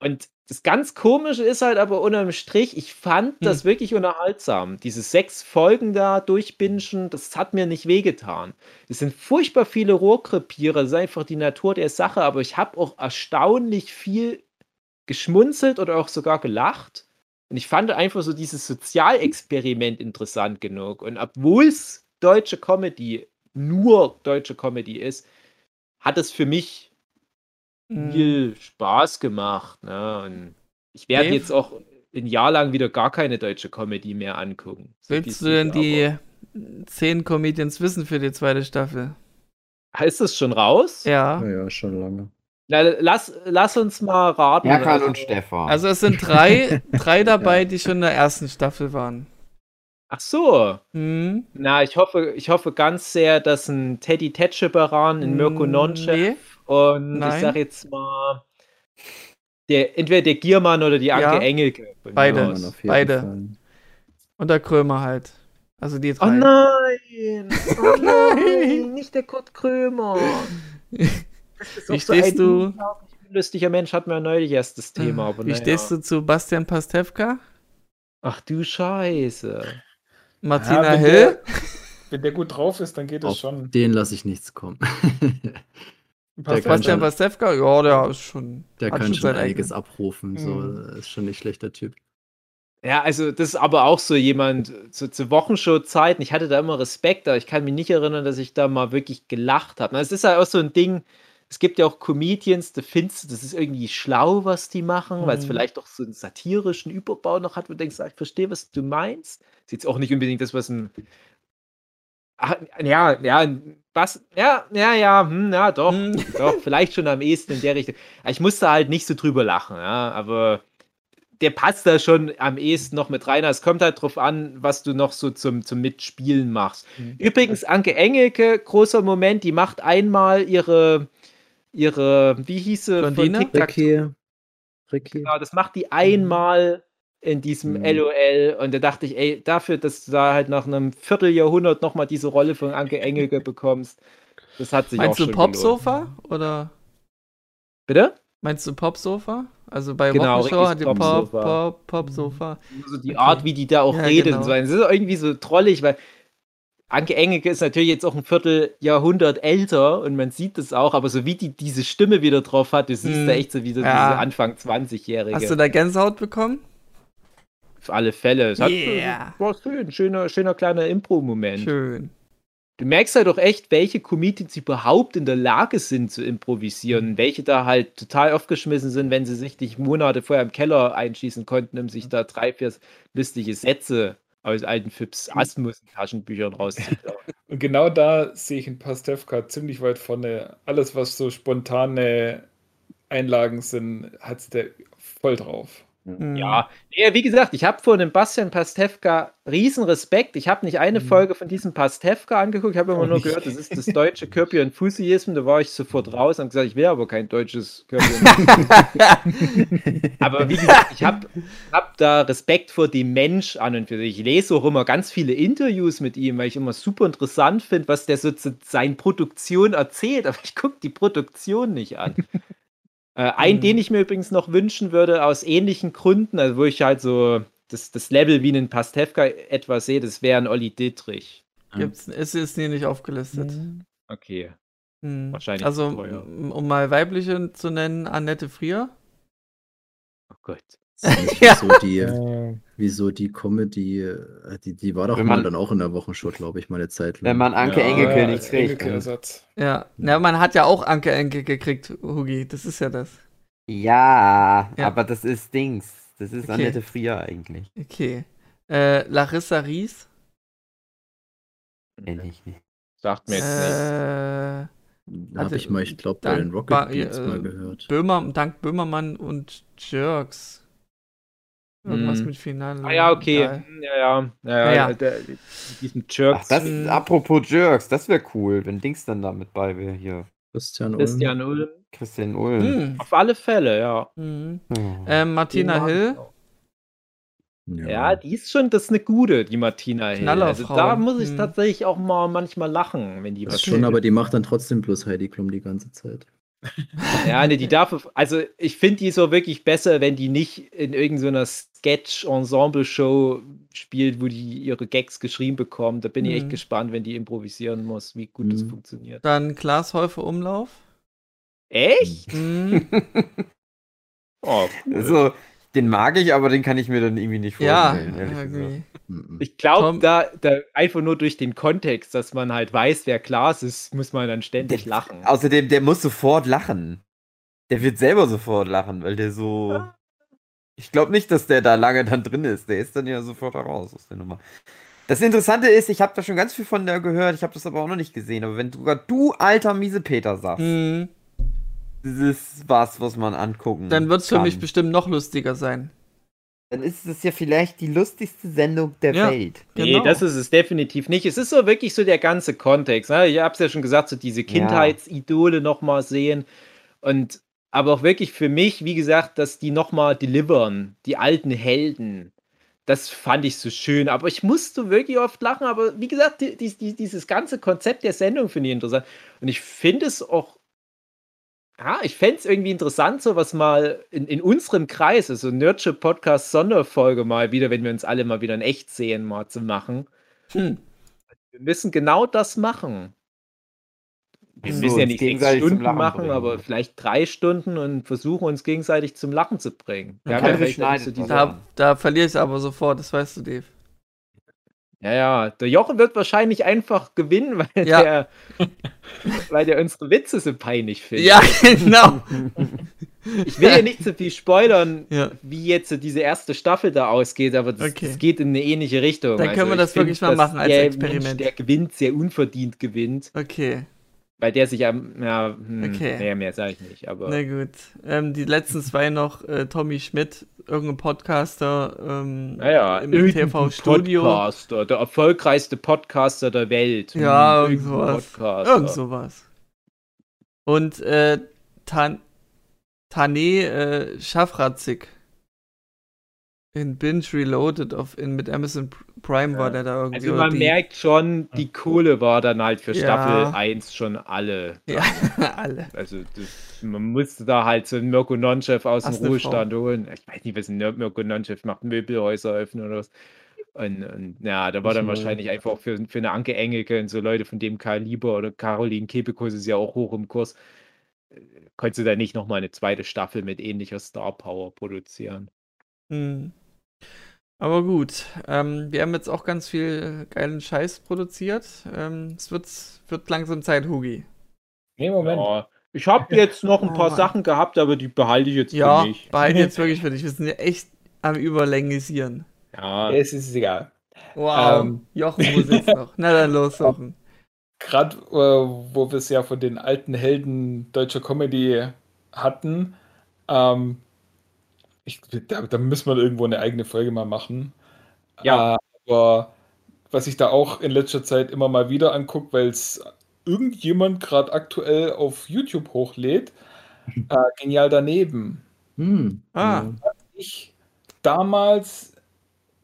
Und das ganz Komische ist halt aber unterm Strich, ich fand das wirklich unterhaltsam. Diese sechs Folgen da durchbingen, das hat mir nicht wehgetan. Es sind furchtbar viele Rohrkrepiere, das ist einfach die Natur der Sache, aber ich habe auch erstaunlich viel geschmunzelt oder auch sogar gelacht. Und ich fand einfach so dieses Sozialexperiment interessant genug. Und obwohl es deutsche Comedy, nur deutsche Comedy ist, hat es für mich Mhm. viel Spaß gemacht. Ne? Und ich werde jetzt auch ein Jahr lang wieder gar keine deutsche Comedy mehr angucken. So Willst du denn die zehn Comedians wissen für die zweite Staffel? Ist das schon raus? Ja. Ja, ja, schon lange. Na, lass, lass uns mal raten. Erkan Also- und Stefan. Also es sind drei, drei dabei, die schon in der ersten Staffel waren. Ach so. Hm? Na, ich hoffe, ich hoffe ganz sehr, dass ein Teddy Tetscheberan, ein Mirko Mm, Nonchev nee. und Nein. ich sag jetzt mal Der, entweder der Giermann oder die Anke Ja. Engelke. Beide. beide. Fall. Und der Krömer halt. Also die Oh drei. nein! Oh nein! Nicht der Kurt Krömer! Wie so stehst ein du- lustiger Mensch, hatten wir neulich erst das Thema. Aber Wie naja. stehst du zu Bastian Pastewka? Ach du Scheiße. Martina Ja, wenn Hill? der- Wenn der gut drauf ist, dann geht das Auf schon. den lasse ich nichts kommen. Kann Bastian schon- Pastewka? Ja, der ist schon. Der hat kann schon sein einiges abrufen. So, Mhm. ist schon nicht schlechter Typ. Ja, also das ist aber auch so jemand zu, zu Wochenshow-Zeiten. Ich hatte da immer Respekt, aber ich kann mich nicht erinnern, dass ich da mal wirklich gelacht habe. Es ist halt auch so ein Ding. Es gibt ja auch Comedians, da findest du, das ist irgendwie schlau, was die machen, weil es Mhm. vielleicht auch so einen satirischen Überbau noch hat, wo du denkst, ah, ich verstehe, was du meinst. Ist jetzt auch nicht unbedingt das, was ein. Ach, ja, ja, was? Ja, ja, ja, hm, ja, doch, Hm. doch, vielleicht schon am ehesten in der Richtung. Ich musste halt nicht so drüber lachen, ja, aber der passt da schon am ehesten noch mit rein. Es kommt halt drauf an, was du noch so zum, zum Mitspielen machst. Mhm. Übrigens, Anke Engelke, großer Moment, die macht einmal ihre, ihre, wie hieß sie, von Blondine? TikTok? Ricky. Ricky. Genau, das macht die einmal in diesem Mhm. LOL und da dachte ich, ey, dafür, dass du da halt nach einem Vierteljahrhundert nochmal diese Rolle von Anke Engelke bekommst, das hat sich Meinst auch du schon gelohnt. Popsofa? Oder Bitte? meinst du Popsofa? Also bei Genau, Wochenshow hat die richtiges Pop, Popsofa. Pop, Popsofa. So die Okay. Art, wie die da auch Ja, redet genau. und so. Es ist irgendwie so trollig, weil Anke Engelke ist natürlich jetzt auch ein Vierteljahrhundert älter und man sieht das auch, aber so wie die diese Stimme wieder drauf hat, du siehst Hm. da echt so wieder Ja. diese Anfang 20-Jährige. Hast du da Gänsehaut bekommen? Auf alle Fälle. Es hat, Yeah. war schön, schöner, schöner kleiner Impro-Moment. Schön. Du merkst halt doch echt, welche Comedians überhaupt in der Lage sind zu improvisieren, welche da halt total aufgeschmissen sind, wenn sie sich nicht Monate vorher im Keller einschießen konnten, um sich da drei, vier lustige Sätze aus alten Fips Mhm. Asmus-Taschenbüchern rauszuklauen. Und genau da sehe ich in Pastewka ziemlich weit vorne. Alles, was so spontane Einlagen sind, hat der voll drauf. Mhm. Ja, nee, wie gesagt, ich habe vor dem Bastian Pastewka riesen Respekt. Ich habe nicht eine Folge von diesem Pastewka angeguckt, ich habe immer nur nicht. gehört, das ist das deutsche Kirby und Fusiism. Da war ich sofort raus und gesagt, ich will aber kein deutsches Kirby und Aber wie gesagt, ich habe hab da Respekt vor dem Mensch an und für sich. Ich lese auch immer ganz viele Interviews mit ihm, weil ich immer super interessant finde, was der so zu seinen Produktionen erzählt. Aber ich gucke die Produktion nicht an. Äh, einen, Mhm. den ich mir übrigens noch wünschen würde, aus ähnlichen Gründen, also wo ich halt so das, das Level wie einen Pastewka etwa sehe, das wäre ein Olli Dittrich. Gibt's, es ist nie nicht aufgelistet. Okay. Mhm. Wahrscheinlich Also, um mal weibliche zu nennen, Annette Frier. Oh Gott. Ja. Wieso die, wieso die Comedy, äh, die, die war doch Wenn mal man- dann auch in der Wochenshow, glaube ich, mal eine Zeit lang. Wenn man Anke Ja, Engelke nicht kriegt. ne? Ja. ja, man hat ja auch Anke Enke gekriegt, Hugi. Das ist ja das. Ja, Ja. aber das ist Dings. Das ist Okay. Annette Frier eigentlich. Okay. Äh, Larissa Ries. Kenn ich nicht. Sagt mir jetzt nichts. Äh, Habe hatte- ich mal, ich glaube, bei den Rocket war- Beats äh, mal gehört. Böhmer, Dank Böhmermann und Jerks. Irgendwas Mhm. mit Finale. Ah ja, okay. Geil. Hm, Ja, ja. ja, Ja, ja. ja. Der, diesem Ach, Jerks. das Mhm. ist apropos Jerks, das wäre cool, wenn Dings dann da mit bei wäre hier. Christian Ulm. Christian Ulm. Christian Ulm. Hm. Auf alle Fälle, ja. Mhm. Oh. Ähm, Martina Hill. auch. Ja, die ist schon, das ist eine gute, die Martina Hill. Also da muss ich Hm. tatsächlich auch mal manchmal lachen, wenn die das was schon, aber die macht dann trotzdem bloß Heidi Klum die ganze Zeit. Ja, ne, die darf, also ich finde die so wirklich besser, wenn die nicht in irgendeiner Sketch-Ensemble-Show spielt, wo die ihre Gags geschrieben bekommt. Da bin ich echt Mhm. gespannt, wenn die improvisieren muss, wie gut das Mhm. funktioniert. Dann Klaas Häufe Umlauf. Echt? Mhm. Oh, cool. Also, den mag ich, aber den kann ich mir dann irgendwie nicht ja, vorstellen. gesagt. irgendwie. Mhm. Ich glaube, da, da einfach nur durch den Kontext, dass man halt weiß, wer Klaas ist, muss man dann ständig Der- lachen. Außerdem, der muss sofort lachen. Der wird selber sofort lachen, weil der so. Ich glaube nicht, dass der da lange dann drin ist. Der ist dann ja sofort raus aus der Nummer. Das Interessante ist, ich habe da schon ganz viel von der gehört, ich habe das aber auch noch nicht gesehen. Aber wenn sogar du, alter Miesepeter, sagst, Mhm. Das ist was, was man angucken Dann wird es für mich bestimmt noch lustiger sein. Dann ist es ja vielleicht die lustigste Sendung der Ja. Welt. Nee, Genau. das ist es definitiv nicht. Es ist so wirklich so der ganze Kontext. Ne? Ich habe es ja schon gesagt, so diese Kindheitsidole noch mal sehen. Und aber auch wirklich für mich, wie gesagt, dass die nochmal delivern, die alten Helden. Das fand ich so schön, aber ich musste wirklich oft lachen. Aber wie gesagt, die, die, dieses ganze Konzept der Sendung finde ich interessant. Und ich finde es auch ja, ich fände es irgendwie interessant, so was mal in, in unserem Kreis, also Nurture Podcast Sonderfolge mal wieder, wenn wir uns alle mal wieder in echt sehen, mal zu machen. Hm. Wir müssen genau das machen. Wir so, müssen ja nicht sechs Stunden machen, bringen. aber vielleicht drei Stunden und versuchen uns gegenseitig zum Lachen zu bringen. Ja, ja, so da, da verliere ich aber sofort, das weißt du, Dave. Ja, ja, der Jochen wird wahrscheinlich einfach gewinnen, weil, ja. der, weil der unsere Witze so peinlich findet. Ja, genau. Ich will ja nicht so viel spoilern, ja. wie jetzt so diese erste Staffel da ausgeht, aber das, okay. das geht in eine ähnliche Richtung. Dann können also wir das wirklich mal machen als Experiment. Mensch, der gewinnt, sehr unverdient gewinnt. Okay. Weil der sich am, ja, hm, okay. mehr, mehr sage ich nicht, aber. Na gut. Ähm, die letzten zwei noch, äh, Tommy Schmidt, irgendein Podcaster ähm, naja, im TV-Studio. Podcaster, der erfolgreichste Podcaster der Welt. Ja, hm, irgend sowas. Irgend sowas. Und äh, Tan Tane äh, Schafratzig in Binge Reloaded auf, in, mit Amazon Prime war der da irgendwie. Also man die, merkt schon, die Kohle war dann halt für Staffel ja. 1 schon alle. Ja, alle. Also das, man musste da halt so einen Mirko Nonchef aus dem Ruhestand holen. Ich weiß nicht, was ein Mirko Nonchef macht, Möbelhäuser öffnen oder was. Und, und ja, da war dann wahrscheinlich einfach für, für eine Anke Engelke und so Leute von dem Kaliber oder Caroline Kebekus ist ja auch hoch im Kurs. Äh, konntest du da nicht nochmal eine zweite Staffel mit ähnlicher Star Power produzieren? Hm. Aber gut, ähm, wir haben jetzt auch ganz viel geilen Scheiß produziert. Ähm, es wird, wird langsam Zeit, Hugi. Nee, Moment. Ja, ich habe jetzt noch ein paar oh, Sachen gehabt, aber die behalte ich jetzt ja, für mich. Ja, behalte jetzt wirklich für dich. Wir sind ja echt am Überlängisieren. Ja, es ist egal. Wow, ähm, Jochen muss jetzt noch. Na dann los, Jochen. Gerade, äh, wo wir es ja von den alten Helden deutscher Comedy hatten, ähm, ich, da, da müssen wir irgendwo eine eigene Folge mal machen. Ja. Aber was ich da auch in letzter Zeit immer mal wieder angucke, weil es irgendjemand gerade aktuell auf YouTube hochlädt, äh, genial daneben. Hm. Ah. Ich damals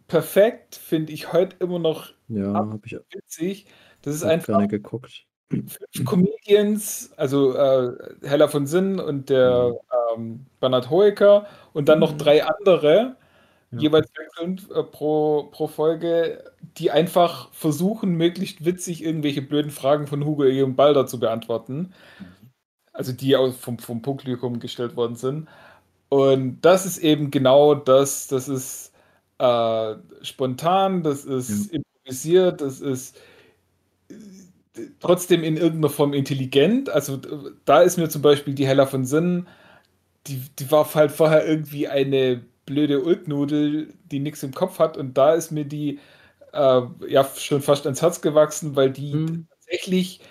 perfekt, finde ich heute immer noch ja, ich witzig. Das ist einfach gerne geguckt. Fünf Comedians, also äh, Hella von Sinn und der mhm. ähm, Bernhard Hoeker und dann noch mhm. drei andere, ja. jeweils wechselnd äh, pro, pro Folge, die einfach versuchen, möglichst witzig irgendwelche blöden Fragen von Hugo E. und Balder zu beantworten. Mhm. Also die auch vom, vom Publikum gestellt worden sind. Und das ist eben genau das, das ist äh, spontan, das ist ja. improvisiert, das ist trotzdem in irgendeiner Form intelligent. Also da ist mir zum Beispiel die Hella von Sinn, die, die war halt vorher irgendwie eine blöde Ulknudel, die nichts im Kopf hat und da ist mir die äh, ja schon fast ans Herz gewachsen, weil die mhm. tatsächlich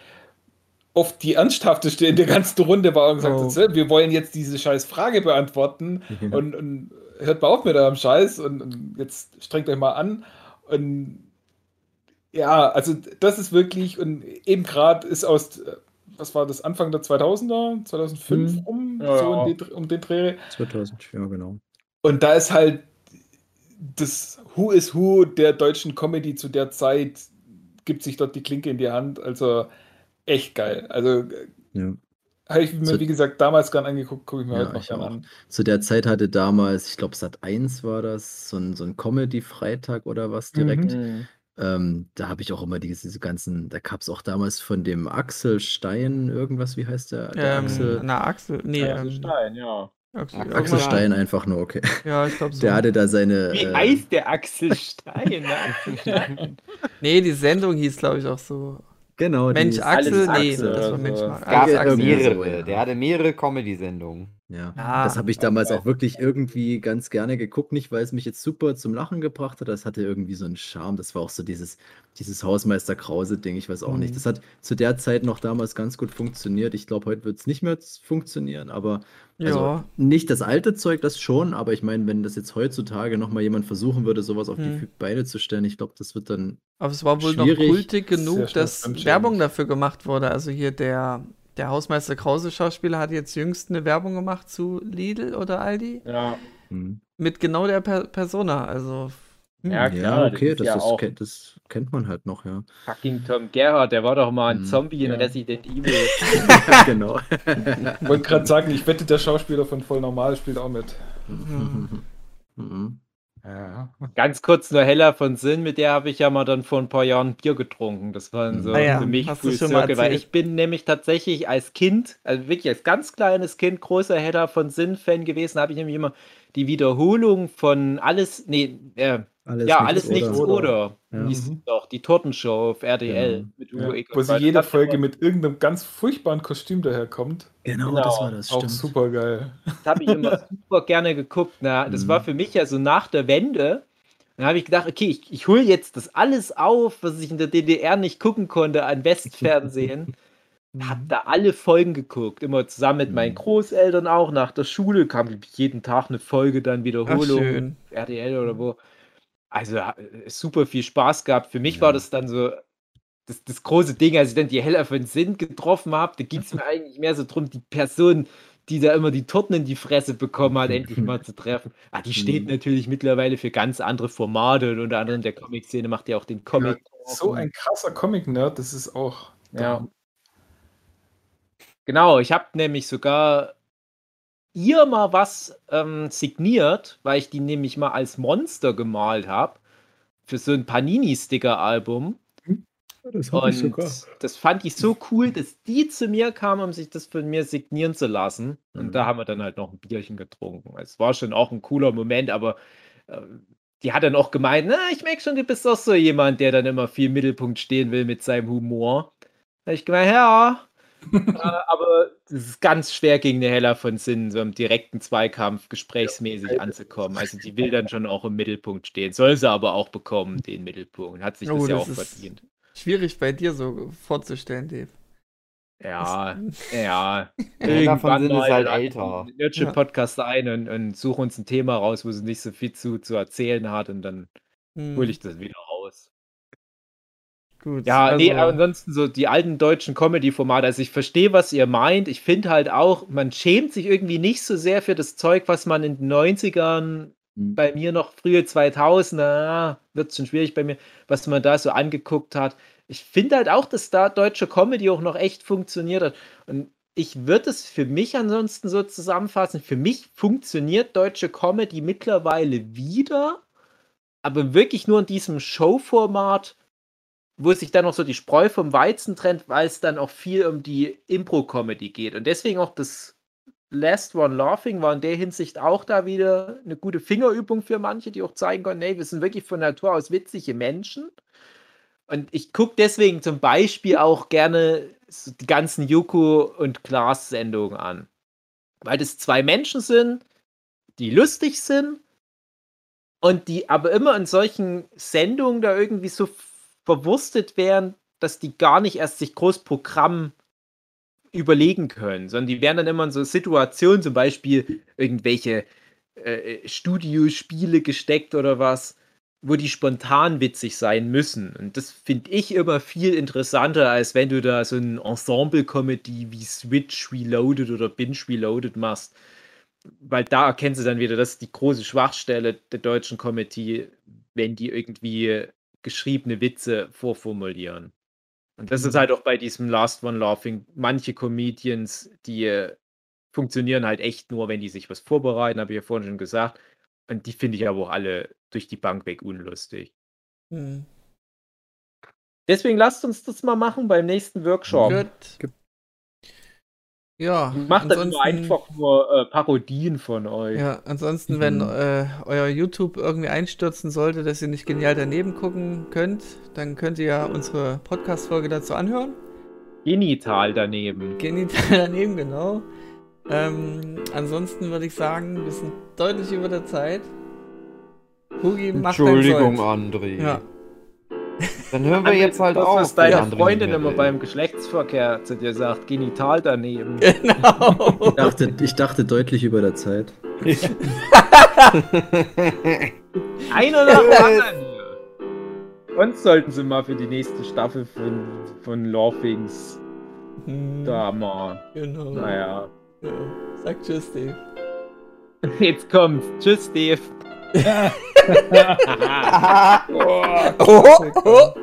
oft die ernsthafteste in der ganzen Runde war und gesagt oh. hat, wir wollen jetzt diese scheiß Frage beantworten mhm. und, und, hört mal auf mit eurem Scheiß und, und jetzt strengt euch mal an und ja, also das ist wirklich, und eben gerade ist aus, was war das, Anfang der 2000er, 2005 mhm. rum, ja, so ja. Den, um den Dreh. 2000, ja, genau. Und da ist halt das Who is Who der deutschen Comedy zu der Zeit, gibt sich dort die Klinke in die Hand. Also echt geil. Also ja. habe ich mir, so, wie gesagt, damals gern angeguckt, gucke ich mir ja, heute noch gerne an. Zu der Zeit hatte damals, ich glaube, Sat 1 war das, so ein, so ein Comedy-Freitag oder was direkt. Mhm. Ähm, da habe ich auch immer diese, diese ganzen, da gab es auch damals von dem Axel Stein irgendwas, wie heißt der? der ähm, Axel? Na, Axel, nee. Axel ähm, Stein, ja. Axel, Axel Stein einfach nur, okay. Ja, ich glaube so. Der hatte da seine. Wie äh, heißt der Axel Stein? nee, die Sendung hieß, glaube ich, auch so. Genau. Mensch Axel? Nee, Axel, das war Mensch Axel. Gab Axel. mehrere. Der hatte mehrere Comedy-Sendungen. Ja, ah, das habe ich damals auch wirklich irgendwie ganz gerne geguckt, nicht weil es mich jetzt super zum Lachen gebracht hat, das hatte irgendwie so einen Charme. Das war auch so dieses, dieses Hausmeister Krause-Ding, ich weiß auch mhm. nicht. Das hat zu der Zeit noch damals ganz gut funktioniert. Ich glaube, heute wird es nicht mehr funktionieren, aber also ja. nicht das alte Zeug, das schon, aber ich meine, wenn das jetzt heutzutage nochmal jemand versuchen würde, sowas auf mhm. die Beine zu stellen, ich glaube, das wird dann. Aber es war wohl schwierig. noch kultig genug, dass Werbung dafür gemacht wurde. Also hier der der Hausmeister Krause Schauspieler hat jetzt jüngst eine Werbung gemacht zu Lidl oder Aldi. Ja. Hm. Mit genau der per Persona. Also. hm. Ja, Ja, klar, okay, das das, ist ja ist, auch- kennt, das kennt man halt noch, ja. Fucking Tom Gerhardt, der war doch mal ein Mhm. Zombie in Ja. Resident Evil. genau. Ich wollte gerade sagen, ich wette, der Schauspieler von Voll Normal spielt auch mit. Mhm. Ja. Ganz kurz nur Hella von Sinn, mit der habe ich ja mal dann vor ein paar Jahren Bier getrunken. Das war so Ah ja, für mich Circle, weil ich bin nämlich tatsächlich als Kind, also wirklich als ganz kleines Kind, großer Hella von Sinn-Fan gewesen, habe ich nämlich immer die Wiederholung von alles, nee, äh, Alles ja, nichts alles nichts oder. oder. Ja. Mhm. doch, die Tortenshow auf RTL Genau. mit Ja, Uwe Eckert. wo sie jede das Folge mit irgendeinem ganz furchtbaren Kostüm daherkommt. Genau, Genau, das war das, Auch stimmt. super geil. Das habe ich immer super gerne geguckt. Na, das Mhm. war für mich ja so nach der Wende. Dann habe ich gedacht, okay, ich, ich hole jetzt das alles auf, was ich in der DDR nicht gucken konnte an Westfernsehen. hab da alle Folgen geguckt, immer zusammen mit meinen Mhm. Großeltern auch. Nach der Schule kam jeden Tag eine Folge, dann Wiederholung. RTL oder wo. Also äh, super viel Spaß gehabt. Für mich Ja. war das dann so das, das große Ding, als ich dann die Hella von Sinn getroffen habe. Da ging es mir eigentlich mehr so drum, die Person, die da immer die Torten in die Fresse bekommen hat, endlich mal zu treffen. Ah, die steht Mhm. natürlich mittlerweile für ganz andere Formate und unter anderem der Comic-Szene macht ja auch den Comic. So ein krasser Comic-Nerd, das ist auch. Ja. Genau, ich habe nämlich sogar ihr mal was ähm, signiert, weil ich die nämlich mal als Monster gemalt habe für so ein Panini-Sticker-Album. Das Und das fand ich so cool, dass die zu mir kam, um sich das von mir signieren zu lassen. Und Mhm. da haben wir dann halt noch ein Bierchen getrunken. Es war schon auch ein cooler Moment, aber äh, die hat dann auch gemeint, na, ich merke schon, du bist doch so jemand, der dann immer viel im Mittelpunkt stehen will mit seinem Humor. Da hab ich gemeint, ja, aber es ist ganz schwer gegen eine Hella von Sinn, so im direkten Zweikampf gesprächsmäßig anzukommen. Also die will dann schon auch im Mittelpunkt stehen. Soll sie aber auch bekommen, den Mittelpunkt. Hat sich Oh, das ja das auch ist- verdient. Schwierig bei dir so vorzustellen, Dave. Ja, ja. Hella von Sinn ist mal halt älter. wir den Podcast ein und, und suche uns ein Thema raus, wo sie nicht so viel zu, zu erzählen hat und dann Hm, hole ich das wieder raus. Gut. Ja, nee, also- aber ansonsten so die alten deutschen Comedy-Formate. Also ich verstehe, was ihr meint. Ich finde halt auch, man schämt sich irgendwie nicht so sehr für das Zeug, was man in den 90ern Mhm. bei mir noch frühe 2000er, wird es schon schwierig bei mir, was man da so angeguckt hat. Ich finde halt auch, dass da deutsche Comedy auch noch echt funktioniert hat. Und ich würde es für mich ansonsten so zusammenfassen. Für mich funktioniert deutsche Comedy mittlerweile wieder, aber wirklich nur in diesem Showformat, wo sich dann noch so die Spreu vom Weizen trennt, weil es dann auch viel um die Impro-Comedy geht. Und deswegen auch das Last One Laughing war in der Hinsicht auch da wieder eine gute Fingerübung für manche, die auch zeigen können, nee, wir sind wirklich von Natur aus witzige Menschen. Und ich gucke deswegen zum Beispiel auch gerne die ganzen Joko und Klaas-Sendungen an. Weil das zwei Menschen sind, die lustig sind und die aber immer in solchen Sendungen da irgendwie so verwurstet werden, dass die gar nicht erst sich groß Programm überlegen können, sondern die werden dann immer in so Situationen, zum Beispiel irgendwelche äh, Studiospiele gesteckt oder was, wo die spontan witzig sein müssen. Und das finde ich immer viel interessanter, als wenn du da so ein Ensemble-Comedy wie Switch Reloaded oder Binge Reloaded machst. Weil da erkennst du dann wieder, das ist die große Schwachstelle der deutschen Comedy, wenn die irgendwie geschriebene Witze vorformulieren. Und das ist halt auch bei diesem Last One Laughing. Manche Comedians, die äh, funktionieren halt echt nur, wenn die sich was vorbereiten, habe ich ja vorhin schon gesagt. Und die finde ich aber auch alle durch die Bank weg unlustig. Hm. Deswegen lasst uns das mal machen beim nächsten Workshop. Gut. Ja, Macht dann ansonsten- nur einfach nur äh, Parodien von euch. Ja, ansonsten, wenn Mhm. äh, euer YouTube irgendwie einstürzen sollte, dass ihr nicht genial daneben gucken könnt, dann könnt ihr ja unsere Podcast-Folge dazu anhören. Genital daneben. Genital daneben, genau. Ähm, ansonsten würde ich sagen, wir sind deutlich über der Zeit. Hugi, mach Entschuldigung. André. Ja. Dann hören wir jetzt halt das, auf. was deine Freundin immer will. beim Geschlechtsverkehr zu dir sagt, genital daneben. Genau. Ich dachte, ich dachte deutlich über der Zeit. Einer nach dem anderen hier. Uns sollten sie mal für die nächste Staffel von, von Laufings Hm, Da mal. Genau. Naja. Ja. Sag tschüss, Dave. Jetzt kommt's. Tschüss, Steve. oh, Oh, oh,